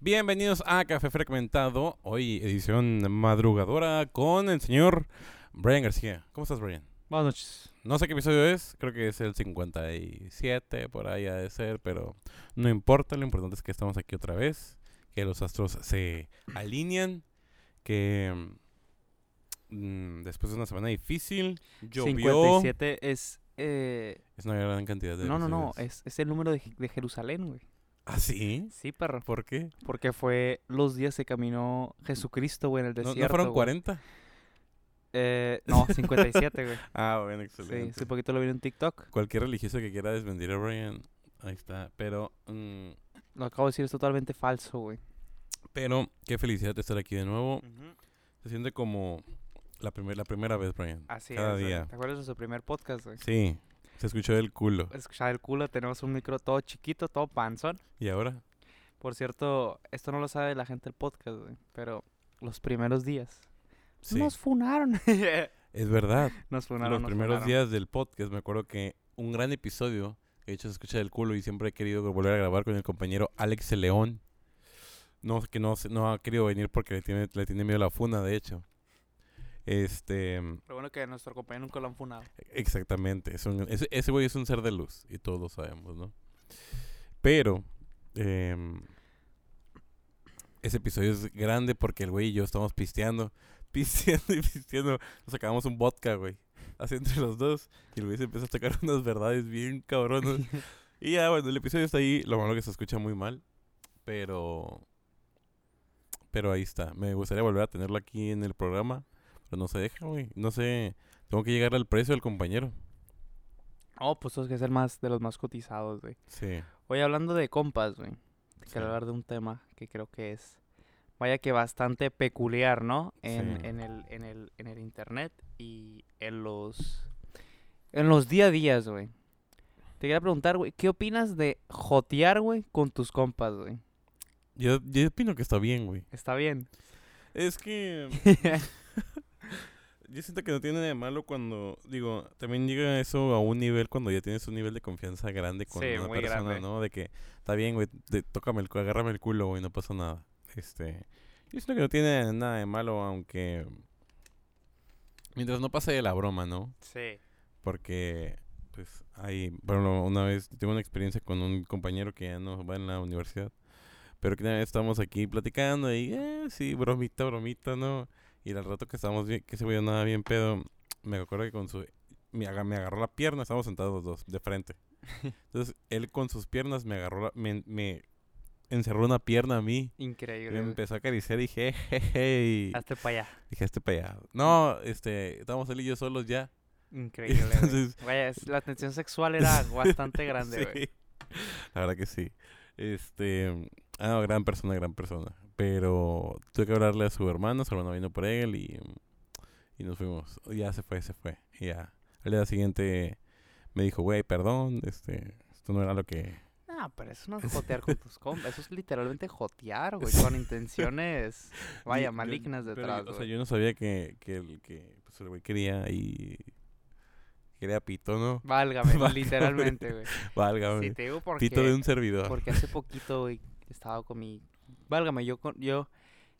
Bienvenidos a Café Fragmentado, hoy edición madrugadora con el señor Brian García. ¿Cómo estás, Brian? Buenas noches. No sé qué episodio es, creo que es el 57, por ahí ha de ser, pero no importa, lo importante es que estamos aquí otra vez, que los astros se alinean, que mm, después de una semana difícil, llovió. 57 es... eh, Es una gran cantidad de no, no, no, episodios. es, es el número de, de Jerusalén, güey. ¿Ah, sí? Sí, perro. ¿Por qué? Porque fue los días que caminó Jesucristo, güey, en el ¿No, desierto. ¿no fueron güey. 40? Eh, no, 57, güey. Ah, bueno, Sí, excelente. hace poquito lo vi en TikTok. Cualquier religioso que quiera desmentir a Brian, ahí está. Pero, mm, Lo acabo de decir, es totalmente falso, güey. pero qué felicidad de estar aquí de nuevo. Se siente como la, primer, la primera vez, Brian. Así Cada es. día. ¿Te acuerdas de su primer podcast, güey? Sí, se escuchó del culo. Escuchaba el culo, tenemos un micro todo chiquito, todo panzón. ¿Y ahora? Por cierto, esto no lo sabe la gente del podcast, güey. Pero los primeros días. Sí, Nos funaron. es verdad. nos funaron. Los nos primeros funaron. días del podcast, me acuerdo que un gran episodio, de hecho se escucha del culo y siempre he querido volver a grabar con el compañero Alex León. No, que no, se- no ha querido venir porque le tiene, le tiene miedo a la funa, de hecho. Este, Pero bueno que nuestro compañero nunca lo han funado. exactamente. Es un- ese, ese güey es un ser de luz y todos lo sabemos, ¿no? Pero, em, ese episodio es grande porque el güey y yo estamos pisteando, pisteando y pisteando. Nos sacamos un vodka, güey. Así entre los dos. Y el güey se empezó a sacar unas verdades bien cabronas. y ya, bueno, el episodio está ahí. Lo malo que se escucha muy mal. Pero. Pero ahí está. Me gustaría volver a tenerlo aquí en el programa. Pero no se deja, güey. No sé. Tengo que llegar al precio del compañero. Oh, pues es que es el más de los más cotizados, güey. Sí. Hoy hablando de compas, güey. Te Sí. quiero hablar de un tema que creo que es vaya que bastante peculiar, ¿no? En, Sí. en el en el en el internet y en los en los día a días, güey. Te quería preguntar, güey, ¿qué opinas de jotear, güey, con tus compas, güey? Yo, yo opino que está bien, güey. Está bien. Es que. Yo siento que no tiene nada de malo cuando, digo, también llega eso a un nivel cuando ya tienes un nivel de confianza grande con Sí, una persona, grande. ¿no? De que, está bien, güey, tócame el culo, agárrame el culo, güey, no pasa nada. Este, yo siento que no tiene nada de malo, aunque, mientras no pase de la broma, ¿no? Sí. Porque, pues, hay, bueno, una vez tengo una experiencia con un compañero que ya no va en la universidad, pero que una vez estábamos aquí platicando y, eh, sí, bromita, bromita, ¿no? Y al rato que estábamos bien, que ese güey andaba bien pedo, me acuerdo que con su, me, me agarró la pierna, estábamos sentados los dos, de frente. Entonces, él con sus piernas me agarró, la- me, me encerró una pierna a mí. Increíble. me empezó a acariciar y dije, jejeje, Hazte para allá. dije, este para allá. No, este, estábamos él y yo solos ya. Increíble. Entonces, Vaya, la tensión sexual era bastante grande, güey. Sí, la verdad que sí. Este, ah, no, gran persona, gran persona. Pero tuve que hablarle a su hermano, su hermano vino por él y, y nos fuimos. Ya se fue, se fue. Y ya. Al día siguiente me dijo, güey, perdón, este, esto no era lo que... No, pero eso no es jotear con tus compas. Eso es literalmente jotear, güey. Con intenciones, vaya, yo- malignas pero, detrás, O sea, yo no sabía que, que, el, que pues, el güey quería y... Quería pito, ¿no? Válgame, Válgame. literalmente, güey. Válgame. Sí, te digo porque, pito de un servidor. porque hace poquito, güey, estaba con mi... Válgame, yo con... Yo,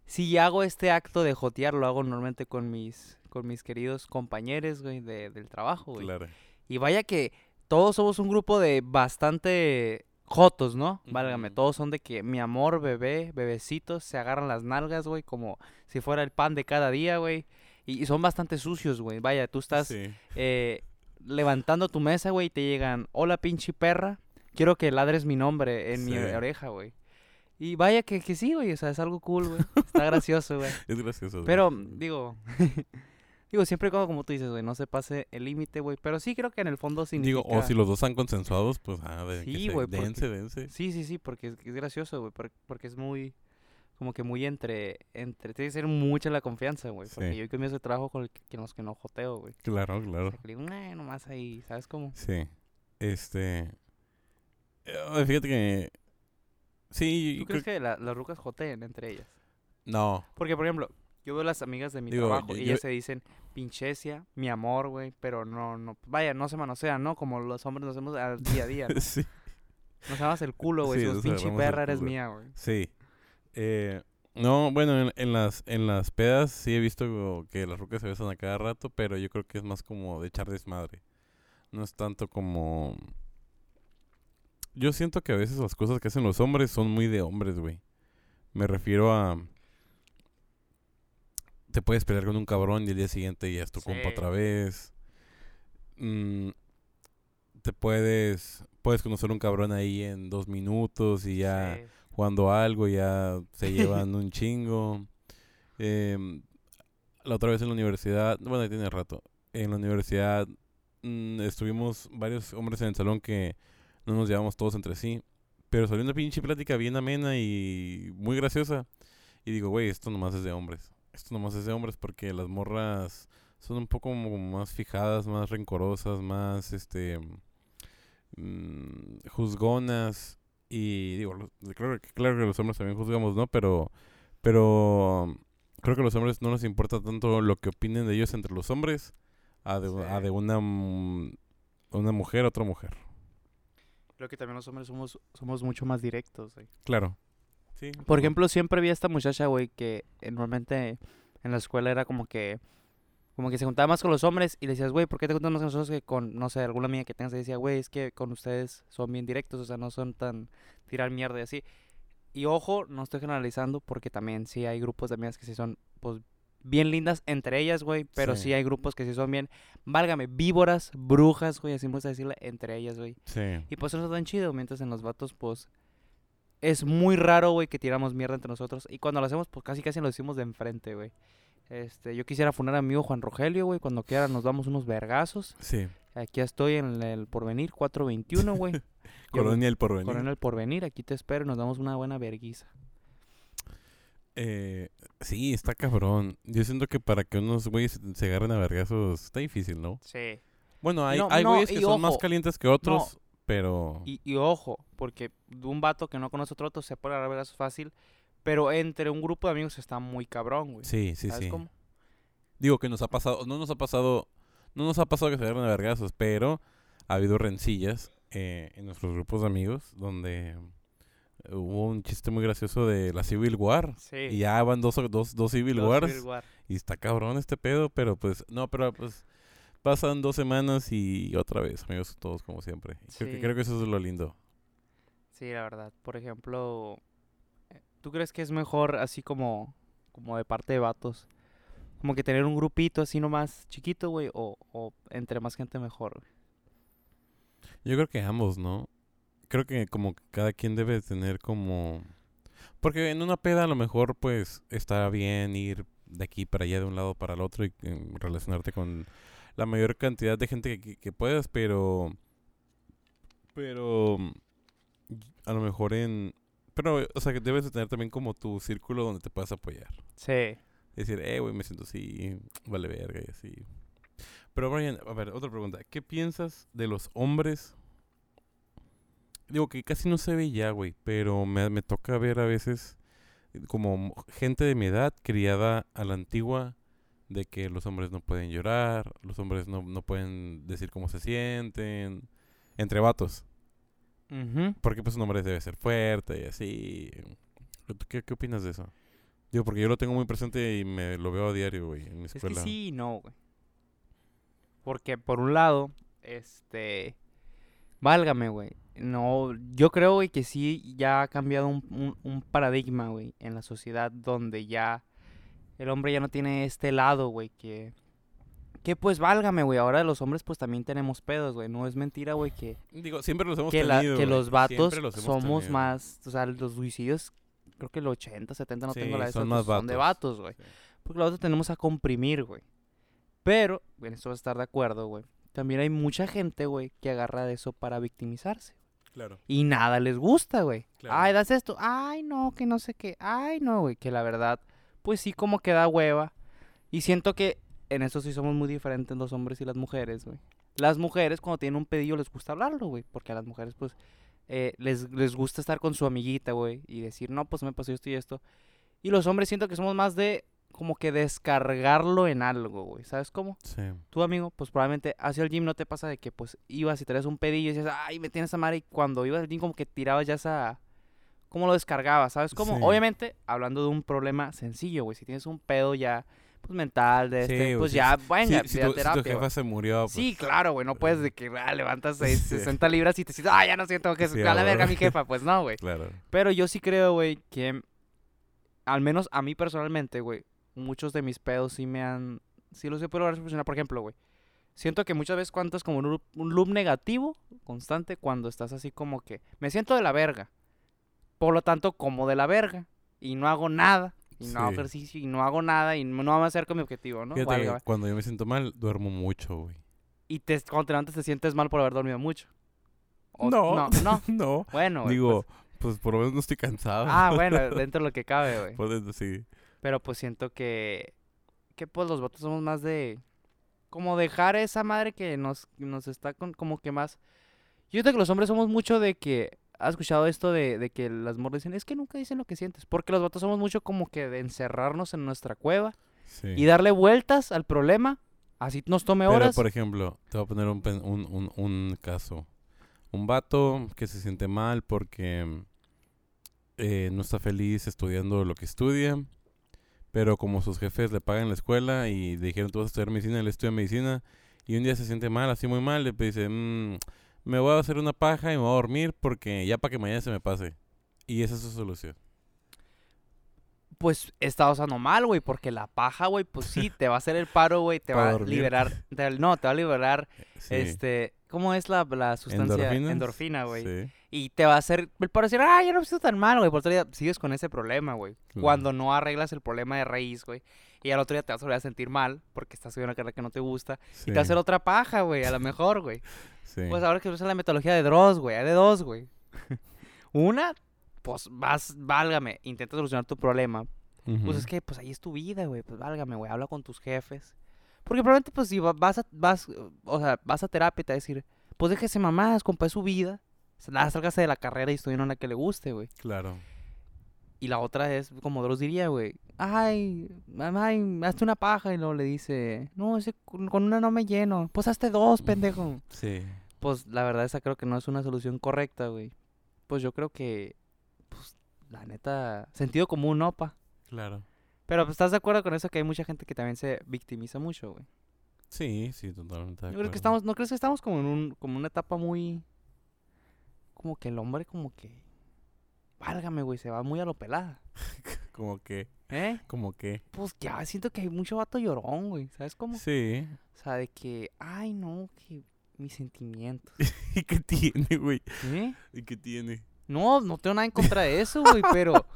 si hago este acto de jotear, lo hago normalmente con mis, con mis queridos compañeros, güey, de, del trabajo, güey. Claro. Y vaya que todos somos un grupo de bastante jotos, ¿no? Válgame, todos son de que mi amor, bebé, bebecitos, se agarran las nalgas, güey, como si fuera el pan de cada día, güey. Y, y son bastante sucios, güey. Vaya, tú estás Sí. eh, levantando tu mesa, güey, y te llegan, hola pinche perra, quiero que ladres mi nombre en mi oreja, güey. Y vaya que, que sí, güey, o sea, es algo cool, güey. Está gracioso, güey. Es gracioso. güey. Pero, digo, digo, siempre como, como tú dices, güey, no se pase el límite, güey. Pero sí creo que en el fondo significa... Digo, o si los dos están consensuados, pues ah, de que Sí, se- güey, porque- dense, dense. Sí, sí, sí, porque es, es gracioso, güey, por- porque es muy, como que muy entre, entre, tiene que ser mucha la confianza, güey. Porque Sí. yo comienzo de trabajo con el que, que los que no joteo, güey. Claro, O claro. sea, que digo, "Nah, nomás ahí, ¿sabes cómo? Sí. Este. eh, fíjate que. Sí, ¿Tú crees creo- que la- las rucas joteen entre ellas? No. Porque, por ejemplo, yo veo las amigas de mi Digo, trabajo yo- y yo- ellas se dicen pinchesia, mi amor, güey, pero no, no, vaya, no se manosean, ¿no? Como los hombres nos hacemos al día a día, ¿no? sí. Nos amas el culo, güey, Sí, pinche perra, eres mía, güey. Sí. Eh, no, bueno, en, en las en las pedas sí he visto que las rucas se besan a cada rato, pero yo creo que es más como de echar desmadre. No es tanto como... Yo siento que a veces las cosas que hacen los hombres son muy de hombres, güey. Me refiero a... Te puedes pelear con un cabrón y el día siguiente ya es tu compa otra vez. Mm, te puedes... Puedes conocer un cabrón ahí en dos minutos y ya Sí. jugando algo, ya se llevan un chingo. Em, la otra vez en la universidad, bueno, ya tiene rato, en la universidad mm, estuvimos varios hombres en el salón que no nos llevamos todos entre sí, pero salió una pinche plática bien amena y muy graciosa. Y digo, güey, esto nomás es de hombres. Esto nomás es de hombres porque las morras son un poco más fijadas, más rencorosas, más, este, mm, juzgonas. Y digo, claro, que- claro que los hombres también juzgamos, ¿no? Pero, pero creo que a los hombres no nos importa tanto lo que opinen de ellos entre los hombres a de, a de una, mm, una mujer a otra mujer. Creo que también los hombres somos, somos mucho más directos, güey. Claro. Sí. Por ejemplo, siempre vi a esta muchacha, güey, que normalmente en la escuela era como que como que se juntaba más con los hombres y le decías, güey, ¿por qué te juntas más con nosotros que con, no sé, alguna amiga que tengas? Y decía, güey, es que con ustedes son bien directos, o sea, no son tan tirar mierda y así. Y ojo, no estoy generalizando porque también sí hay grupos de amigas que sí son, pues, bien lindas entre ellas, güey, pero sí. Sí. hay grupos que sí son bien, válgame, víboras, brujas, güey, así me gusta decirle, entre ellas, güey. Sí. Y pues eso está tan chido, mientras en los vatos, pues, es muy raro, güey, que tiramos mierda entre nosotros. Y cuando lo hacemos, pues casi casi lo decimos de enfrente, güey. Este, yo quisiera funar a mi amigo Juan Rogelio, güey, cuando quiera nos damos unos vergazos. Sí. Aquí estoy en el Porvenir 421, güey. Colonia el porvenir. Coronel Porvenir, aquí te espero y nos damos una buena verguiza. Eh, sí, está cabrón. Yo siento que para que unos güeyes se- agarren a vergazos está difícil, ¿no? Sí. Bueno, hay, No, hay no, güeyes que son más calientes que otros, pero... Y, y ojo, porque de un vato que no conoce otro vato se puede agarrar a vergazos fácil, pero entre un grupo de amigos está muy cabrón, güey. Sí, sí, ¿Sabes sí. cómo? Digo que nos ha pasado, no nos ha pasado, no nos ha pasado que se agarren a vergazos, pero ha habido rencillas eh, en nuestros grupos de amigos donde hubo un chiste muy gracioso de la Civil War. Sí. Y ya van dos, dos, dos Civil Wars. Civil War. Y está cabrón este pedo, pero pues, no, pero pues pasan dos semanas y otra vez, amigos, todos como siempre. Creo, que, Sí. creo que eso es lo lindo. Sí, la verdad. Por ejemplo, eh, ¿tú crees que es mejor así como, como de parte de vatos? Como que tener un grupito así nomás chiquito, güey, o, o entre más gente mejor. güey? Yo creo que ambos, ¿no? Creo que como cada quien debe tener como... Porque en una peda a lo mejor pues está bien ir de aquí para allá, de un lado para el otro y eh, relacionarte con la mayor cantidad de gente que, que puedas, pero... Pero... mm, A lo mejor en... Pero, o sea, que debes de tener también como tu círculo donde te puedas apoyar. Sí. decir, eh, güey, me siento así, vale verga y así. Pero Brian, a ver, otra pregunta. ¿Qué piensas de los hombres? Digo que casi no se ve ya, güey, pero me, me toca ver a veces eh, como gente de mi edad criada a la antigua de que los hombres no pueden llorar, los hombres no, no pueden decir cómo se sienten, entre vatos. Porque pues un hombre debe ser fuerte y así. ¿Tú ¿Qué, qué opinas de eso? Digo, porque yo lo tengo muy presente y me lo veo a diario, güey, en mi Es que escuela. sí y no, güey. Porque por un lado, este... Válgame, güey. No, yo creo, güey, que sí ya ha cambiado un, un- un paradigma, güey, en la sociedad donde ya el hombre ya no tiene este lado, güey, que... Que pues válgame, güey. Ahora los hombres pues también tenemos pedos, güey. No es mentira, güey, que, Digo, siempre los hemos que, la- tenido. que güey, los vatos los somos tenido. más... O sea, los suicidios, creo que el 80, 70, no Sí, tengo la de son más son de vatos. güey. Sí. Porque nosotros tenemos a comprimir, güey. Pero, en esto vas a estar de acuerdo, güey. También hay mucha gente, güey, que agarra de eso para victimizarse. Claro. Y nada les gusta, güey. Claro. Ay, das esto. Ay, no, que no sé qué. Ay, no, güey. Que la verdad, pues sí, como que da hueva. Y siento que en eso sí somos muy diferentes los hombres y las mujeres, güey. Las mujeres, cuando tienen un pedillo, les gusta hablarlo, güey. Porque a las mujeres, pues, eh, les, les gusta estar con su amiguita, güey. Y decir, no, pues me pasó esto y esto. Y los hombres siento que somos más de, como que descargarlo en algo, güey. ¿Sabes cómo? Sí. Tú, amigo, pues probablemente hacia el gym no te pasa de que, pues, ibas y traes un pedillo y decías, ay, me tienes a madre. Y cuando ibas al gym, como que tirabas ya esa, cómo lo descargabas, ¿sabes? Como, Sí. obviamente, hablando de un problema sencillo, güey. Si tienes un pedo ya, pues mental, de Sí, este, pues sí, ya, venga, si tu, si tu terapia, jefa güey. se murió, pues, Sí, claro, güey, no puedes de que ah, levantas seis- Sí. 60 libras y te dices, ah, ya no siento que Sí, a la verga mi jefa. Pues no, güey. claro. Pero yo sí creo, güey, que al menos a mí personalmente, güey, muchos de mis pedos sí me han, sí los he podido solucionar. Por ejemplo, güey, siento que muchas veces cuentas como un loop, un loop negativo constante cuando estás así como que me siento de la verga. Por lo tanto, como de la verga. Y no hago nada. Y no hago ejercicio. Y no hago nada. Y no me acerco a mi objetivo, ¿no? Fíjate cuando yo me siento mal, duermo mucho, güey. Y te, cuando te levantas te sientes mal por haber dormido mucho. O- No. No, no. no. Bueno, güey, Digo, pues- pues, por lo menos no estoy cansado. ah, bueno, dentro de lo que cabe, güey. Pues, sí. Pero pues siento que, que pues los votos somos más de, como dejar esa madre que nos, nos está con, como que más... Yo siento que los hombres somos mucho de que, ¿has escuchado esto de, de que las morras dicen, es que nunca dicen lo que sientes? Porque los votos somos mucho como que de encerrarnos en nuestra cueva sí. y darle vueltas al problema, así nos tome Pero, horas. por ejemplo, te voy a poner un, un, un caso. Un vato que se siente mal porque eh, no está feliz estudiando lo que estudia, pero como sus jefes le pagan la escuela y le dijeron tú vas a estudiar medicina, él estudia medicina, y un día se siente mal, así muy mal, le dice, "Mm, me voy a hacer una paja y me voy a dormir porque ya para que mañana se me pase. Y esa es su solución. Pues está usando mal, güey, porque la paja, güey, pues sí, te va a hacer el paro, güey, te va a liberar, te- no, te va a liberar, Sí. este, ¿cómo es la, la sustancia? ¿Endorfinas? Endorfina, güey. Sí, Y te va a hacer el paro decir, ah, ya no me siento tan mal, güey. Por otro día sigues con ese problema, güey. Claro. Cuando no arreglas el problema de raíz, güey. Y al otro día te vas a volver a sentir mal porque estás estudiando una carrera que no te gusta. Y te va a hacer otra paja, güey, a lo mejor, güey. sí. Pues ahora que usa la metodología de Dross, güey. Hay de dos, güey. Una, pues vas, válgame, intenta solucionar tu problema. Pues es que, pues ahí es tu vida, güey. Pues válgame, güey. Habla con tus jefes. Porque probablemente, pues si va- vas a, vas, o sea, vas a terapia y te va a decir, pues déjese mamás, compa, es su vida. Nada, sálgase de la carrera y estudie en una que le guste, güey. Claro. Y la otra es, como Dross diría, güey, ay, ay, hazte una paja. Y luego le dice, no, ese con una no me lleno. Pues hazte dos, pendejo. Sí. Pues la verdad esa creo que no es una solución correcta, güey. Pues yo creo que, pues, la neta, sentido común, no, pa. Claro. Pero pues, estás de acuerdo con eso que hay mucha gente que también se victimiza mucho, güey. Sí, sí, totalmente. de Yo creo que acuerdo. estamos, ¿no crees que estamos como en un, como una etapa muy, como que el hombre como que, válgame, güey, se va muy a lo pelada, Como que, ¿eh? como que. Pues ya siento que hay mucho vato llorón, güey, ¿sabes cómo? Sí. O sea, de que, ay, no, que mis sentimientos, ¿Y qué tiene, güey? ¿eh? ¿Y qué tiene? No, no tengo nada en contra de eso, güey, pero,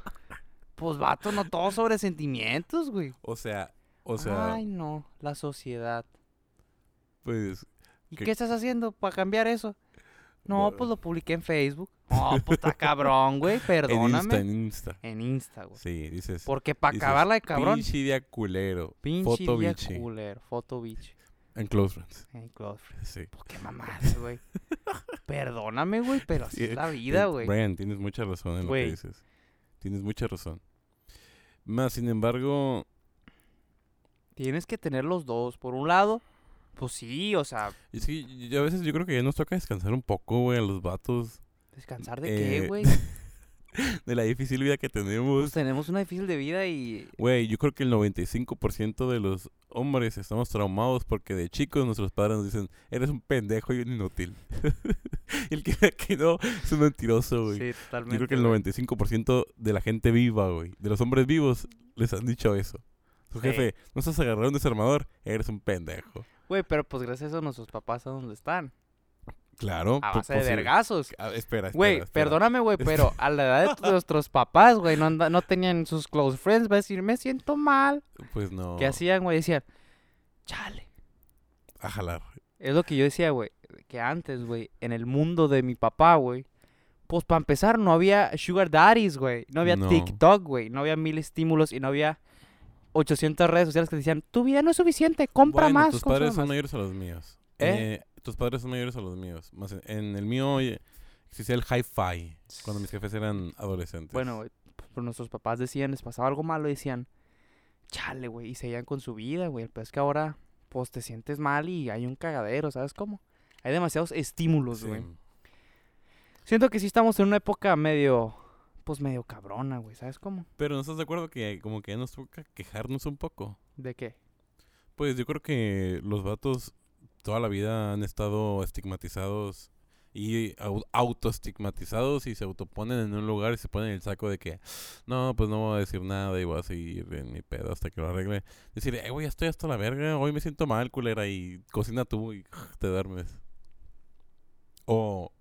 pues vato, no todo sobre sentimientos, güey. O sea, o sea, Ay, no, la sociedad. pues. ¿Y ¿Qué- qué estás haciendo para cambiar eso? No, pues lo publiqué en Facebook. No, pues está cabrón, güey, En Insta, perdóname. en Insta. En Insta, güey. Sí, dices. Porque para acabarla de cabrón. Pinche día culero. Pinche foto día cooler, foto bichi. En Close Friends. Hey, close friend. Sí. Pues qué mamada, güey. Perdóname, güey, pero así Sí, es la vida, Eh, güey. Brian, tienes mucha razón en lo que dices. Tienes mucha razón. Más, sin embargo, Tienes que tener los dos. Por un lado, pues sí, o sea, yo- a veces yo creo que ya nos toca descansar un poco, güey, a los vatos descansar de Eh, qué, güey. de la difícil vida que Pues tenemos. tenemos una difícil de vida y Güey, yo creo que el 95% de los hombres estamos traumados porque de chicos nuestros padres nos dicen, eres un pendejo y un inútil. y el que diga que no es un mentiroso, güey. sí, yo totalmente. creo que el güey. 95% de la gente viva, güey, de los hombres vivos, les han dicho eso. Su Sí. jefe, no estás agarrando un desarmador, eres un pendejo. Güey, pero pues gracias a eso nuestros papás a donde están. Claro. A base de posi- vergazos. Ah, espera, espera, Güey, espera. perdóname, güey, pero a la edad de nuestros papás, güey, no, anda- no tenían sus close friends, va a decir, me siento mal. Pues no. ¿Qué hacían, güey? Decían, chale. A jalar. Es lo que yo decía, güey, que antes, güey, en el mundo de mi papá, güey, pues para empezar no había sugar daddies, güey, no había No. TikTok, güey, no había mil estímulos y no había 800 redes sociales que decían, tu vida no es suficiente, compra bueno, más. tus padres son más". mayores a los míos. ¿Eh? Eh, tus padres son mayores a los míos. Más en, en el mío oye, existía el hi-fi cuando mis jefes eran adolescentes. Bueno, güey, pues, nuestros papás decían, les pasaba algo malo decían, chale, güey, y seguían con su vida, güey. Pero es que ahora, pues te sientes mal y hay un cagadero, ¿sabes cómo? Hay demasiados estímulos, Sí. güey. Siento que sí estamos en una época medio pues medio cabrona, güey, ¿sabes cómo? Pero ¿no estás de acuerdo que como que ya nos toca quejarnos un poco? ¿De qué? Pues yo creo que los vatos toda la vida han estado estigmatizados y au- autoestigmatizados y se autoponen en un lugar y se ponen el saco de que no, pues no voy a decir nada y voy a seguir en mi pedo hasta que lo arregle. Decir, eh, güey, ya estoy hasta la verga, hoy me siento mal, culera, y cocina tú y te duermes. O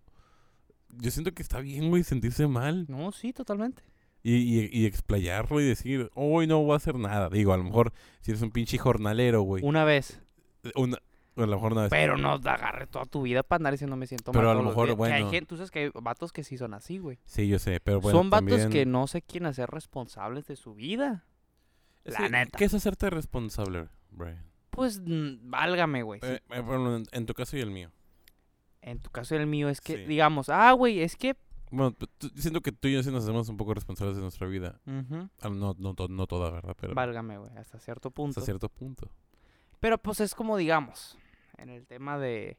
yo siento que está bien, güey, sentirse mal No, sí, totalmente. y, y, y explayarlo y decir, hoy no voy a hacer nada. Digo, a lo mejor si eres un pinche jornalero, güey. Una vez. Una, a lo mejor una vez. Pero no agarre toda tu vida para andar diciendo me siento mal. Pero a lo mejor. Que hay bueno. gente, tú sabes que hay vatos que sí son así, güey. Sí, yo sé, pero bueno. son vatos también- que no se quieren hacer responsables de su vida. Es la que, neta. ¿Qué es hacerte responsable, Brian? Pues válgame, güey. Eh, eh, bueno, en tu caso y el mío. En tu caso y el mío es que, Sí. digamos, ah, güey, es que... Bueno, tú- siento que tú y yo sí nos hacemos un poco responsables de nuestra vida. Ah, No, no, no toda, ¿verdad? Pero Válgame, güey, hasta cierto punto. hasta cierto punto. Pero pues es como, digamos, en el tema de...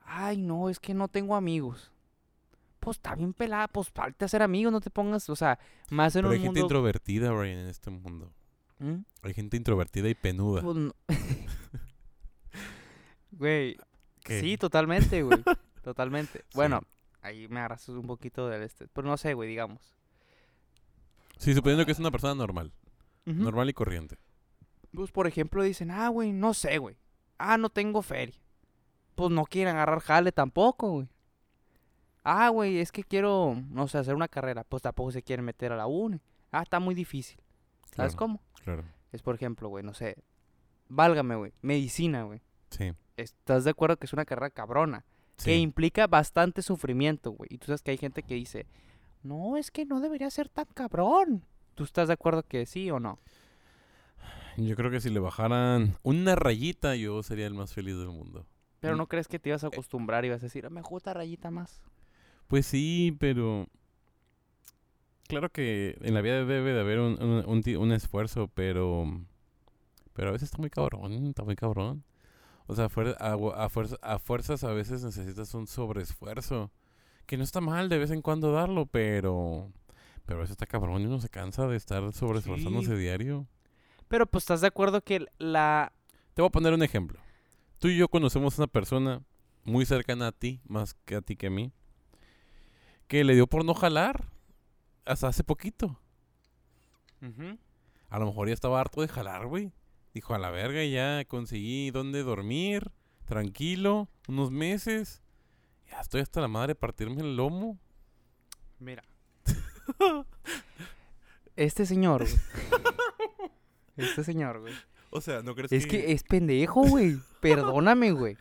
Ay, no, es que no tengo amigos. Pues está bien pelada, pues falta hacer amigos, no te pongas, o sea, más en Pero un hay gente introvertida, Brian, en este mundo. ¿Mm? Hay gente introvertida y penuda. Pues no- Güey, ¿Qué? sí, totalmente, güey. totalmente. Bueno, ahí me agarras un poquito del este. Pero no sé, güey, digamos. Sí, suponiendo que es una persona normal. Normal y corriente. Pues, por ejemplo, dicen, ah, güey, no sé, güey. Ah, no tengo feria. Pues no quieren agarrar jale tampoco, güey. Ah, güey, es que quiero, no sé, hacer una carrera. Pues tampoco se quieren meter a la uni. Ah, está muy difícil. ¿Sabes Claro, cómo? Claro. Es, por ejemplo, güey, no sé. Válgame, güey. Medicina, güey. Sí. ¿Estás de acuerdo que es una carrera cabrona? que implica bastante sufrimiento, güey. Y tú sabes que hay gente que dice, no, es que no debería ser tan cabrón. ¿Tú estás de acuerdo que sí o no? Yo creo que si le bajaran una rayita, yo sería el más feliz del mundo. Pero Mm. no crees que te ibas a acostumbrar y vas a decir, "Ah, me gusta rayita más. Pues sí, pero... Claro que en la vida debe de haber un, un, un un esfuerzo, pero... Pero a veces está muy cabrón, está muy cabrón. O sea, a, a, fuerza- a fuerzas a veces necesitas un sobreesfuerzo. Que no está mal de vez en cuando darlo, pero... Pero a veces está cabrón y uno se cansa de estar sobreesforzándose Sí. diario. Pero pues estás de acuerdo que la... Te voy a poner un ejemplo. Tú y yo conocemos una persona muy cercana a ti, más que a ti que a mí, que le dio por no jalar hasta hace poquito. A lo mejor ya estaba harto de jalar, güey. Dijo, a la verga, ya conseguí dónde dormir, tranquilo, unos meses. Ya estoy hasta la madre de partirme el lomo. Mira. este señor, güey. este señor, güey. O sea, ¿no crees Es que es pendejo, güey. Perdóname, güey.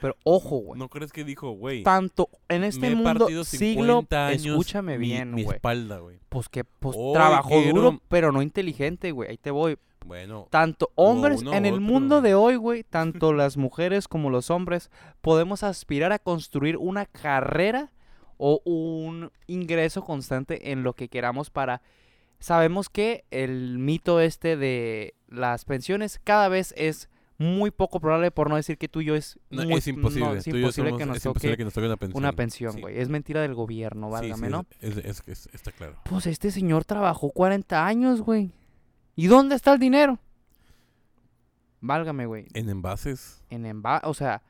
Pero ojo, güey. ¿No crees que dijo, güey? Tanto en este me he mundo, partido siglo, 50 años escúchame mi- bien, mi güey. espalda, güey. Pues que pues trabajó quiero- duro, pero no inteligente, güey. Ahí te voy. Bueno, Tanto hombres en el otro, mundo de hoy, güey, tanto las mujeres como los hombres, podemos aspirar a construir una carrera o un ingreso constante en lo que queramos para... Sabemos que el mito este de las pensiones cada vez es muy poco probable, por no decir que tú y yo es, no, muy- es imposible. no, es imposible somos- que nos es imposible que nos toque una pensión. una pensión, Sí. güey. Es mentira del gobierno, válgame, sí, ¿no? Es, es- es- está claro. Pues este señor trabajó 40 años, güey. ¿Y dónde está el dinero? Válgame, güey. En envases. En enva o sea,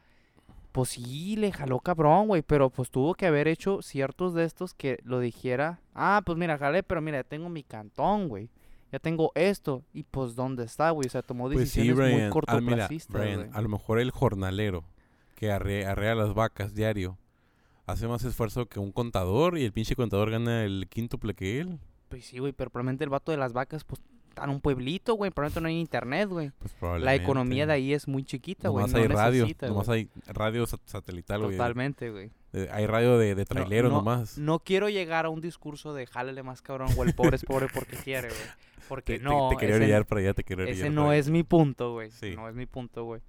pues sí, le jaló cabrón, güey, pero pues tuvo que haber hecho ciertos de estos que lo dijera. Ah, pues mira, jalé, pero mira, ya tengo mi cantón, güey. Ya tengo esto. Y pues, ¿dónde está, güey? O sea, tomó Pues sí, decisiones Brian. muy Ah, mira, cortoplacistas, Brian, güey. a lo mejor el jornalero que arre- arrea las vacas diario hace más esfuerzo que un contador y el pinche contador gana el quíntuple que él. Pues sí, güey, pero probablemente el vato de las vacas, pues, en un pueblito, güey. Probablemente no hay internet, güey. Pues La probablemente. economía de ahí es muy chiquita, güey. No hay radio. necesita, Nomás hay radio sat- satelital, güey. Totalmente, güey. Eh, Hay radio de, de trailero no, nomás. No quiero llegar a un discurso de jálele más cabrón o el pobre es pobre porque quiere, güey. Porque Te, te- no, te quería ese, orillar para allá, te quería ese orillar no es mi punto, güey. Sí. No es mi punto, güey.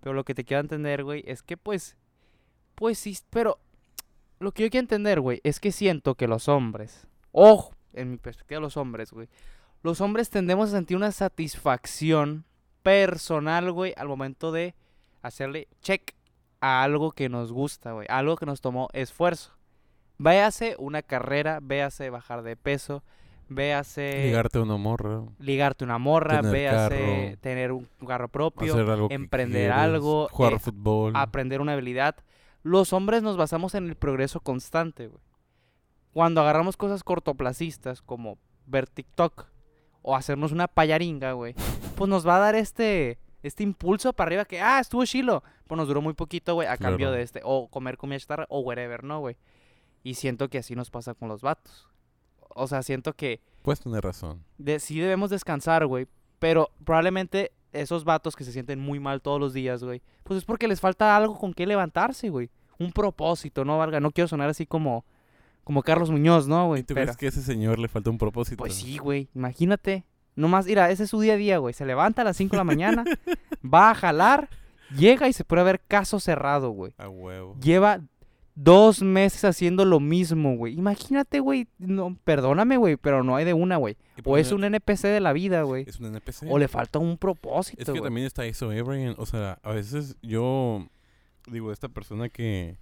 Pero lo que te quiero entender, güey, es que pues, pues sí, pero lo que yo quiero entender, güey, es que siento que los hombres, ojo, en mi perspectiva los hombres, güey, los hombres tendemos a sentir una satisfacción personal, güey, al momento de hacerle check a algo que nos gusta, güey, algo que nos tomó esfuerzo. Véase una carrera, véase bajar de peso, véase Ligarte una morra. ligarte una morra, Tener véase carro. tener un carro propio, Hacer algo emprender quieres, algo, Jugar eh, fútbol. aprender una habilidad. Los hombres nos basamos en el progreso constante, güey. Cuando agarramos cosas cortoplacistas como ver TikTok o hacernos una payaringa, güey, pues nos va a dar este este impulso para arriba que, ah, estuvo chilo. Pues nos duró muy poquito, güey, a cambio de este. O comer comida chatarra o whatever, ¿no, güey? Y siento que así nos pasa con los vatos. O sea, siento que Puedes tener razón. de, sí debemos descansar, güey. Pero probablemente esos vatos que se sienten muy mal todos los días, güey. Pues es porque les falta algo con qué levantarse, güey. Un propósito, ¿no, Valga? No quiero sonar así como, como Carlos Muñoz, ¿no, güey? ¿Y tú Pero- crees que a ese señor le falta un propósito? Pues sí, güey. Imagínate. Nomás, mira, ese es su día a día, güey. Se levanta a las 5 de la mañana, va a jalar, llega y se puede ver caso cerrado, güey. A huevo. Lleva dos meses haciendo lo mismo, güey. Imagínate, güey. No, perdóname, güey, pero no hay de una, güey. O es un NPC de la vida, güey. Es un NPC. O le falta un propósito, Es que también está eso, eh, Brian. O sea, a veces yo digo, esta persona que,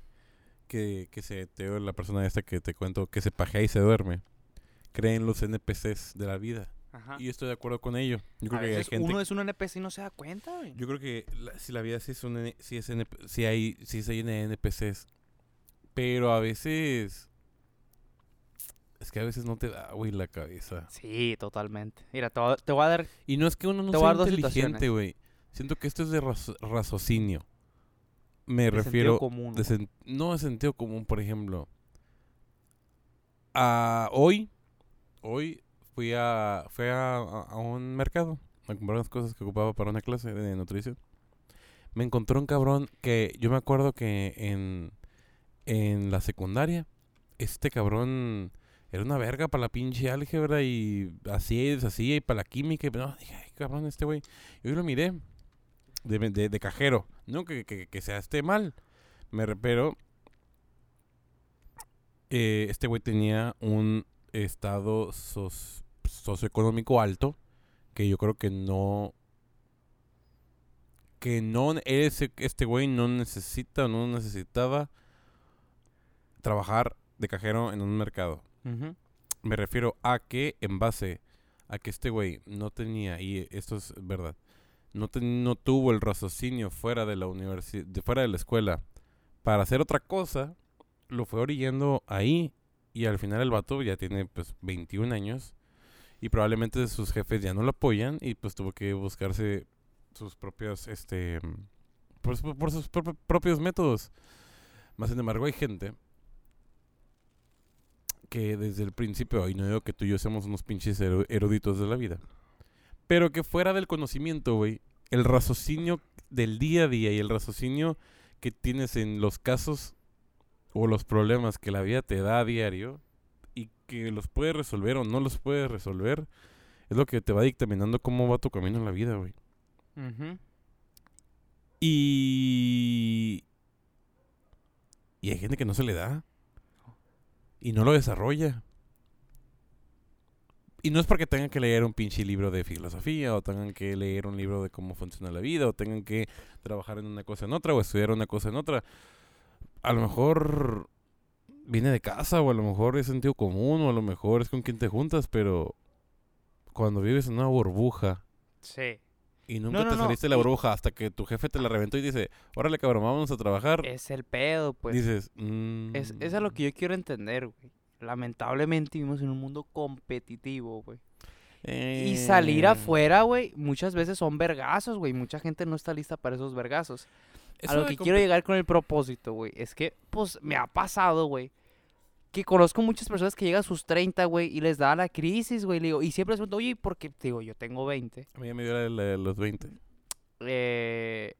que, que se, te, la persona esta que te cuento, que se pajea y se duerme, cree en los NPCs de la vida. Ajá. Y yo estoy de acuerdo con ello. Yo creo a que hay veces gente... uno es un NPC y no se da cuenta, güey. Yo creo que la- si la vida sí es un sí es NP sí hay sí se llena de NPCs, pero a veces es que a veces no te da, güey, la cabeza. Sí, totalmente. Mira, te te voy a dar... Y no es que uno no sea inteligente, güey. Siento que esto es de razo- raciocinio. Me de refiero sentido común. de güey. sen- no de sentido común, por ejemplo. A hoy hoy fui a fui a, a- un mercado a comprar unas cosas que ocupaba para una clase de nutrición. Me encontró un cabrón que yo me acuerdo que en en la secundaria este cabrón era una verga para la pinche álgebra y así y deshacía y para la química. Y, no, dije, ay, cabrón, este güey. Yo lo miré de, de, de cajero. No que, que, que sea este mal. Me re- pero eh, este güey tenía un estado sos- socioeconómico alto que yo creo que no que no ese este güey no necesita o no necesitaba trabajar de cajero en un mercado. Me refiero a que en base a que este güey no tenía, y esto es verdad, no, no tuvo el raciocinio fuera de la universidad, fuera de la escuela, para hacer otra cosa, lo fue orillando ahí, y al final el vato ya tiene pues 21 años, y probablemente sus jefes ya no lo apoyan, y pues tuvo que buscarse sus propios, este, por, por sus pro- propios métodos. Más sin embargo, hay gente que desde el principio, y no digo que tú y yo seamos unos pinches eru- eruditos de la vida, pero que fuera del conocimiento, güey, el raciocinio del día a día y el raciocinio que tienes en los casos o los problemas que la vida te da a diario y que los puedes resolver o no los puedes resolver, es lo que te va dictaminando cómo va tu camino en la vida, güey. Y. Y hay gente que no se le da. Y no lo desarrolla. Y no es porque tengan que leer un pinche libro de filosofía, o tengan que leer un libro de cómo funciona la vida, o tengan que trabajar en una cosa en otra, o estudiar una cosa en otra. A lo mejor viene de casa, o a lo mejor es sentido común, o a lo mejor es con quien te juntas, pero cuando vives en una burbuja Sí. y nunca No, no, te saliste de la burbuja hasta que tu jefe te la reventó y dice, órale cabrón, vámonos a trabajar. Es el pedo, pues. Dices, mm, Es, es a lo que yo quiero entender, güey. Lamentablemente vivimos en un mundo competitivo, güey. Y salir eh, afuera, güey, muchas veces son vergazos, güey. Mucha gente no está lista para esos vergazos. eso a lo que quiero llegar con el propósito, güey, es que, pues, me ha pasado, güey, que conozco muchas personas que llegan a sus 30, güey, y les da la crisis, güey. digo, Y siempre les pregunto, oye, ¿por qué? Digo, yo tengo 20. A mí ya me dio la la de los 20. eh,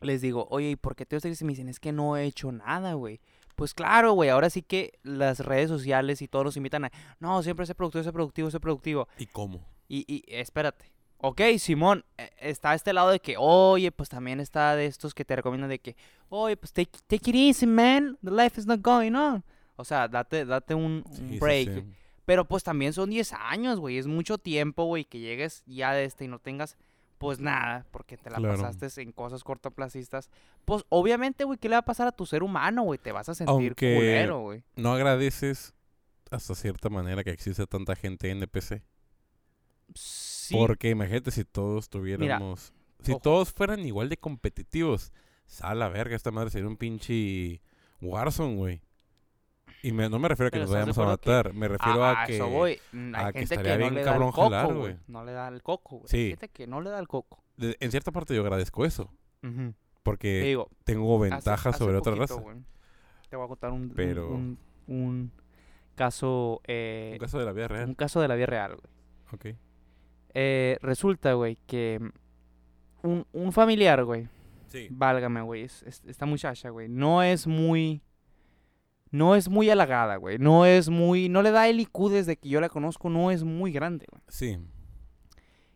les digo, oye, ¿y por qué te crisis? Y me dicen, es que no he hecho nada, güey. Pues claro, güey, ahora sí que las redes sociales y todos nos invitan a, no, siempre sé productivo, sé productivo, sé productivo. ¿Y cómo? Y, y espérate. Ok, Simón, eh, está este lado de que, oye, pues también está de estos que te recomiendan de que, oye, pues take, take it easy, man. The life is not going on. O sea, date, date un, un Sí, sí, break. sí. Pero pues también son 10 años, güey. Es mucho tiempo, güey, que llegues ya de este y no tengas pues nada, porque te la Claro. pasaste en cosas cortoplacistas. Pues obviamente, güey, ¿qué le va a pasar a tu ser humano, güey? Te vas a sentir Aunque- culero, güey. No agradeces hasta cierta manera que existe tanta gente NPC. Sí. Porque imagínate si todos tuviéramos. si ojo. todos fueran igual de competitivos. A la verga, esta madre sería un pinche Warzone, güey. Y me- no me refiero a que nos ¿estás de vayamos a acuerdo que- matar. Me refiero Ah, a que. eso voy. Mm, a Hay que gente estaría que no bien le da cabrón el coco, jalar, güey. No le da el coco, güey. Sí. Hay gente que no le da el coco. de- en cierta parte yo agradezco eso. Ujú. Te Porque digo, tengo hace- ventaja hace sobre otra poquito, raza. güey, Te voy a contar un, un- Pero- un, un caso... eh, Un caso de la vida un real. caso de la vida real, güey. Ok. Eh, resulta, güey, que un, un familiar, güey, Sí. válgame, güey, es- esta muchacha, güey, no es muy... No es muy halagada, güey. No es muy... No le da el IQ desde que yo la conozco. No es muy grande, güey. Sí.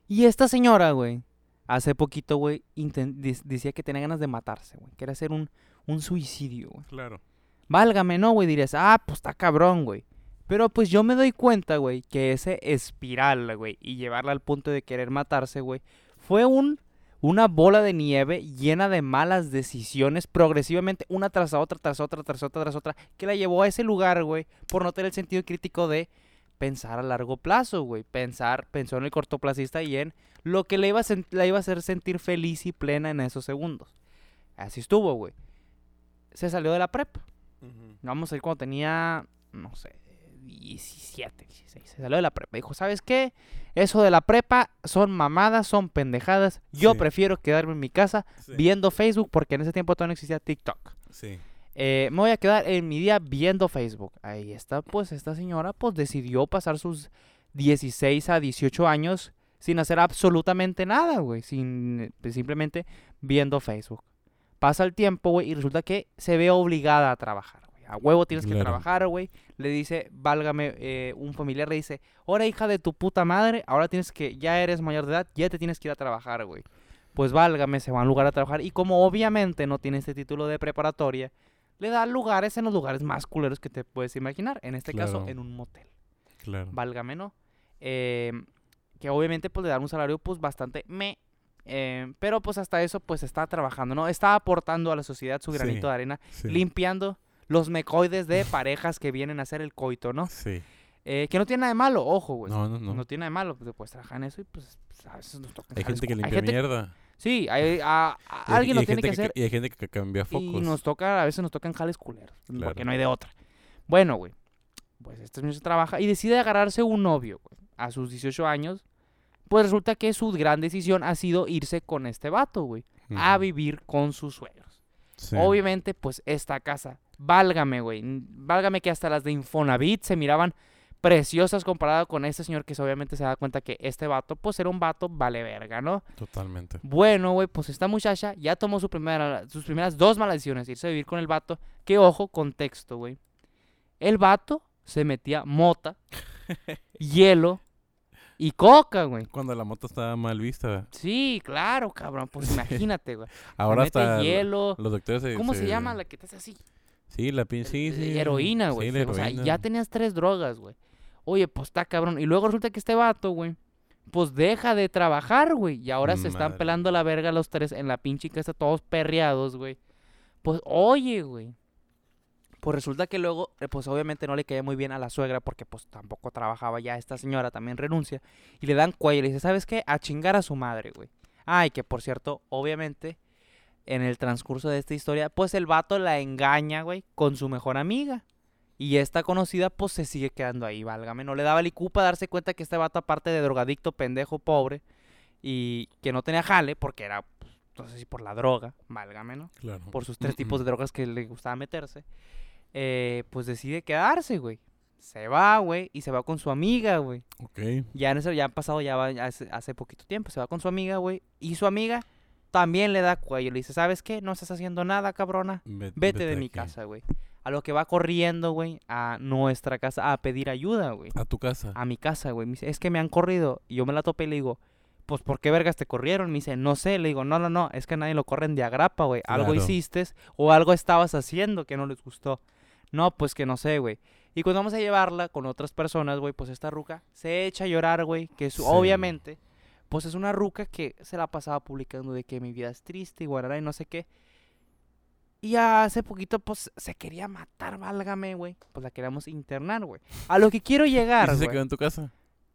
Y esta señora, güey, hace poquito, güey, decía que tenía ganas de matarse, güey. Quería hacer un, un suicidio, güey. Claro. Válgame, ¿no, güey? Dirías, ah, pues está cabrón, güey. Pero pues yo me doy cuenta, güey, que ese espiral, güey, y llevarla al punto de querer matarse, güey, fue un, una bola de nieve llena de malas decisiones progresivamente, una tras otra, tras otra, tras otra, tras otra, que la llevó a ese lugar, güey, por no tener el sentido crítico de pensar a largo plazo, güey. Pensar, pensó en el cortoplacista y en lo que le iba, a la iba a hacer sentir feliz y plena en esos segundos. Así estuvo, güey. Se salió de la prepa. Vamos a ir cuando tenía, no sé, 17, 16. Se salió de la prepa. Dijo, ¿sabes qué? Eso de la prepa son mamadas, son pendejadas. Yo Sí. prefiero quedarme en mi casa Sí. viendo Facebook porque en ese tiempo todavía no existía TikTok. Sí. Eh, me voy a quedar en mi día viendo Facebook. Ahí está, pues esta señora pues decidió pasar sus 16 a 18 años sin hacer absolutamente nada, güey. Sin, pues, simplemente viendo Facebook. Pasa el tiempo, güey, y resulta que se ve obligada a trabajar. A huevo tienes que Claro. trabajar, güey. Le dice, válgame, eh, un familiar le dice, ahora hija de tu puta madre, ahora tienes que, ya eres mayor de edad, ya te tienes que ir a trabajar, güey. Pues válgame, se va a un lugar a trabajar. Y como obviamente no tiene este título de preparatoria, le da lugares en los lugares más culeros que te puedes imaginar. En este caso, en un motel. Claro. Válgame, ¿no? Eh, que obviamente pues le dan un salario pues bastante me. eh, pero pues hasta eso pues está trabajando, ¿no? Está aportando a la sociedad su granito Sí. de arena, Sí. limpiando los mecoides de parejas que vienen a hacer el coito, ¿no? Sí. Eh, que no tiene nada de malo, ojo, güey. No, no, no. No tiene nada de malo, pues, pues trabajar en eso y pues a veces nos toca Hay gente que limpia gente- mierda. Sí, hay, a- a- Y hay- alguien y lo tiene que hacer Y hay gente que cambia focos. y nos toca, a veces nos tocan jales culeros, porque no hay de otra. Bueno, güey, pues este señor se trabaja y decide agarrarse un novio, güey, a sus 18 años. Pues resulta que su gran decisión ha sido irse con este vato, güey, a vivir con sus suegros. Sí. Obviamente, pues esta casa, válgame, güey, válgame que hasta las de Infonavit se miraban preciosas comparado con este señor que obviamente se da cuenta que este vato, pues era un vato vale verga, ¿no? Totalmente. Bueno, güey, pues esta muchacha ya tomó su primera, sus primeras dos malas decisiones, irse a vivir con el vato. Que ojo, contexto, güey. El vato se metía mota, hielo y coca, güey. Cuando la moto estaba mal vista. Sí, claro, cabrón. Pues imagínate, güey. Se Ahora hasta hielo. los doctores se, ¿Cómo se llama la que te hace así? Sí, la pin, sí, sí. Heroína, güey. Sí, o sea, ya tenías tres drogas, güey. Oye, pues está cabrón. Y luego resulta que este vato, güey, pues deja de trabajar, güey. Y ahora se están pelando la verga los tres en la pinche casa, todos perreados, güey. Pues, oye, güey. Pues resulta que luego, eh, pues obviamente no le caía muy bien a la suegra porque pues tampoco trabajaba ya esta señora, también renuncia. Y le dan cuello y le dice, ¿sabes qué? A chingar a su madre, güey. Ay, que por cierto, obviamente, en el transcurso de esta historia, pues el vato la engaña, güey, con su mejor amiga. Y esta conocida, pues se sigue quedando ahí, válgame. No le daba para darse cuenta que este vato, aparte de drogadicto, pendejo, pobre, y que no tenía jale, porque era, pues, no sé si por la droga, válgame, ¿no? Claro. Por sus tres Mm, tipos mm. de drogas que le gustaba meterse, eh, pues decide quedarse, güey. Se va, güey, y se va con su amiga, güey. Ok. Ya en ya han pasado ya va- hace, hace poquito tiempo. Se va con su amiga, güey. Y su amiga también le da cuello. Le dice, ¿sabes qué? No estás haciendo nada, cabrona. Ve- Vete de mi aquí. casa, güey. A lo que va corriendo, güey, a nuestra casa a pedir ayuda, güey. A tu casa. A mi casa, güey. Me dice, es que me han corrido. Y yo me la topé y le digo, pues, ¿por qué vergas te corrieron? Me dice, no sé. Le digo, no, no, no. Es que a nadie lo corren de agrapa, güey. Algo Claro. hiciste o algo estabas haciendo que no les gustó. No, pues que no sé, güey. Y cuando vamos a llevarla con otras personas, güey, pues esta ruca se echa a llorar, güey. Que su- Sí. obviamente, pues es una ruca que se la pasaba publicando de que mi vida es triste y guardará y no sé qué. Y hace poquito, pues, se quería matar, válgame, güey. Pues la queríamos internar, güey. A lo que quiero ¿Y llegar, si se quedó en tu casa?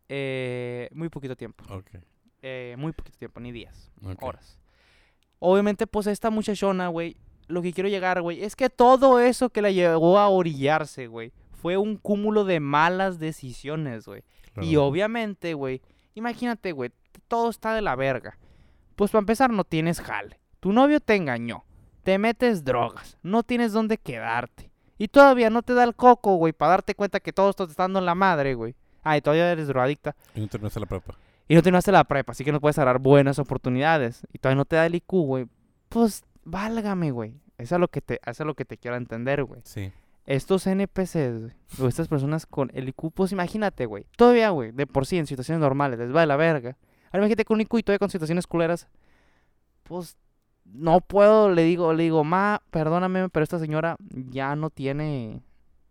eh, muy poquito tiempo. Ok. Eh, muy poquito tiempo, ni días, ok. horas. Obviamente, pues, esta muchachona, güey, lo que quiero llegar, güey, es que todo eso que la llevó a orillarse, güey, fue un cúmulo de malas decisiones, güey. Y obviamente, güey, imagínate, güey, todo está de la verga. Pues para empezar, no tienes jale. Tu novio te engañó. Te metes drogas. No tienes dónde quedarte. Y todavía no te da el coco, güey, para darte cuenta que todo esto te está dando en la madre, güey. Ah, y todavía eres drogadicta. Y no terminaste la prepa. Y no terminaste la prepa, así que no puedes agarrar buenas oportunidades. Y todavía no te da el IQ, güey. Pues, válgame, güey. Eso es lo que te, eso es lo que te quiero entender, güey Sí. estos NPCs, güey, o estas personas con el IQ, pues imagínate, güey. Todavía, güey, de por sí en situaciones normales les va de la verga. Ahora imagínate con un y todavía con situaciones culeras. Pues no puedo, le digo, le digo, ma, perdóname, pero esta señora ya no tiene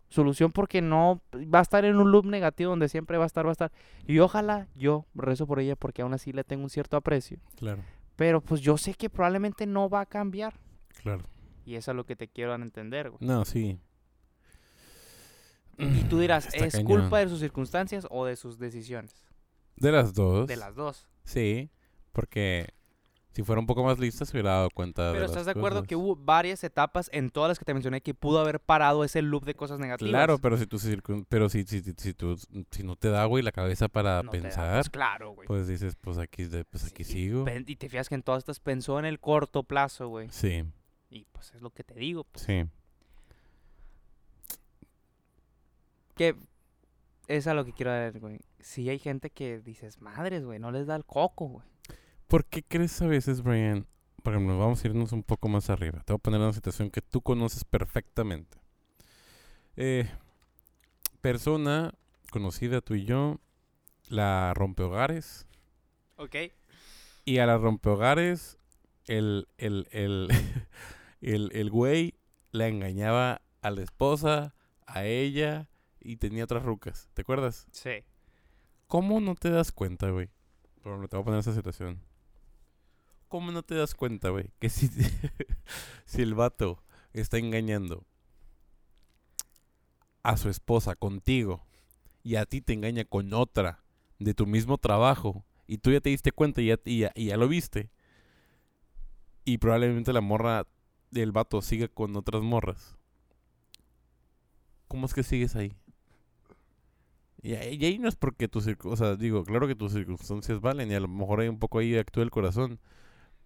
solución porque no va a estar en un loop negativo donde siempre va a estar, va a estar. Y ojalá yo rezo por ella porque aún así le tengo un cierto aprecio. Claro. Pero pues yo sé que probablemente no va a cambiar. Claro. Y eso es lo que te quiero dar a entender, güey. No, sí. Y tú dirás, Está ¿es cañón. culpa de sus circunstancias o de sus decisiones? De las dos. De las dos. Sí, porque si fuera un poco más lista se hubiera dado cuenta de Pero las ¿estás de acuerdo que hubo varias etapas en todas las que te mencioné que pudo haber parado ese loop de cosas negativas? Claro, pero si tú pero si, si, si, si tú si no te da, güey, la cabeza para No da, pensar, pues, claro, güey. pues dices, pues aquí, pues aquí Sí, sigo. Y te fijas que en todas estas pensó en el corto plazo, güey. Sí, Y pues es lo que te digo. pues, sí. Que es a lo que quiero ver, güey. Si hay gente que dices, madres, güey, no les da el coco, güey. ¿Por qué crees a veces, Brian? Por ejemplo, vamos a irnos un poco más arriba. Te voy a poner una situación que tú conoces perfectamente. Eh, persona conocida, tú y yo, la rompehogares. Ok. Y a la rompehogares, el, el, el, el, el güey la engañaba a la esposa, a ella y tenía otras rucas. ¿Te acuerdas? Sí. ¿Cómo no te das cuenta, güey? Por ejemplo, te voy a poner esa situación. ¿Cómo no te das cuenta, güey? Que si, si el vato está engañando a su esposa contigo y a ti te engaña con otra de tu mismo trabajo y tú ya te diste cuenta y ya, y ya, y ya lo viste y probablemente la morra del vato siga con otras morras. ¿Cómo es que sigues ahí? Y ahí, y ahí no es porque tus circun- o sea, digo, claro que tus circunstancias valen y a lo mejor hay un poco ahí actúa el corazón,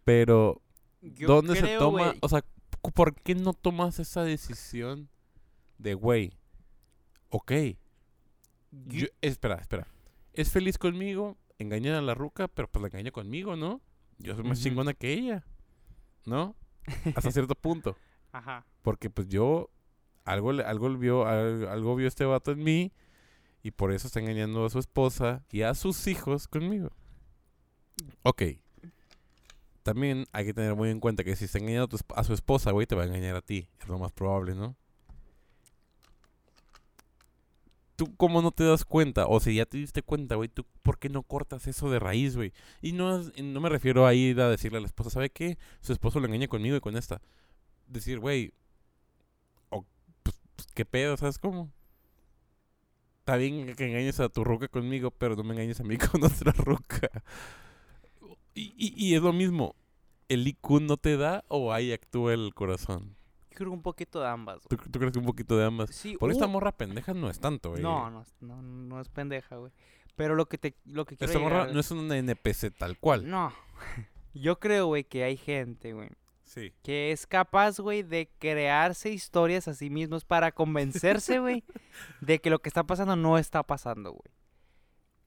pero Yo ¿dónde se toma? O sea, ¿por qué no tomas esa decisión de, güey, ok, yo, espera, espera, es feliz conmigo, engaña a la ruca, pero pues la engaña conmigo, ¿no? Yo soy más Ujú. chingona que ella, ¿no? Hasta cierto punto. Ajá. Porque pues yo algo algo vio al- algo, vio este vato en mí y por eso está engañando a su esposa y a sus hijos conmigo. Ok. También hay que tener muy en cuenta que si está engañando a, su esposa, güey, te va a engañar a ti. Es lo más probable, ¿no? ¿Tú cómo no te das cuenta? O si ya te diste cuenta, güey, ¿tú por qué no cortas eso de raíz, güey? Y no, no me refiero a ir a decirle a la esposa, ¿sabe qué? Su esposo lo engaña conmigo y con esta. Decir, güey, o, pues, pues, ¿qué pedo? ¿Sabes cómo? Está bien que engañes a tu ruca conmigo, pero no me engañes a mí con otra ruca. Y, y, y es lo mismo. ¿El IQ no te da o ahí actúa el corazón? Yo creo que un poquito de ambas, ¿Tú, tú crees que un poquito de ambas? Sí, Por esta morra pendeja no es tanto, güey. No, no, es- no, no es pendeja, güey. Pero lo que te, lo que quiero Esta morra no es una NPC tal cual. No. Yo creo, güey, que hay gente, güey, Sí. que es capaz, güey, de crearse historias a sí mismos para convencerse, güey, de que lo que está pasando no está pasando, güey.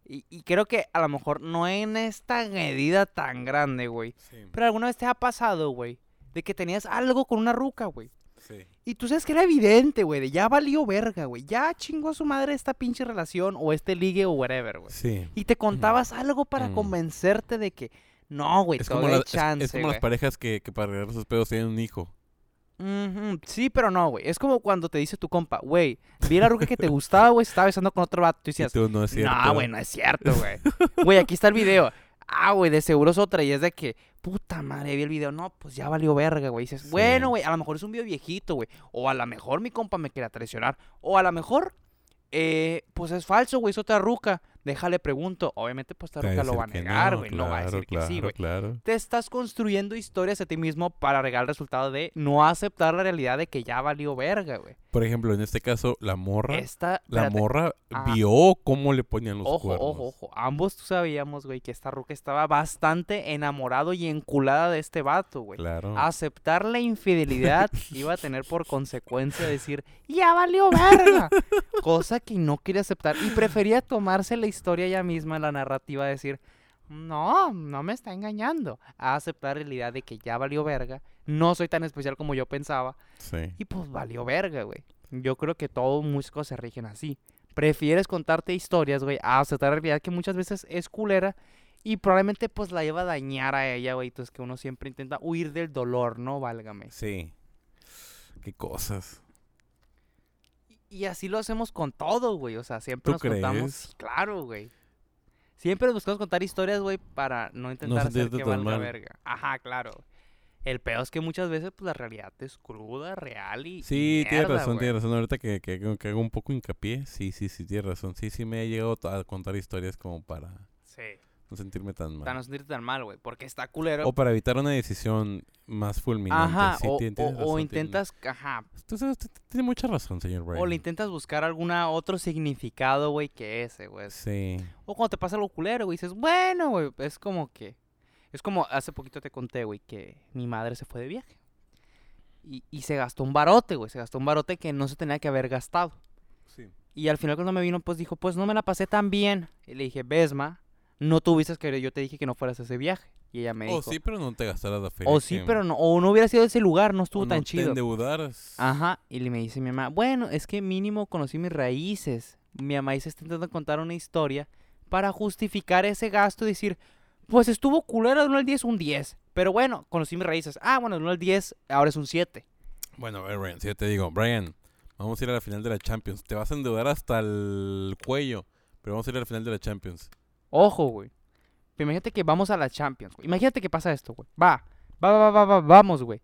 Y, y creo que a lo mejor no en esta medida tan grande, güey. Sí. Pero alguna vez te ha pasado, güey, de que tenías algo con una ruca, güey. Sí. Y tú sabes que era evidente, güey, de ya valió verga, güey. Ya chingó a su madre esta pinche relación o este ligue o whatever, güey. Sí. Y te contabas algo para Mm. convencerte de que no, güey, Es como, la- es- chance, es como las parejas que, que para arreglar sus pedos tienen un hijo. Sí, pero no, güey. Es como cuando te dice tu compa, güey, vi la ruca que te gustaba, güey, estaba besando con otro vato. Tú Y decías, tú no es cierto. no, güey, no es cierto, güey. Güey, aquí está el video. Ah, güey, de seguro es otra y es de que, puta madre, vi el video. No, pues ya valió verga, güey. Dices, Sí. bueno, güey, a lo mejor es un video viejito, güey. O a lo mejor mi compa me quiere traicionar. O a lo mejor, eh, pues es falso, güey, es otra ruca. Déjale pregunto. Obviamente, pues esta Te va a ruca lo va a negar, no, güey. No, va a decir claro, que sí, güey. Claro, Te estás construyendo historias a ti mismo para regar el resultado de no aceptar la realidad de que ya valió verga, güey. Por ejemplo, en este caso, la morra, Esta, la morra vio cómo le ponían los Ojo, cuernos. ojo, ojo. Ambos tú sabíamos, güey, que esta ruca estaba bastante enamorado y enculada de este vato, güey. Claro. Aceptar la infidelidad iba a tener por consecuencia decir, ya valió verga. Cosa que no quería aceptar y prefería tomarse la historia ella misma, la narrativa, decir, no, no me está engañando. A aceptar la realidad de que ya valió verga. No soy tan especial como yo pensaba. Sí. Y pues valió verga, güey. Yo creo que todo músico se rigen así. Prefieres contarte historias, güey, a aceptar la realidad que muchas veces es culera y probablemente pues la lleva a dañar a ella, güey. Entonces que uno siempre intenta huir del dolor, ¿no? Válgame. Sí. Qué cosas. Y- así lo hacemos con todo, güey. O sea, siempre ¿Tú nos contamos. crees? Claro, güey. Siempre buscamos contar historias, güey, para no intentar hacer sentirte que valga mal. verga. Ajá, claro. El peor es que muchas veces, pues, la realidad es cruda, real y. Sí, tienes razón, tienes razón. Ahorita que, que, que hago un poco hincapié, sí, sí, sí, tienes razón. Sí, sí me he llegado a contar historias como para. No sentirme tan Para no mal. sentirte tan mal, güey. Porque está culero. O para evitar una decisión más fulminante. Ajá, sí, o, tienes razón, intentas, ajá, t- tiene mucha razón, señor Brian. o le intentas buscar alguna otro significado, güey, que ese, güey. Sí. O cuando te pasa algo culero, güey, dices, bueno, güey, es como que, es como, hace poquito te conté, güey, que mi madre se fue de viaje. Y, y se gastó un barote, güey, se gastó un barote que no se tenía que haber gastado. Sí. Y al final cuando me vino, pues dijo, pues no me la pasé tan bien. Y le dije, Besma, no tuviste que yo te dije que no fueras a ese viaje. Y ella me O dijo, sí, pero no te gastaras la feria. o sí, que- pero no, o no hubiera sido ese lugar, no o estuvo no tan te chido. endeudaras. Ajá, y le me dice mi mamá, bueno, es que mínimo conocí mis raíces. Mi mamá se está intentando contar una historia para justificar ese gasto y decir, pues estuvo culero de 1 al 10, un 10. Pero bueno, conocí mis raíces. Ah, bueno, de 1 al 10, ahora es un 7. Bueno, a ver, Brian, si yo te digo, Brian, vamos a ir a la final de la Champions. Te vas a endeudar hasta el cuello, pero vamos a ir a la final de la Champions. Ojo, güey. Pero imagínate que vamos a la Champions, güey. Imagínate que pasa esto, güey. Va, va, va, va, va, vamos, güey.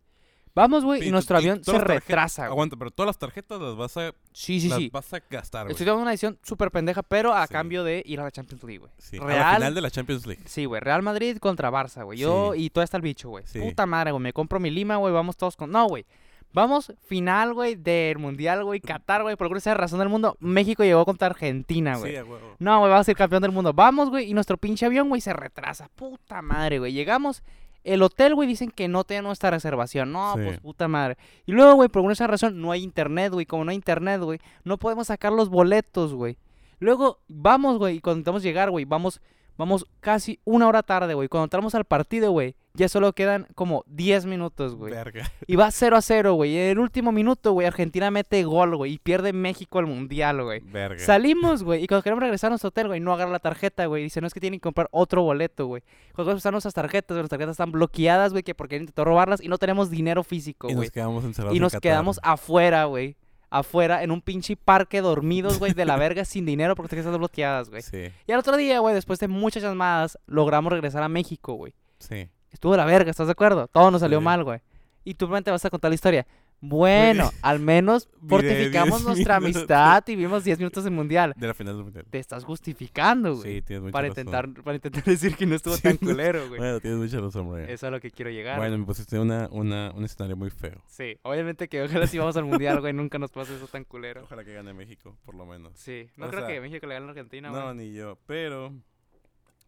Vamos, güey, y nuestro avión se retrasa, güey. Aguanta, pero todas las tarjetas las vas a, Sí, sí, las sí. vas a gastar, güey. Estoy tomando una decisión súper pendeja, pero a Sí. cambio de ir a la Champions League, güey. Sí, a la Real, final de la Champions League. Sí, güey, Real Madrid contra Barça, güey. Yo Sí. y todo está el bicho, güey. Puta madre, güey. Me compro mi lima, güey. Vamos todos con. No, güey. Vamos, final, güey, del Mundial, güey. Qatar, güey. Por alguna sea razón del mundo. México llegó contra Argentina, güey. Sí, huevo. No, güey, vamos a ser campeón del mundo. Vamos, güey. Y nuestro pinche avión, güey, se retrasa. Puta madre, güey. Llegamos. El hotel, güey, dicen que no tiene nuestra reservación. No, Sí. pues puta madre. Y luego, güey, por alguna esa razón, no hay internet, güey. Como no hay internet, güey, no podemos sacar los boletos, güey. Luego, vamos, güey, y cuando intentamos llegar, güey, vamos, vamos casi una hora tarde, güey. Cuando entramos al partido, güey, ya solo quedan como 10 minutos, güey. Verga. Y va 0 a 0, güey. Y en el último minuto, güey, Argentina mete gol, güey. Y pierde México el mundial, güey. Verga. Salimos, güey, y cuando queremos regresar a nuestro hotel, güey, no agarra la tarjeta, güey. Dice, no es que tienen que comprar otro boleto, güey. Cuando usar nuestras tarjetas, güey, las tarjetas están bloqueadas, güey, que porque intentó robarlas y no tenemos dinero físico, y güey. nos quedamos encerrados Y en nos Qatar. quedamos afuera, güey. Afuera, en un pinche parque dormidos, güey, de la verga, sin dinero porque están bloqueadas, güey. Sí, Y al otro día, güey, después de muchas llamadas, logramos regresar a México, güey. sí. Estuvo de la verga, ¿estás de acuerdo? Todo nos salió Sí. mal, güey. Y tú realmente vas a contar la historia. Bueno, al menos fortificamos 10 nuestra minutos. amistad y vimos 10 minutos del mundial. De la final del mundial. Te estás justificando, güey. Sí, tienes mucha para razón. intentar, para intentar decir que no estuvo Sí, tan no- culero, güey. Bueno, tienes mucha razón, Brian. Eso es a lo que quiero llegar. Bueno, güey. me pusiste una, una, un escenario muy feo. Sí, obviamente que ojalá si vamos al mundial, güey, nunca nos pase eso tan culero. Ojalá que gane México, por lo menos. Sí, no O creo sea, que México le gane a Argentina, No, güey. ni yo. Pero,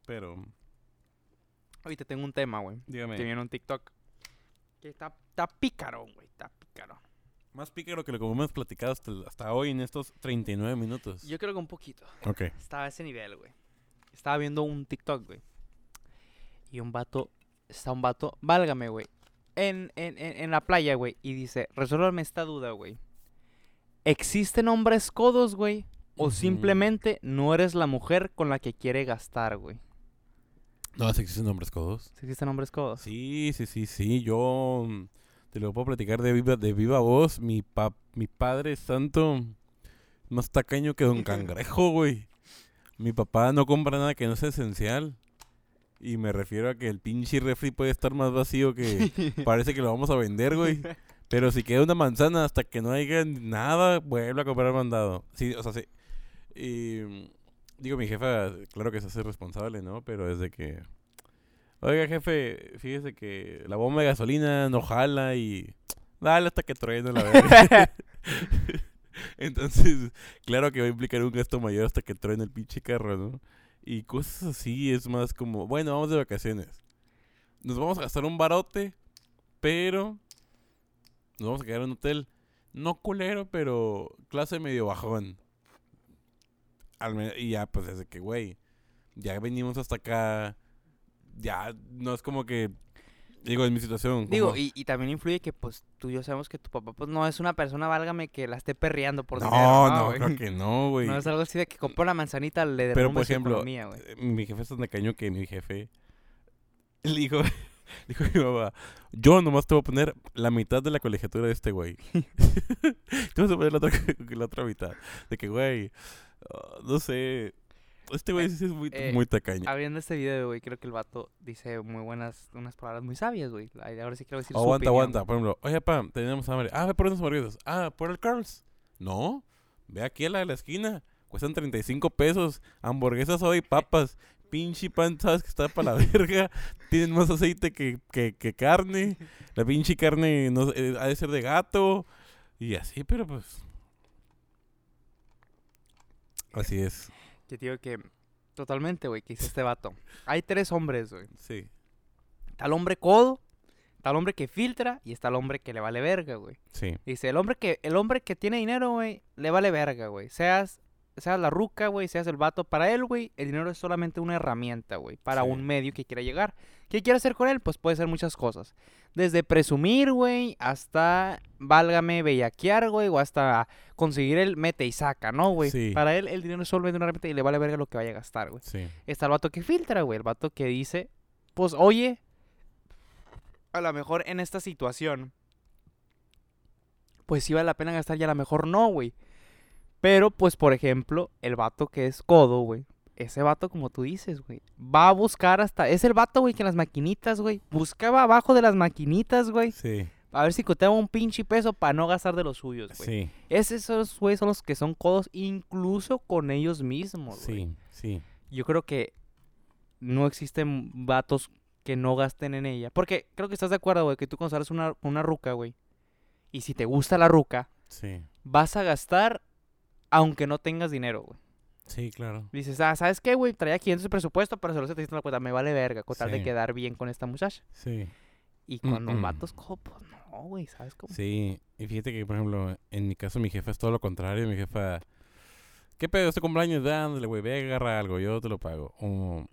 pero, Ahorita tengo un tema, güey, dígame. que viene un TikTok. Que está, está pícaro, güey, está pícaro. Más pícaro que lo que hemos platicado hasta, hasta hoy en estos 39 minutos. Yo creo que un poquito. Ok. Estaba a ese nivel, güey. Estaba viendo un TikTok, güey. Y un vato, está un vato, válgame, güey. En, en, en, en la playa, güey. Y dice, resuélvame esta duda, güey. ¿Existen hombres codos, güey? ¿O simplemente no eres la mujer con la que quiere gastar, güey? No, si existen hombres codos. ¿Sí ¿Existen hombres codos? Sí, sí, sí, sí. Yo mm, te lo puedo platicar de viva, de viva voz. Mi, pa, mi padre santo más tacaño que Don Cangrejo, güey. Mi papá no compra nada que no sea esencial. Y me refiero a que el pinche refri puede estar más vacío que parece que lo vamos a vender, güey. Pero si queda una manzana hasta que no haya nada, vuelve a comprar mandado. Sí, o sea, sí. Y mm, digo, mi jefa, claro que se hace responsable, ¿no? Pero desde que... Oiga, jefe, fíjese que la bomba de gasolina no jala y... Dale hasta que truene la verga. Entonces, claro que va a implicar un gasto mayor hasta que truene el pinche carro, ¿no? Y cosas así es más como, bueno, vamos de vacaciones. Nos vamos a gastar un barote, pero nos vamos a quedar en un hotel no culero, pero clase medio bajón. Al y ya, pues desde que, güey, ya venimos hasta acá, ya no es como que, digo, en mi situación. Digo, y, y también influye que, pues, tú y yo sabemos que tu papá, pues, no es una persona, válgame, que la esté perreando por no, dinero. no, güey? creo que no, güey. No es algo así de que compró la manzanita, le Pero, por ejemplo, economía, eh, mi jefe es tan tacaño que mi jefe le dijo, dijo mi mamá, yo nomás te voy a poner la mitad de la colegiatura de este güey. te vas a poner la otra, la otra mitad. De que, güey, ah, no sé, este güey sí es muy, eh, muy tacaño. Abriendo este video, güey, creo que el vato dice muy buenas, unas palabras muy sabias, güey. Ahora sí quiero decir su aguanta, opinión, aguanta. Por ejemplo, oye, pa, tenemos hambre. Ah, ve por unos hamburguesas. Ah, por el Carl's. No, ve aquí a la de la esquina. Cuestan 35 pesos. Hamburguesas hoy, papas. Pinche pan, sabes que está para la verga. Tienen más aceite que, que, que carne. La pinche carne no, eh, ha de ser de gato. Y así, pero pues. Así es. Que digo que totalmente, güey, que dice este vato. Hay tres hombres, güey. Sí. Está el hombre codo, está el hombre que filtra y está el hombre que le vale verga, güey. Sí. Dice, el hombre que el hombre que tiene dinero, güey, le vale verga, güey. Seas seas la ruca, güey, seas el vato, para él, güey, el dinero es solamente una herramienta, güey, para Sí. un medio que quiera llegar. ¿Qué quiere hacer con él? Pues puede ser muchas cosas. Desde presumir, güey, hasta, válgame, bellaquear, güey, o hasta conseguir el mete y saca, ¿no, güey? Sí. Para él, el dinero es solamente una herramienta y le vale verga lo que vaya a gastar, güey. Sí. Está el vato que filtra, güey. El vato que dice, pues, oye, a lo mejor en esta situación, pues sí vale la pena gastar y a lo mejor no, güey. Pero, pues, por ejemplo, el vato que es codo, güey. Ese vato, como tú dices, güey. Va a buscar hasta... Es el vato, güey, que en las maquinitas, güey. Buscaba abajo de las maquinitas, güey. Sí. A ver si coteaba un pinche peso para no gastar de los suyos, güey. Sí. Esos, güey, son los que son codos incluso con ellos mismos, güey. Sí. Sí. Yo creo que no existen vatos que no gasten en ella. Porque creo que estás de acuerdo, güey, que tú cuando sales una, una ruca, güey. Y si te gusta la ruca, Sí. vas a gastar aunque no tengas dinero, güey. Sí, claro. Dices, ah, ¿sabes qué, güey? Traía 500 de presupuesto, pero solo se te la cuenta. Me vale verga, con tal de quedar bien con esta muchacha. Sí. Y cuando un Mm-mm. vato es pues no, güey, ¿sabes cómo? Sí, y fíjate que, por ejemplo, en mi caso, mi jefa es todo lo contrario. Mi jefa, ¿qué pedo? Este cumpleaños, dándole, güey, ve, agarra algo, yo te lo pago. O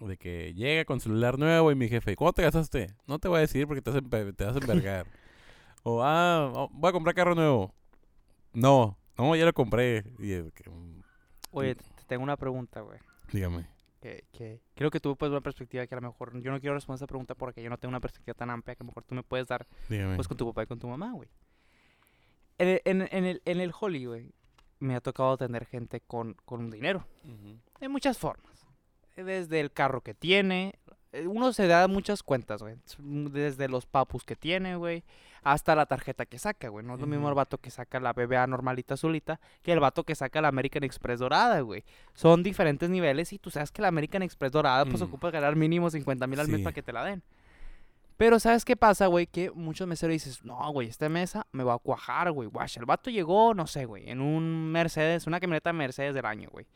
de que llega con celular nuevo y mi jefe, ¿cuánto te gastaste? No te voy a decir porque te vas a, empe- te vas a envergar. o, ah, oh, voy a comprar carro nuevo. No, no, ya lo compré. Y es que, mm, Oye, te te tengo una pregunta, güey. dígame. Que, que creo que tú puedes ver una perspectiva que a lo mejor yo no quiero responder esa pregunta porque yo no tengo una perspectiva tan amplia que a lo mejor tú me puedes dar Dígame. pues con tu papá y con tu mamá, güey. En el, en, en el, en el Holly, güey, me ha tocado tener gente con, con dinero. Ujú. De muchas formas. Desde el carro que tiene. eh, Uno se da muchas cuentas, güey. Desde los papus que tiene, güey. Hasta la tarjeta que saca, güey. No es lo mismo el vato que saca la BBA normalita azulita que el vato que saca la American Express dorada, güey. Son diferentes niveles y tú sabes que la American Express dorada pues Mm. ocupa ganar mínimo 50 mil al mes para que te la den. Pero ¿sabes qué pasa, güey? Que muchos meseros dices, no, güey, esta mesa me va a cuajar, güey. Guacha, el vato llegó, no sé, güey, en un Mercedes, una camioneta Mercedes del año, güey.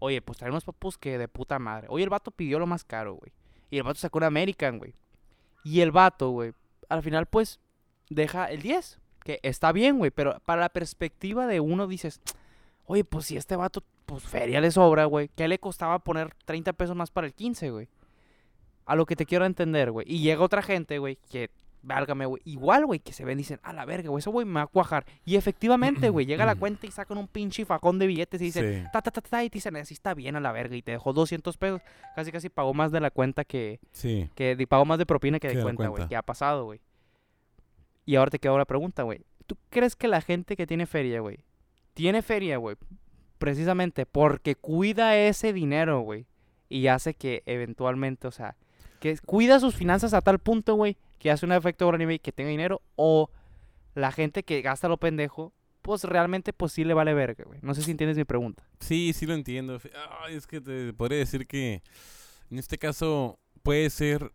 Oye, pues trae unos papus que de puta madre. Oye, el vato pidió lo más caro, güey. Y el vato sacó una American, güey. Y el vato, güey, al final, pues, deja el 10. Que está bien, güey. Pero para la perspectiva de uno dices, oye, pues si este vato, pues feria le sobra, güey. ¿Qué le costaba poner 30 pesos más para el 15, güey? A lo que te quiero entender, güey. Y llega otra gente, güey, que, válgame, güey. Igual, güey, que se ven y dicen, a la verga, güey, eso, güey, me va a cuajar. Y efectivamente, güey, llega la cuenta y sacan un pinche fajón de billetes y dicen, Sí, ta, ta, ta, ta, y te dicen, así está bien a la verga. Y te dejó 200 pesos. Casi, casi pagó más de la cuenta que, sí. que pagó más de propina que de cuenta, güey. Que ha pasado, güey. Y ahora te queda una pregunta, güey. ¿Tú crees que la gente que tiene feria, güey, tiene feria, güey, precisamente porque cuida ese dinero, güey, y hace que eventualmente, o sea, que cuida sus finanzas a tal punto, güey, que hace un efecto de y que tenga dinero, o la gente que gasta lo pendejo, pues realmente pues sí le vale verga, güey. No sé si entiendes mi pregunta. Sí, sí lo entiendo. Ay, es que te podría decir que en este caso puede ser.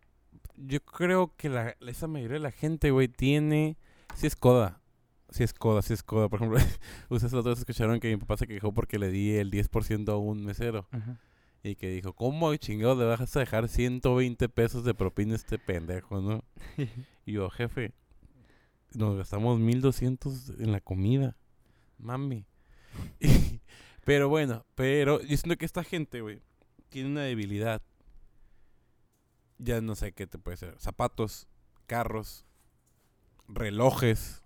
Yo creo que la, esa mayoría de la gente, güey, tiene. Sí es coda. Sí es coda, sí es coda. Por ejemplo, ustedes la otra vez escucharon que mi papá se quejó porque le di el 10% a un mesero. Y que dijo, ¿cómo chingado le vas a dejar 120 pesos de propina a este pendejo, no? y yo, jefe, nos gastamos 1200 en la comida. Mami. pero bueno, pero yo siento que esta gente, güey, tiene una debilidad. Ya no sé qué te puede ser. Zapatos, carros, relojes.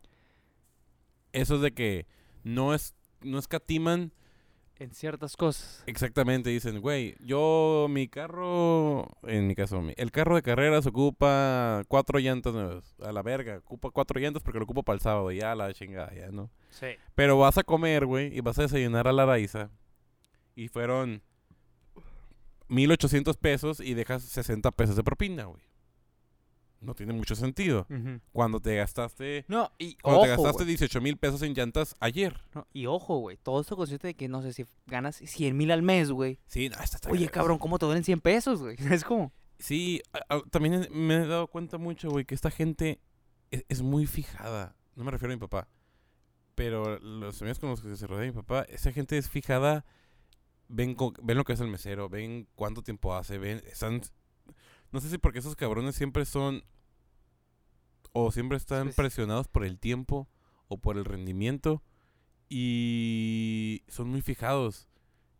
Eso de que no es no escatiman en ciertas cosas. Exactamente, dicen, güey, yo mi carro, en mi caso, el carro de carreras ocupa cuatro llantas nuevas, a la verga, ocupa cuatro llantas porque lo ocupo para el sábado, ya la chingada, ya, ¿no? Sí. Pero vas a comer, güey, y vas a desayunar a la raíza, y fueron 1800 pesos y dejas 60 pesos de propina, güey no tiene mucho sentido. Cuando te gastaste. No, y Cuando te gastaste 18 mil pesos en llantas ayer. No, y ojo, güey. Todo esto consiste de que no sé si ganas 100 mil al mes, güey. Sí, no, está, Oye, cabrón, ¿cómo te duelen 100 pesos, güey? Es como. Sí, también me he dado cuenta mucho, güey, que esta gente es, muy fijada. No me refiero a mi papá. Pero los amigos con los que se rodea mi papá, esa gente es fijada. Ven, ven lo que es el mesero, ven cuánto tiempo hace, ven. Están no sé si porque esos cabrones siempre son o siempre están presionados por el tiempo o por el rendimiento y son muy fijados.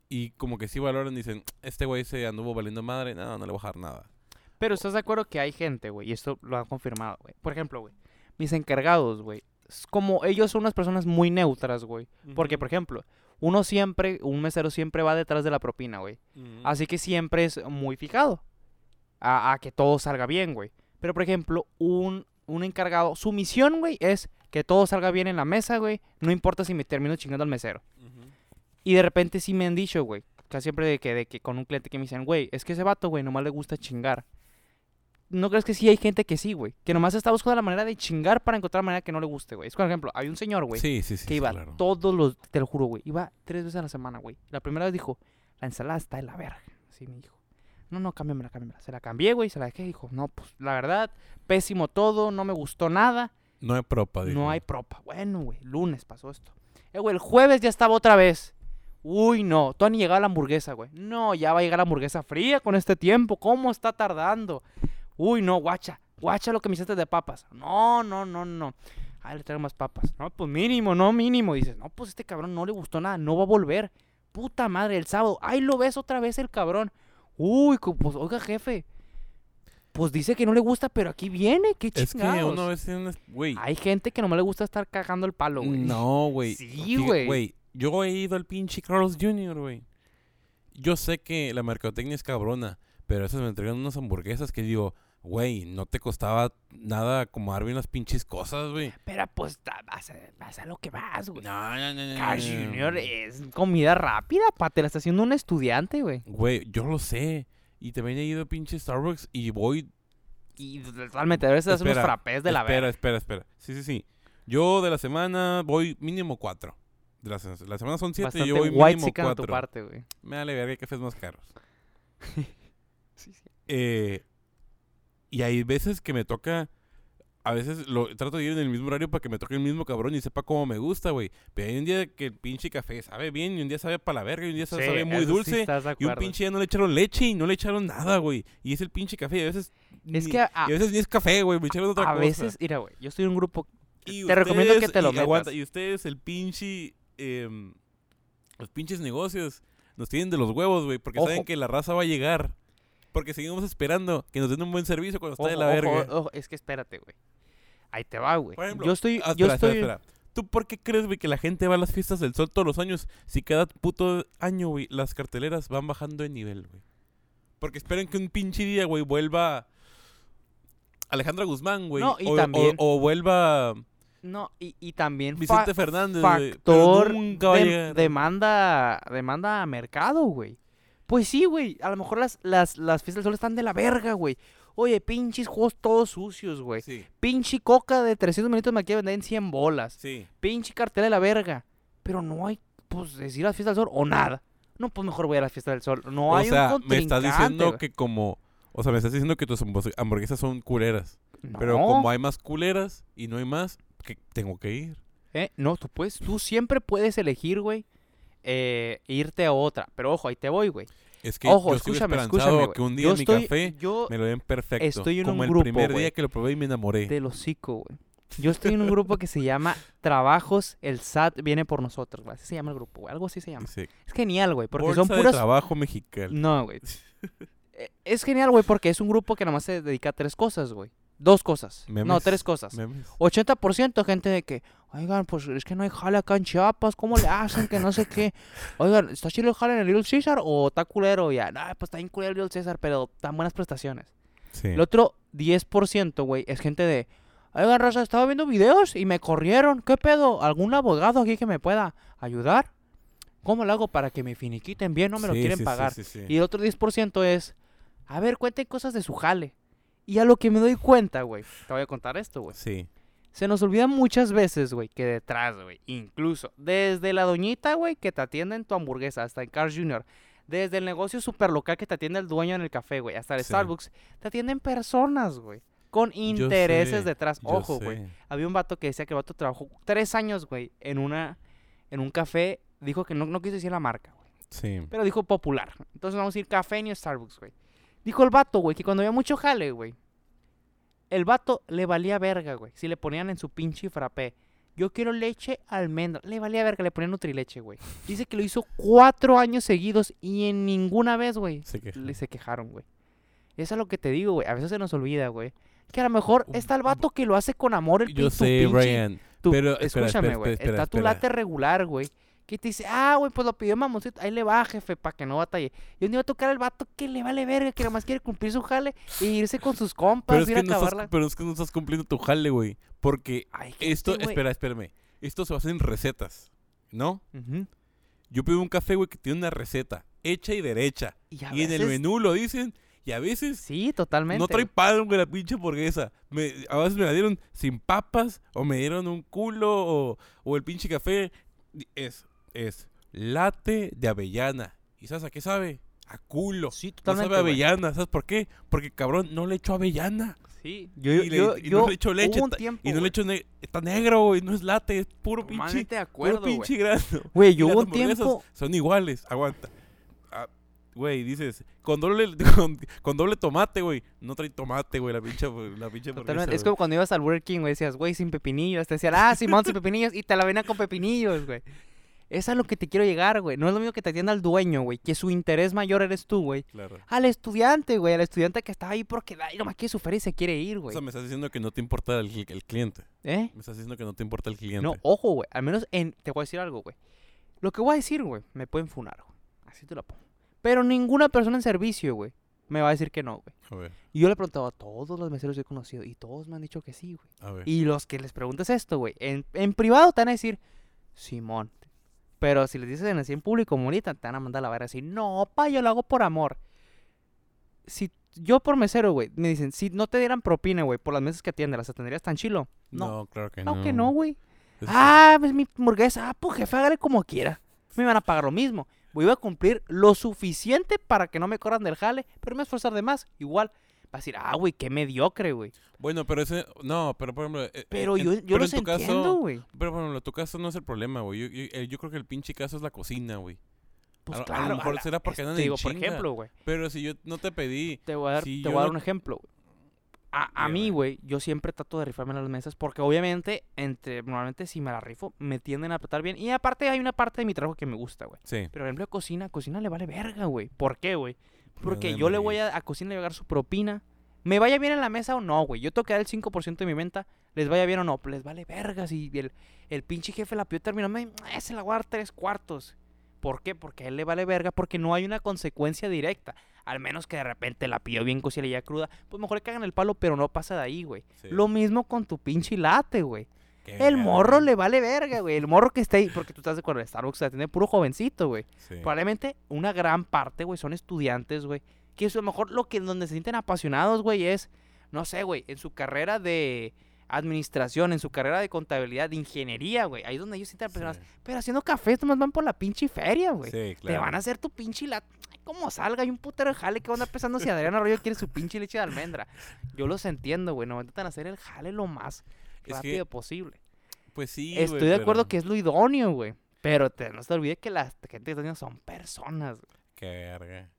Y como que sí valoran dicen este güey se anduvo valiendo madre no no le voy a bajar nada pero estás de acuerdo que hay gente güey y esto lo han confirmado güey. Por ejemplo güey mis encargados güey como ellos son unas personas muy neutras güey porque por ejemplo uno siempre un mesero siempre va detrás de la propina güey así que siempre es muy fijado a, que todo salga bien, güey. Pero, por ejemplo, un, un encargado, su misión, güey, es que todo salga bien en la mesa, güey. No importa si me termino chingando al mesero. Y de repente sí me han dicho, güey, casi siempre de que, de que con un cliente que me dicen, güey, es que ese vato, güey, nomás le gusta chingar. ¿No crees que sí hay gente que sí, güey? Que nomás está buscando la manera de chingar para encontrar la manera que no le guste, güey. Es por ejemplo, hay un señor, güey, sí, sí, sí, que iba todos los, te lo juro, güey, iba tres veces a la semana, güey. La primera vez dijo, la ensalada está de la verga. Así me dijo. No, no, cámbiamela, cámbiamela. Se la cambié, güey, se la dejé. Dijo, no, pues la verdad, pésimo todo, no me gustó nada. No hay propa, dijo. No hay propa. Bueno, güey, lunes pasó esto. Eh, güey, el jueves ya estaba otra vez. Uy, no, todavía ni llegaba la hamburguesa, güey. No, ya va a llegar la hamburguesa fría con este tiempo. ¿Cómo está tardando? Uy, no, guacha. Guacha lo que me hiciste de papas. No, no, no, no. Ah, le traigo más papas. No, pues mínimo, no mínimo. Dices, no, pues este cabrón no le gustó nada, no va a volver. Puta madre, el sábado. Ay, lo ves otra vez el cabrón. Uy, pues, oiga, jefe. Pues dice que no le gusta, pero aquí viene, qué chingados. Es que uno vez güey. Hay gente que no me le gusta estar cagando el palo, güey. No, güey. Sí, güey. Güey, yo he ido al pinche Carlos Jr., güey. Yo sé que la mercadotecnia es cabrona, pero esas me entregan unas hamburguesas que digo, güey, no te costaba nada como bien las pinches cosas, güey. Pero pues vas a, vas a lo que vas, güey. No, no, no, no. Carl Jr. es comida rápida, pa, te la está haciendo un estudiante, güey. Güey, yo lo sé. Y también he ido a pinche Starbucks y voy. Y totalmente, a veces hacen unos frappés de la Espera, espera, espera. Sí, sí, sí. Yo de la semana voy mínimo cuatro. De la, la semana son siete y yo voy mínimo cuatro. Tu parte, güey. Me vale ver hay cafés más caros. sí, sí. Eh, y hay veces que me toca. A veces lo trato de ir en el mismo horario para que me toque el mismo cabrón y sepa cómo me gusta, güey. Pero hay un día que el pinche café sabe bien y un día sabe para la verga y un día sabe muy dulce. y un pinche día no le echaron leche y no le echaron nada, güey. Y es el pinche café y a veces. Es que. A, y a veces ni es café, güey. Me echaron otra cosa. A veces, mira, güey. Yo estoy en un grupo. te recomiendo que te lo y, Aguanta, y ustedes, el pinche. Eh, los pinches negocios nos tienen de los huevos, güey. Porque saben que la raza va a llegar. Porque seguimos esperando que nos den un buen servicio cuando está de la verga. Ojo, es que espérate, güey. Ahí te va, güey. Yo estoy. Ah, yo estoy... Espera, ¿Tú por qué crees, güey, que la gente va a las fiestas del sol todos los años si cada puto año, güey, las carteleras van bajando de nivel, güey? Porque esperan que un pinche día, güey, vuelva Alejandra Guzmán, güey. No, y o, también... o, vuelva... No, y, y también... Vicente Fernández, factor demanda, demanda a mercado, güey. Pues sí, güey. A lo mejor las, las, las fiestas del sol están de la verga, güey. Oye, pinches juegos todos sucios, güey. Sí, Pinche coca de 300 minutos me quiere vender en 100 bolas. sí. Pinche cartel de la verga. Pero no hay, pues, decir a la fiesta del sol o nada. No, pues mejor voy a la fiesta del sol. No o hay sea, un me estás diciendo que como... O sea, me estás diciendo que tus hamburg- hamburguesas son culeras. Pero como hay más culeras y no hay más, que tengo que ir. ¿Eh? No, tú puedes, tú siempre puedes elegir, güey, eh, irte a otra. Pero ojo, ahí te voy, güey. Es que Ojo, yo escúchame, escúchame, güey. que un día Yo en mi estoy- café yo me lo den perfecto. estoy en como un el grupo, primer güey. día que lo probé y me enamoré. del hocico, güey. Yo estoy en un grupo que se llama Trabajos, el SAT viene por nosotros, güey. Así se llama el grupo, güey. Algo así se llama. Es genial, güey, porque Bolsa son de puras... trabajo mexicano. No, güey. Eh, Es genial, güey, porque es un grupo que nomás se dedica a tres cosas, güey. Dos cosas. No, tres cosas. Memes. 80% gente de que, oigan, pues es que no hay jale acá en Chiapas, ¿cómo le hacen? Que no sé qué. Oigan, ¿está chido el jale en el Little Caesar o está culero? Ya, no, pues está bien culero el Little Caesar, pero tan buenas prestaciones. Sí. El otro 10%, güey, es gente de, oigan, Raza, estaba viendo videos y me corrieron. ¿Qué pedo? ¿Algún abogado aquí que me pueda ayudar? ¿Cómo lo hago para que me finiquiten bien? No me lo quieren sí, sí, pagar. sí, sí. Y el otro 10% es, a ver, cuenten cosas de su jale. Y a lo que me doy cuenta, güey, te voy a contar esto, güey. Sí. Se nos olvida muchas veces, güey, que detrás, güey, incluso desde la doñita, güey, que te atiende en tu hamburguesa, hasta en Carl Jr., desde el negocio super local que te atiende el dueño en el café, güey, hasta el Sí. Starbucks, te atienden personas, güey, con intereses sé, detrás. Ojo, güey. Había un vato que decía que el vato trabajó tres años, güey, en una, en un café, dijo que no, no quiso decir la marca, güey. Sí. Pero dijo popular. Entonces vamos a ir café ni Starbucks, güey. Dijo el vato, güey, que cuando había mucho jale, güey. El vato le valía verga, güey. Si le ponían en su pinche frappé. Yo quiero leche almendra. Le valía verga, le ponían nutrileche, güey. Dice que lo hizo cuatro años seguidos y en ninguna vez, güey, que- le se quejaron, güey. Eso es lo que te digo, güey. A veces se nos olvida, güey. Que a lo mejor está el vato que lo hace con amor el Yo sé, pinche- Brian. tu- pero escúchame, güey. Está tu late regular, güey. Que te dice, ah, güey, pues lo pidió mamoncito. Ahí le va, jefe, para que no batalle. Y un día va a tocar el vato que le vale verga, que nomás quiere cumplir su jale e irse con sus compas, Pero es, ir que a no estás, acabarla. pero es que no estás cumpliendo tu jale, güey. Porque Ay, esto, espera, espérame. Esto se basa en recetas, ¿no? Ujú. Yo pido un café, güey, que tiene una receta hecha y derecha. Y, en el menú lo dicen y a veces Sí, totalmente. no trae pan, güey, la pinche hamburguesa. Me, a veces me la dieron sin papas o me dieron un culo o, o el pinche café. Es, es latte de avellana. ¿Y sabes a qué sabe? A culo. Sí, No totalmente. sabe a güey. avellana. ¿Sabes por qué? Porque cabrón no le echó avellana. Sí, yo, y le- yo, y yo, no le echó leche. tiempo, y no le güey, echó ne- Está negro, güey. No es latte, es puro pinche. de Puro acuerdo, güey. pinche grano. Güey, yo hubo un tiempo... Son iguales, aguanta. Ah, Güey, dices, con doble, con, con doble tomate, güey. No trae tomate, güey, la pinche, la pinche Totalmente. Es como cuando ibas al Burger King, güey, decías, güey, sin pepinillos. Te decían, ah, Simón, sin pepinillos. Y te la venían con pepinillos, güey. Es a lo que te quiero llegar, güey. No es lo mismo que te atienda al dueño, güey. Que su interés mayor eres tú, güey. Claro. Al estudiante, güey. Al estudiante que está ahí porque ay, nomás quiere sufrir y se quiere ir, O güey. sea, me estás diciendo que no te importa el, el cliente. ¿Eh? Me estás diciendo que no te importa el cliente. No, ojo, güey. Al menos en... Te voy a decir algo, güey. Lo que voy a decir, güey, me pueden funar, güey. Así te lo pongo. Pero ninguna persona en servicio, güey, me va a decir que no, güey. A ver, Y yo le he preguntado a todos los meseros que he conocido y todos me han dicho que sí, güey. a ver. Y los que les preguntes esto, güey, en, en privado te van a decir, Simón. Pero si les dices en así en público, morita, te van a mandar a la verga así, no, pa, yo lo hago por amor. Si yo por mesero, güey, me dicen, si no te dieran propina, güey, por las mesas que atiende, ¿las atenderías tan chilo? No, No, claro que no, no. que no, güey. Es- Ah, pues mi hamburguesa, ah, pues jefe, hágale como quiera. Me van a pagar lo mismo. Voy a cumplir lo suficiente para que no me corran del jale, pero me voy a esforzar de más. Igual, va a decir, ah, güey, qué mediocre, güey. Bueno, pero ese... No, pero por ejemplo... eh, Pero en- yo, yo pero los en tu entiendo, güey. Pero por ejemplo, tu caso no es el problema, güey. Yo, yo, eh, yo creo que el pinche caso es la cocina, güey. Pues a- a lo claro. mejor la- será porque andan en digo, por chinga. ejemplo, güey. Pero si yo no te pedí... Te voy a dar, Si te yo voy a dar no- un ejemplo. güey. A, a mí, güey, yo siempre trato de rifarme en las mesas porque obviamente, entre normalmente si me la rifo, me tienden a apretar bien. Y aparte hay una parte de mi trabajo que me gusta, güey. Sí. Pero por ejemplo, cocina, cocina le vale verga, güey. ¿Por qué, güey? Porque yo le voy a, a cocina le voy a su propina. Me vaya bien en la mesa o no, güey. Yo tengo que dar el 5% de mi venta. Les vaya bien o no. Les vale verga. Si el, el pinche jefe la pidió terminó, me, "Eh, se la voy a dar tres cuartos. ¿Por qué? Porque a él le vale verga. Porque no hay una consecuencia directa. Al menos que de repente la pidió bien cocida y ya cruda. Pues mejor que hagan el palo, pero no pasa de ahí, güey. sí. Lo mismo con tu pinche late, güey. El morro le vale verga, güey. El morro que está ahí, porque tú estás de acuerdo, Starbucks tiene puro jovencito, güey. Sí. Probablemente una gran parte, güey, son estudiantes, güey. Que a lo mejor lo que donde se sienten apasionados, güey, es, no sé, güey, en su carrera de administración, en su carrera de contabilidad, de ingeniería, güey. Ahí es donde ellos sienten apasionados. Pero haciendo café, nomás van por la pinche feria, güey. Sí, Te claro. van a hacer tu pinche lat... Ay, como salga, hay un putero de jale que van a pensando si Adrián Arroyo quiere su pinche leche de almendra. Yo los entiendo, güey. No intentan hacer el jale lo más rápido que- posible. Pues sí, Estoy de acuerdo pero- que es lo idóneo, güey. Pero te, no se te olvide que la gente que está haciendo son personas. güey. Qué verga.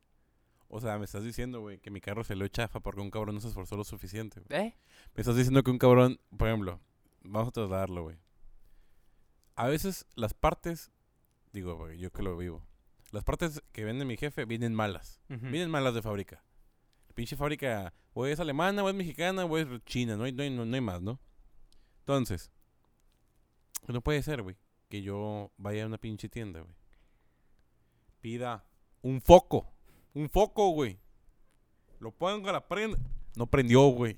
O sea, me estás diciendo, güey, que mi carro se lo chafa porque un cabrón no se esforzó lo suficiente. güey. ¿Eh? Me estás diciendo que un cabrón, por ejemplo, vamos a trasladarlo, güey. A veces las partes, digo, güey, yo que lo vivo, las partes que vende mi jefe vienen malas. Vienen malas de fábrica. La pinche fábrica, o es alemana, o es mexicana, o es china, no hay, no hay, no, no hay más, ¿no? Entonces, pues no puede ser, güey, que yo vaya a una pinche tienda, güey. Pida un foco, un foco, güey. Lo pongo a la prenda. No prendió, güey.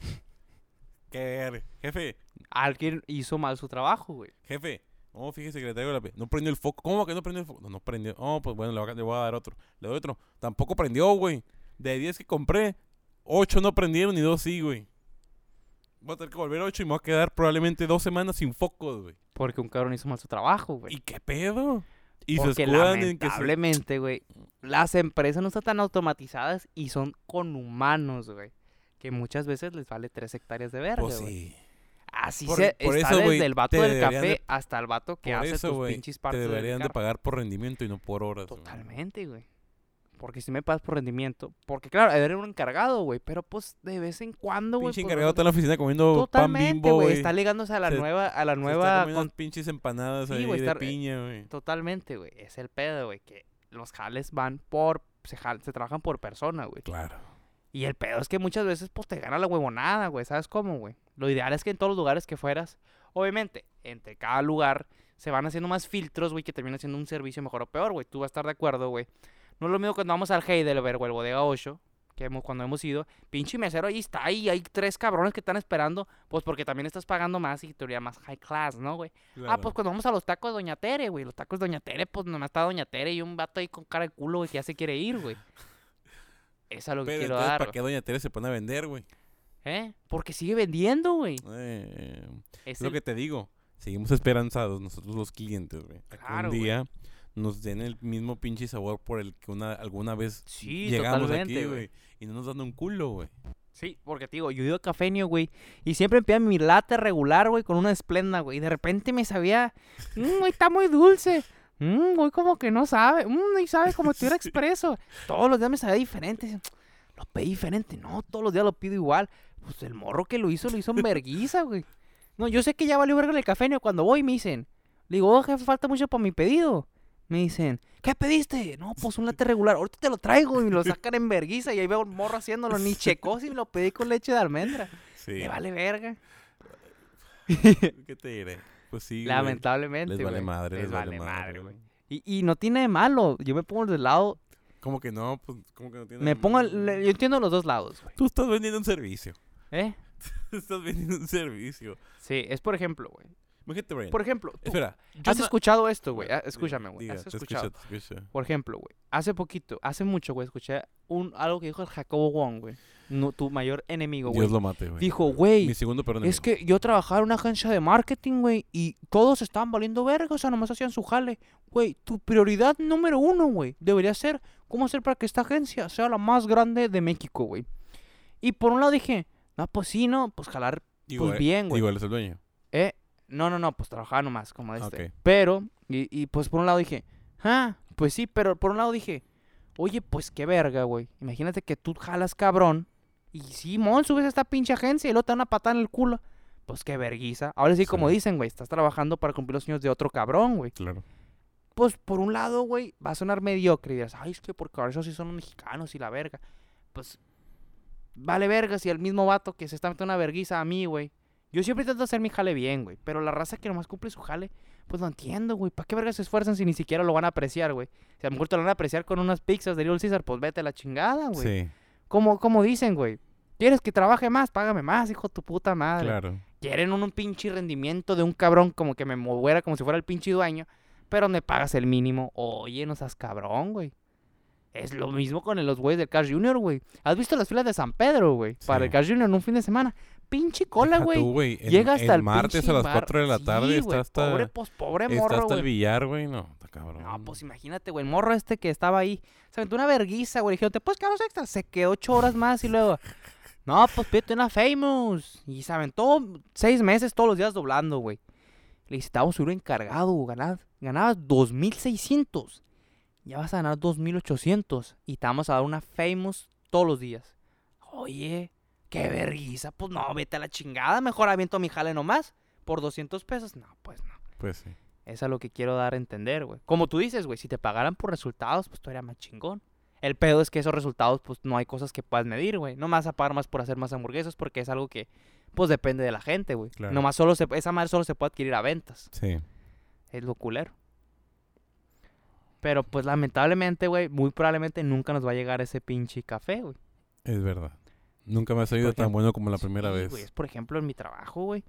Qué jefe, Alguien hizo mal su trabajo, güey. jefe. No, fíjese traigo la... pe- No prendió el foco. ¿Cómo que no prendió el foco? No, no prendió. Oh, pues bueno, le voy a, le voy a dar otro. Le doy otro. Tampoco prendió, güey. De 10 que compré, 8 no prendieron y 2 sí, güey. Voy a tener que volver 8 y me voy a quedar probablemente dos semanas sin focos, güey. Porque un cabrón hizo mal su trabajo, güey. ¿Y qué pedo? Y Porque se lamentablemente, güey, las empresas no están tan automatizadas y son con humanos, güey. Que muchas veces les vale tres hectáreas de verde, Pues güey. sí. Así Por- se por está eso, desde el vato te del café de- hasta el vato que Por hace eso, tus güey, pinches te partes del deberían de pagar por rendimiento y no por horas. Totalmente, güey. Porque si me pagas por rendimiento. Porque claro, eres un encargado, güey. Pero pues de vez en cuando, güey. Pinche encargado está en la oficina comiendo pan Totalmente, bimbo, güey. Está ligándose a la Se- nueva, a la está nueva. comiendo con- pinches empanadas Sí, ahí güey, de está- piña, güey. Totalmente, güey. Es el pedo, güey. Que los jales van por. Se, se trabajan por persona, güey. Claro. Y el pedo es que muchas veces, pues te gana la huevonada, güey. ¿Sabes cómo, güey? Lo ideal es que en todos los lugares que fueras, obviamente, entre cada lugar se van haciendo más filtros, güey, que terminan siendo un servicio mejor o peor, güey. Tú vas a estar de acuerdo, güey. No es lo mismo cuando vamos al Heidelberg o el Bodega 8, que hemos, cuando hemos ido. Pinche mesero ahí está ahí, hay tres cabrones que están esperando, pues porque también estás pagando más y teoría más high class, ¿no, güey? Ah, claro. pues cuando vamos a los tacos de Doña Tere, güey. Los tacos de Doña Tere, pues nomás está Doña Tere y un vato ahí con cara de culo, güey, que ya se quiere ir, güey. Es lo que Pero quiero entonces, dar, ¿para qué Doña Teresa se pone a vender, güey? ¿Eh? Porque sigue vendiendo, güey. Eh, Es es lo el- que te digo. Seguimos esperanzados nosotros los clientes, güey. a que Claro, un güey. Nos den el mismo pinche sabor por el que una, alguna vez Sí, llegamos totalmente, aquí, güey. Y no nos dan un culo, güey. Sí, porque te digo, yo ido a cafenio, güey. Y siempre me pedían mi latte regular, güey, con una esplenda, güey. Y de repente me sabía, mmm, está muy dulce. Mmm, güey, como que no sabe. Mmm, y sabe como si era expreso. Todos los días me sabía diferente. Lo pedí diferente. No, todos los días lo pido igual. Pues el morro que lo hizo, lo hizo en verguiza, güey. No, yo sé que ya valió verga el cafenio. Cuando voy me dicen, le digo, oh, jefe, falta mucho para mi pedido. Me dicen, ¿qué pediste? No, pues un latte regular. Ahorita te lo traigo y me lo sacan en verguiza. Y ahí veo un morro haciéndolo. Ni checó si me lo pedí con leche de almendra. Sí. Me vale verga. ¿Qué te diré? Pues sí. Lamentablemente, Les vale madre, Les les vale vale madre, güey. Y, y no tiene de malo. Yo me pongo del lado. ¿Cómo que no? Pues, ¿cómo que no tiene Me pongo. le- Yo entiendo los dos lados, güey. Tú estás vendiendo un servicio. ¿Eh? estás vendiendo un servicio. Sí, es por ejemplo, güey. Imagínate, Brian. Por ejemplo, tú Espera. yo ¿has no- escuchado esto, güey? Ah, Escúchame, güey. diga, ¿Has te escuchado? escucho, te escucho. Por ejemplo, güey. Hace poquito, hace mucho, güey, escuché un, algo que dijo el Jacobo Wong, güey. No, tu mayor enemigo, güey. Dios lo mate, güey. Dijo, güey, Mi segundo perdón. Es que yo trabajaba en una agencia de marketing, güey, y todos estaban valiendo verga, o sea, nomás hacían su jale. Güey, tu prioridad número uno, güey, debería ser cómo hacer para que esta agencia sea la más grande de México, güey. Y por un lado dije, no, pues sí, no, pues jalar, pues bien, güey. Igual es el dueño. Eh, no, no, no, pues trabajaba nomás, como este. Ok. Pero, y, y pues por un lado dije, ah, pues sí, pero por un lado dije, oye, pues qué verga, güey. Imagínate que tú jalas cabrón y Simón, subes a esta pinche agencia y luego te dan una patada en el culo. Pues qué verguiza. Ahora sí, como dicen, güey, estás trabajando para cumplir los sueños de otro cabrón, güey. Claro. Pues por un lado, güey, va a sonar mediocre y dirás, ay, es que porque ahora esos sí son mexicanos y la verga. Pues vale verga si el mismo vato que se está metiendo una verguiza a mí, güey. Yo siempre intento hacer mi jale bien, güey. Pero la raza que nomás cumple su jale, pues no entiendo, güey. ¿Para qué verga se esfuerzan si ni siquiera lo van a apreciar, güey? Si a lo mejor te lo van a apreciar con unas pizzas de Little Caesar, pues vete a la chingada, güey. Sí, Como, como dicen, güey. ¿Quieres que trabaje más? Págame más, hijo de tu puta madre. claro. quieren un, un pinche rendimiento de un cabrón como que me moviera como si fuera el pinche dueño, pero me pagas el mínimo. Oye, no seas cabrón, güey. Es lo mismo con los güeyes del Cash Junior, güey. ¿Has visto las filas de San Pedro, güey? Para el. Cash Junior en un fin de semana. Pinche cola, güey. Llega hasta el, martes a las bar. 4 de la Sí, tarde güey, está hasta, Pobre, pues, pobre está morro, hasta el billar, güey. No, está cabrón. No, pues imagínate, güey. El morro este que estaba ahí. Se aventó una verguiza, güey. Dijeron, ¿te puedes quedar los extras? Se quedó ocho horas más y luego. No, pues pídete una famous. Y se aventó seis meses todos los días doblando, güey. Le dice, te vamos a encargado. Ganabas, ganabas 2.600. Ya vas a ganar 2.800. Y te vamos a dar una famous todos los días. Oye, qué verguiza. Pues no, vete a la chingada. Mejor aviento mi jale nomás. Por 200 pesos. No, pues no. Pues sí. Eso es lo que quiero dar a entender, güey. Como tú dices, güey, si te pagaran por resultados, pues tú eras más chingón. El pedo es que esos resultados, pues no hay cosas que puedas medir, güey. No me vas a pagar más por hacer más hamburguesas porque es algo que, pues depende de la gente, güey. Claro. Nomás solo se, esa madre solo se puede adquirir a ventas. Sí. Es lo culero. Pero pues lamentablemente, güey, muy probablemente nunca nos va a llegar ese pinche café, güey. Es verdad. Nunca me ha salido tan bueno como la primera Sí, vez. güey, es por ejemplo en mi trabajo, güey.